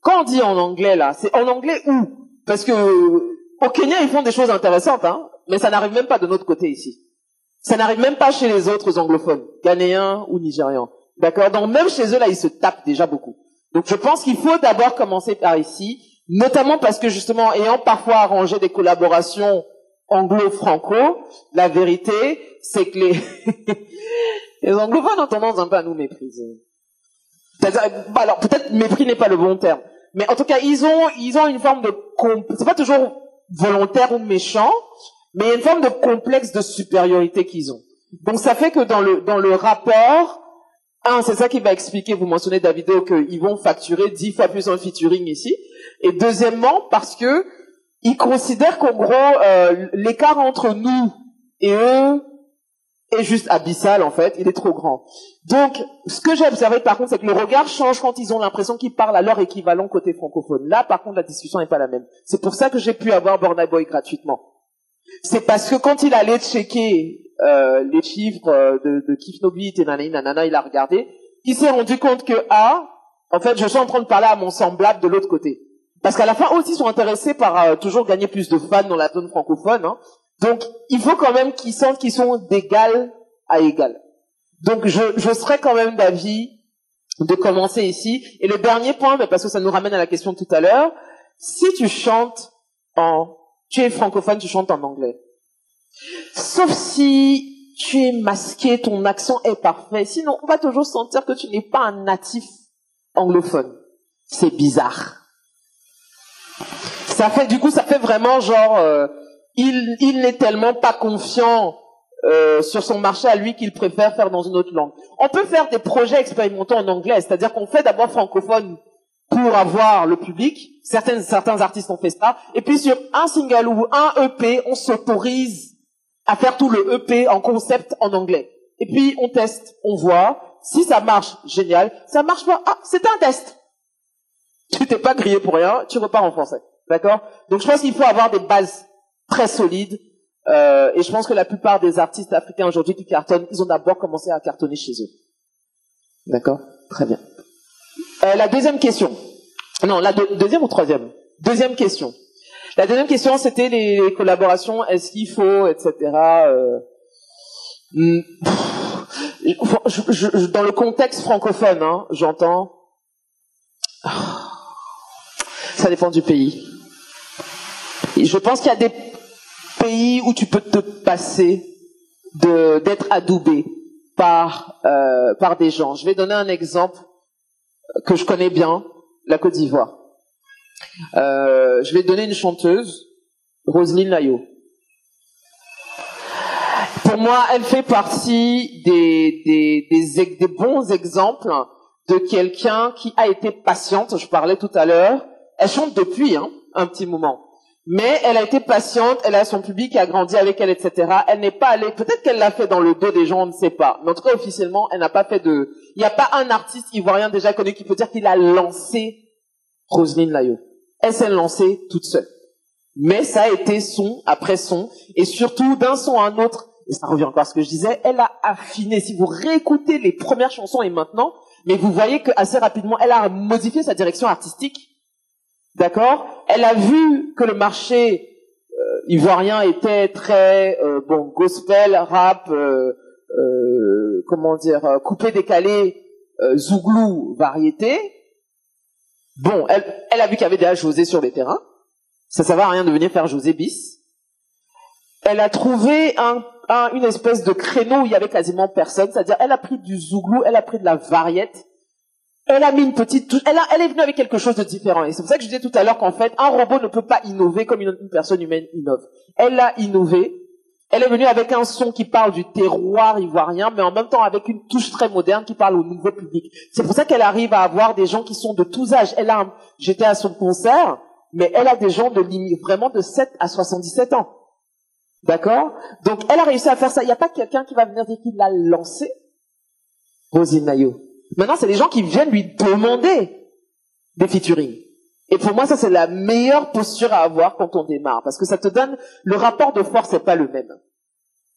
Quand on dit en anglais là, c'est en anglais où? Parce que au Kenya ils font des choses intéressantes, hein, mais ça n'arrive même pas de notre côté ici. Ça n'arrive même pas chez les autres anglophones, ghanéens ou nigérians. D'accord? Donc même chez eux là, ils se tapent déjà beaucoup. Donc je pense qu'il faut d'abord commencer par ici, notamment parce que justement, ayant parfois arrangé des collaborations anglo-franco, la vérité, c'est que les, les anglophones ont tendance un peu à nous mépriser. Bah, alors peut-être mépris n'est pas le bon terme, mais en tout cas ils ont ils ont une forme de c'est pas toujours volontaire ou méchant, mais il y a une forme de complexe de supériorité qu'ils ont. Donc ça fait que dans le dans le rapport, un c'est ça qui va expliquer. Vous mentionnez Davido qu'ils vont facturer dix fois plus en featuring ici, et deuxièmement parce que ils considèrent qu'en gros euh, l'écart entre nous et eux est juste abyssal en fait, il est trop grand. Donc, ce que j'ai observé par contre, c'est que le regard change quand ils ont l'impression qu'ils parlent à leur équivalent côté francophone. Là, par contre, la discussion n'est pas la même. C'est pour ça que j'ai pu avoir Burna Boy gratuitement. C'est parce que quand il allait checker euh, les chiffres euh, de, de Kif Nobit et nanana, nanana, il a regardé, il s'est rendu compte que ah, en fait, je suis en train de parler à mon semblable de l'autre côté. Parce qu'à la fin aussi, ils sont intéressés par euh, toujours gagner plus de fans dans la zone francophone. Hein. Donc, il faut quand même qu'ils sentent qu'ils sont d'égal à égal. Donc, je, je serais quand même d'avis de commencer ici. Et le dernier point, mais parce que ça nous ramène à la question de tout à l'heure, si tu chantes en, tu es francophone, tu chantes en anglais. Sauf si tu es masqué, ton accent est parfait. Sinon, on va toujours sentir que tu n'es pas un natif anglophone. C'est bizarre. Ça fait, du coup, ça fait vraiment genre, euh, il, il n'est tellement pas confiant euh, sur son marché à lui qu'il préfère faire dans une autre langue. On peut faire des projets expérimentaux en anglais, c'est-à-dire qu'on fait d'abord francophone pour avoir le public. Certains, certains artistes ont fait ça. Et puis sur un single ou un EP, on s'autorise à faire tout le EP en concept en anglais. Et puis on teste, on voit. Si ça marche, génial. Ça marche pas, ah, c'est un test. Tu t'es pas grillé pour rien, tu repars en français. D'accord? Donc je pense qu'il faut avoir des bases très solides. Euh, et je pense que la plupart des artistes africains aujourd'hui qui cartonnent, ils ont d'abord commencé à cartonner chez eux. D'accord? Très bien. Euh, la deuxième question. Non, la deuxième ou troisième? Deuxième question. La deuxième question, c'était les, collaborations. Est-ce qu'il faut, etc. Euh, hmm, dans le contexte francophone, hein, j'entends. Ça dépend du pays je pense qu'il y a des pays où tu peux te passer d'être adoubé euh, par des gens. Je vais donner un exemple que je connais bien, la Côte d'Ivoire. Euh, je vais donner une chanteuse, Roselyne Layo. Pour moi, elle fait partie des, des, des, des bons exemples de quelqu'un qui a été patiente. Je parlais tout à l'heure. Elle chante depuis hein, un petit moment. Mais elle a été patiente, elle a son public qui a grandi avec elle, etc. Elle n'est pas allée, peut-être qu'elle l'a fait dans le dos des gens, on ne sait pas. Mais en tout cas, officiellement, elle n'a pas fait de... Il n'y a pas un artiste ivoirien déjà connu qui peut dire qu'il a lancé Roselyne Layo. Elle s'est lancée toute seule. Mais ça a été son après son, et surtout d'un son à un autre, et ça revient encore à ce que je disais, elle a affiné. Si vous réécoutez les premières chansons et maintenant, mais vous voyez que assez rapidement, elle a modifié sa direction artistique D'accord? Elle a vu que le marché euh, ivoirien était très euh, bon gospel, rap, euh, euh comment dire, coupé décalé, zouglou, variété. Bon, elle, a vu qu'il y avait déjà José sur les terrains. Ça ne à rien de venir faire José bis. Elle a trouvé un, un, une espèce de créneau où il y avait quasiment personne, c'est-à-dire elle a pris du zouglou, elle a pris de la variette, elle a mis une petite elle, est venue avec quelque chose de différent. Et c'est pour ça que je disais tout à l'heure qu'en fait, un robot ne peut pas innover comme une, personne humaine innove. Elle a innové. Elle est venue avec un son qui parle du terroir ivoirien, mais en même temps avec une touche très moderne qui parle au nouveau public. C'est pour ça qu'elle arrive à avoir des gens qui sont de tous âges. Elle a, j'étais à son concert, mais elle a des gens de vraiment de 7 à 77 ans. D'accord? Donc elle a réussi à faire ça. Il n'y a pas quelqu'un qui va venir dire qu'il l'a lancé? Rosine Nayo. Maintenant, c'est les gens qui viennent lui demander des featuring. Et pour moi, ça, c'est la meilleure posture à avoir quand on démarre. Parce que ça te donne, le rapport de force n'est pas le même.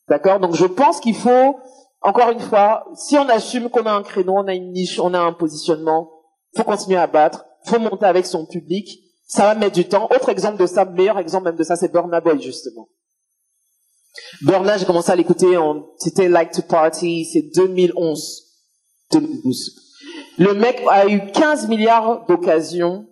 D'accord? Donc, je pense qu'il faut, encore une fois, si on assume qu'on a un créneau, on a une niche, on a un positionnement, faut continuer à battre. faut monter avec son public. Ça va mettre du temps. Autre exemple de ça, meilleur exemple même de ça, c'est Burna Boy, justement. Burna, j'ai commencé à l'écouter, c'était Like to Party, c'est 2011, 2012. Le mec a eu 15 milliards d'occasions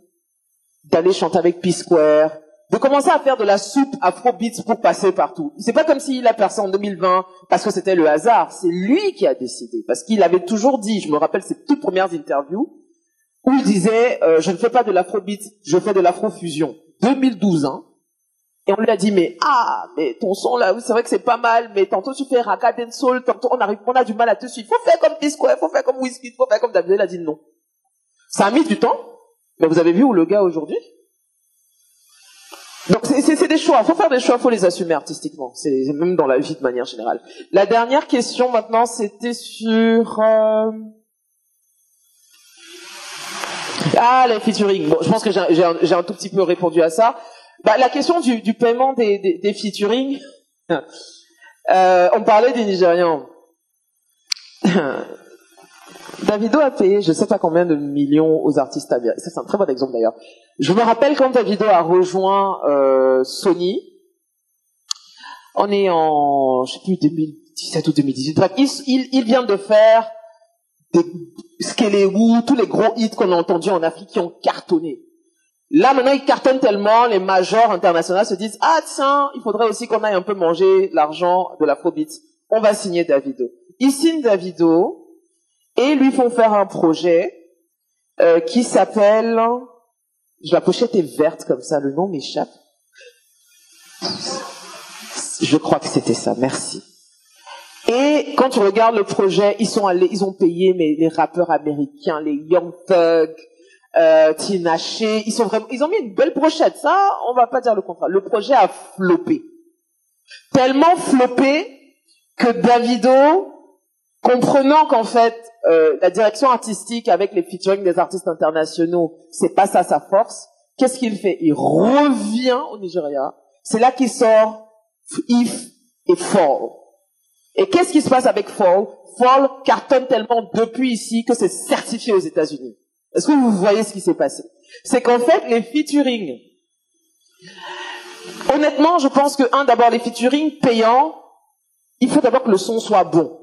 d'aller chanter avec P-Square, de commencer à faire de la soupe afrobeats pour passer partout. C'est pas comme s'il a percé en 2020 parce que c'était le hasard. C'est lui qui a décidé. Parce qu'il avait toujours dit, je me rappelle ses toutes premières interviews, où il disait, euh, je ne fais pas de l'afrobeat, je fais de l'afrofusion. 2012, hein. Et on lui a dit, mais ah, mais ton son là, c'est vrai que c'est pas mal, mais tantôt tu fais Raka Soul, tantôt on a du mal à te suivre. Faut faire comme Disco, faut faire comme Whiskey, faut faire comme David. Il a dit non. Ça a mis du temps, mais vous avez vu où le gars aujourd'hui? Donc c'est des choix, faut faire des choix, faut les assumer artistiquement. C'est même dans la vie de manière générale. La dernière question maintenant, c'était sur euh... ah les featuring. Bon, je pense que j'ai un, tout petit peu répondu à ça. Bah, la question du, du paiement des, des, des featuring. euh, on parlait des Nigérians. Davido a payé, je sais pas combien de millions aux artistes américains. Ça, c'est un très bon exemple d'ailleurs. Je me rappelle quand Davido a rejoint euh, Sony. On est en, je sais plus, 2017 ou 2018. il, il, vient de faire des Skelewu, tous les gros hits qu'on a entendus en Afrique qui ont cartonné. Là, maintenant, il cartonne tellement, les majors internationaux se disent, ah tiens, il faudrait aussi qu'on aille un peu manger l'argent de l'afrobeat. On va signer Davido. Ils signent Davido, et lui font faire un projet euh, qui s'appelle la pochette est verte comme ça, le nom m'échappe. Je crois que c'était ça, merci. Et quand tu regardes le projet, ils sont allés, ils ont payé mais les rappeurs américains, les Young Thug, euh, ils vraiment, ils ont mis une belle brochette. Ça, on va pas dire le contraire. Le projet a floppé, tellement floppé que Davido, comprenant qu'en fait euh, la direction artistique avec les featuring des artistes internationaux, c'est pas ça sa force. Qu'est-ce qu'il fait? Il revient au Nigeria. C'est là qu'il sort If et Fall. Et qu'est-ce qui se passe avec Fall? Fall cartonne tellement depuis ici que c'est certifié aux États-Unis. Est-ce que vous voyez ce qui s'est passé? C'est qu'en fait, les featuring, honnêtement, je pense que, un, d'abord, les featuring payants, il faut d'abord que le son soit bon.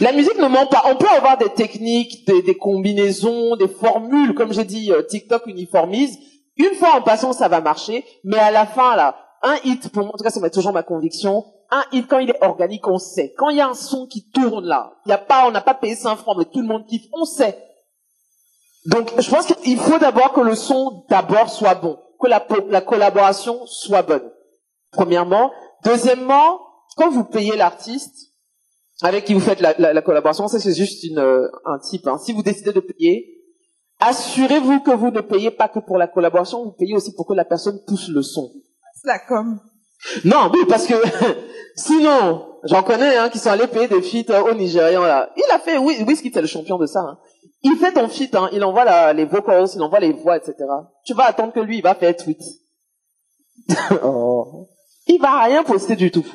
La musique ne ment pas. On peut avoir des techniques, des, combinaisons, des formules, comme j'ai dit, euh, TikTok uniformise. Une fois en passant, ça va marcher, mais à la fin, là, un hit, pour moi, en tout cas, c'est toujours ma conviction, un hit, quand il est organique, on sait. Quand il y a un son qui tourne là, il y a pas, on n'a pas payé 5 francs, mais tout le monde kiffe, on sait. Donc, je pense qu'il faut d'abord que le son, d'abord, soit bon. Que la, la collaboration soit bonne. Premièrement. Deuxièmement, quand vous payez l'artiste, avec qui vous faites la, la, la collaboration, ça c'est juste une, euh, un type. Hein. Si vous décidez de payer, assurez-vous que vous ne payez pas que pour la collaboration, vous payez aussi pour que la personne pousse le son. C'est la com. Non, oui, parce que sinon, j'en connais hein, qui sont allés payer des feats au Nigérian là. Il a fait, oui, Whisky c'est le champion de ça. Hein. Il fait ton feat, hein, il envoie la, les vocals, il envoie les voix, etc. Tu vas attendre que lui, il va faire tweet. oh. Il va rien poster du tout.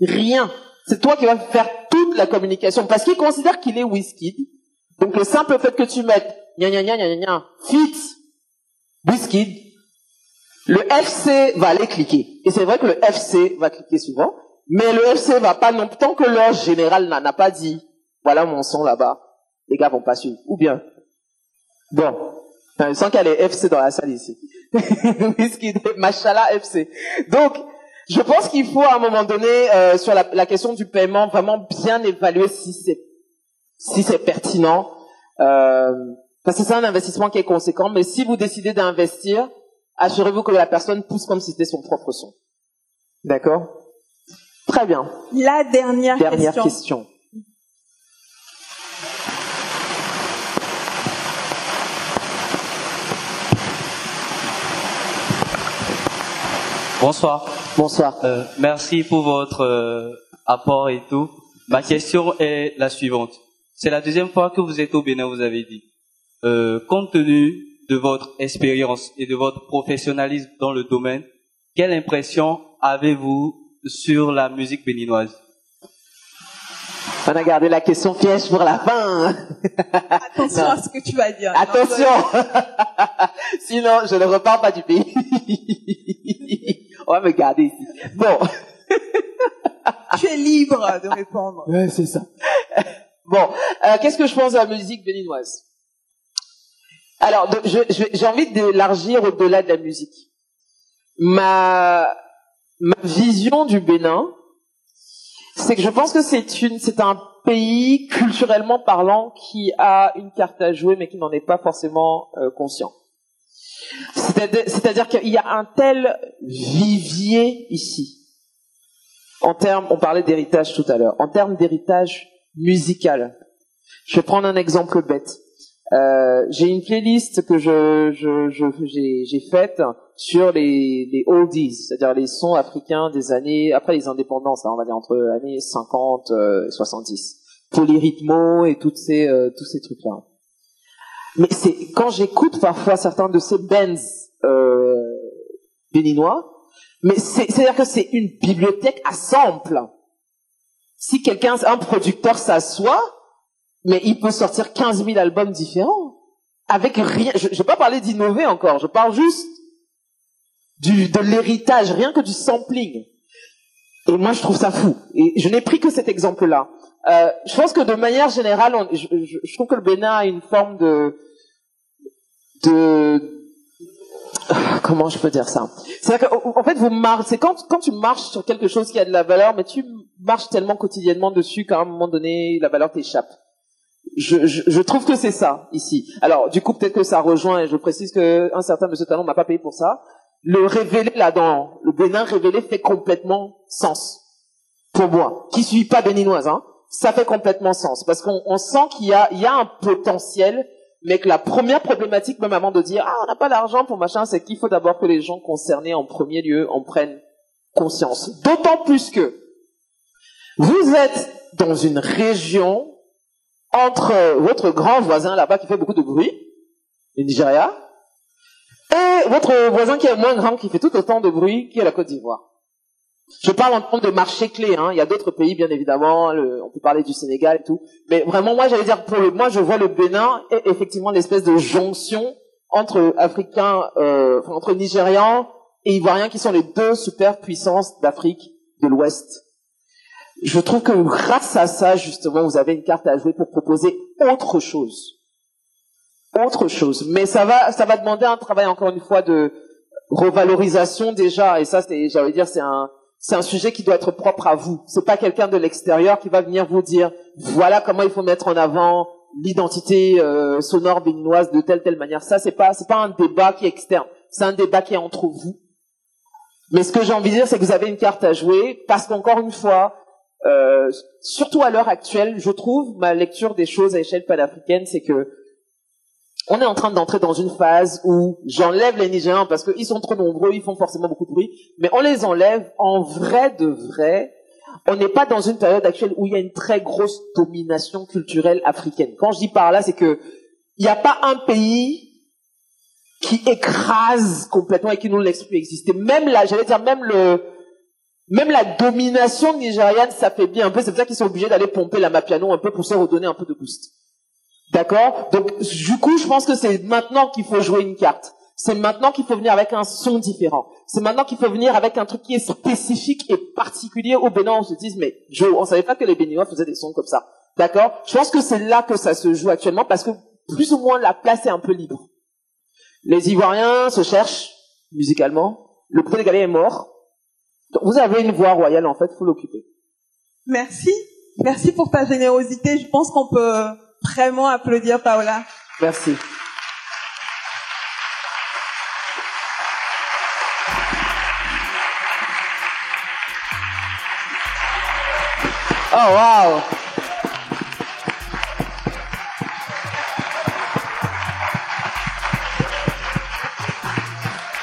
Rien. C'est toi qui vas faire toute la communication parce qu'il considère qu'il est whisky. Donc le simple fait que tu mettes gna gna gna gna fit whisky, le FC va aller cliquer. Et c'est vrai que le FC va cliquer souvent, mais le FC va pas non tant que leur général n'a pas dit voilà mon son là-bas, les gars vont pas suivre. Ou bien bon, je sens qu'il y a les FC dans la salle ici. whisky, machallah FC. Donc je pense qu'il faut à un moment donné euh, sur la, la, question du paiement vraiment bien évaluer si c'est si c'est pertinent euh, parce que c'est un investissement qui est conséquent. Mais si vous décidez d'investir, assurez-vous que la personne pousse comme si c'était son propre son. D'accord? Très bien. La dernière, dernière question. Bonsoir. Bonsoir. Euh, merci pour votre euh, apport et tout. Ma question est la suivante. C'est la deuxième fois que vous êtes au Bénin, vous avez dit. Euh, compte tenu de votre expérience et de votre professionnalisme dans le domaine, quelle impression avez-vous sur la musique béninoise? On a gardé la question piège pour la fin. Attention à ce que tu vas dire. Attention. Sinon, je ne repars pas du pays. On va me garder ici. Bon. tu es libre de répondre. Ouais, c'est ça. Bon, euh, qu'est-ce que je pense de la musique béninoise? Alors, j'ai envie d'élargir au-delà de la musique. Ma, ma vision du Bénin, c'est que je pense que c'est une, c'est un pays culturellement parlant qui a une carte à jouer, mais qui n'en est pas forcément euh, conscient. C'est-à-dire qu'il y a un tel vivier ici. En termes, on parlait d'héritage tout à l'heure. En termes d'héritage musical, je vais prendre un exemple bête. Euh, j'ai une playlist que j'ai, faite sur les, oldies, c'est-à-dire les sons africains des années après les indépendances, on va dire entre années 50 euh, et 70, rythmos et tous ces trucs-là. Mais c'est quand j'écoute parfois certains de ces bands euh, béninois, mais c'est-à-dire que c'est une bibliothèque à samples. Si quelqu'un, un producteur s'assoit, mais il peut sortir 15 000 albums différents. Avec rien, je ne vais pas parler d'innover encore, je parle juste du, de l'héritage, rien que du sampling. Et moi, je trouve ça fou. Et je n'ai pris que cet exemple-là. Euh, je pense que de manière générale, je, je, trouve que le Bénin a une forme de, de, comment je peux dire ça? C'est en fait, vous marchez. C'est quand quand tu marches sur quelque chose qui a de la valeur, mais tu marches tellement quotidiennement dessus qu'à un moment donné, la valeur t'échappe. Je, je, je, trouve que c'est ça ici. Alors, du coup, peut-être que ça rejoint. Et je précise que un certain Monsieur Talon m'a pas payé pour ça. Le révélé là dans le Bénin révélé fait complètement sens pour moi, qui suis pas béninoise. Hein, ça fait complètement sens parce qu'on on sent qu'il y a il y a un potentiel mais que la première problématique, même avant de dire ah on n'a pas d'argent pour machin, c'est qu'il faut d'abord que les gens concernés en premier lieu en prennent conscience. D'autant plus que vous êtes dans une région entre votre grand voisin là-bas qui fait beaucoup de bruit, le Nigeria, et votre voisin qui est moins grand, qui fait tout autant de bruit, qui est la Côte d'Ivoire. Je parle en termes de marché clé. Hein. Il y a d'autres pays, bien évidemment. on peut parler du Sénégal et tout. Mais vraiment, moi, j'allais dire, pour le, moi, je vois le Bénin et effectivement l'espèce de jonction entre Africains, euh, entre Nigérians et Ivoiriens, qui sont les deux superpuissances d'Afrique de l'Ouest. Je trouve que grâce à ça, justement, vous avez une carte à jouer pour proposer autre chose. Autre chose. Mais ça va, ça va demander un travail, encore une fois, de revalorisation déjà. Et ça, c'est, j'allais dire, c'est un, c'est un sujet qui doit être propre à vous. C'est pas quelqu'un de l'extérieur qui va venir vous dire voilà comment il faut mettre en avant l'identité euh, sonore béninoise de telle telle manière. Ça c'est pas c'est pas un débat qui est externe. C'est un débat qui est entre vous. Mais ce que j'ai envie de dire c'est que vous avez une carte à jouer parce qu'encore une fois, euh, surtout à l'heure actuelle, je trouve ma lecture des choses à échelle panafricaine, c'est que on est en train d'entrer dans une phase où j'enlève les Nigériens parce qu'ils sont trop nombreux, ils font forcément beaucoup de bruit, mais on les enlève en vrai de vrai. On n'est pas dans une période actuelle où il y a une très grosse domination culturelle africaine. Quand je dis par là, c'est que il n'y a pas un pays qui écrase complètement et qui nous laisse plus exister. Même là, j'allais dire même le, même la domination nigériane s'affaiblit un peu. C'est pour ça qu'ils sont obligés d'aller pomper la Mapiano un peu pour se redonner un peu de boost. D'accord? Donc du coup, je pense que c'est maintenant qu'il faut jouer une carte. C'est maintenant qu'il faut venir avec un son différent. C'est maintenant qu'il faut venir avec un truc qui est spécifique et particulier au Bénin. On se dise, mais je, on savait pas que les Béninois faisaient des sons comme ça. D'accord? Je pense que c'est là que ça se joue actuellement parce que plus ou moins la place est un peu libre. Les Ivoiriens se cherchent musicalement. Le Sénégalais est mort. Donc, vous avez une voix royale en fait, faut l'occuper. Merci. Merci pour ta générosité. Je pense qu'on peut vraiment applaudir Paola. Merci. Oh wow!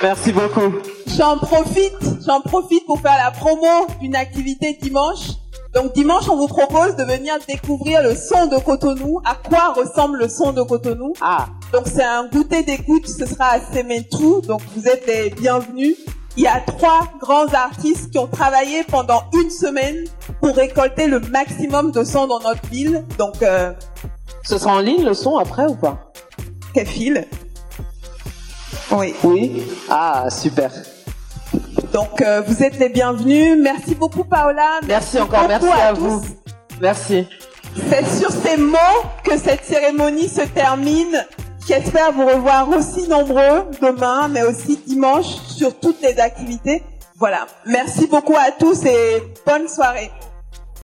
Merci beaucoup. J'en profite, j'en profite pour faire la promo d'une activité dimanche donc dimanche, on vous propose de venir découvrir le son de Cotonou. À quoi ressemble le son de Cotonou? Ah. Donc c'est un goûter d'écoute. Ce sera à Sementou. Donc vous êtes les bienvenus. il y a trois grands artistes qui ont travaillé pendant une semaine pour récolter le maximum de sons dans notre ville. Donc, euh, ce sera en ligne le son après ou pas? Quel fil Oui. Oui. Ah, super. Donc, euh, vous êtes les bienvenus. Merci beaucoup, Paola. Merci, encore, merci à, vous. Merci. C'est sur ces mots que cette cérémonie se termine. J'espère vous revoir aussi nombreux demain, mais aussi dimanche sur toutes les activités. Voilà. Merci beaucoup à tous et bonne soirée.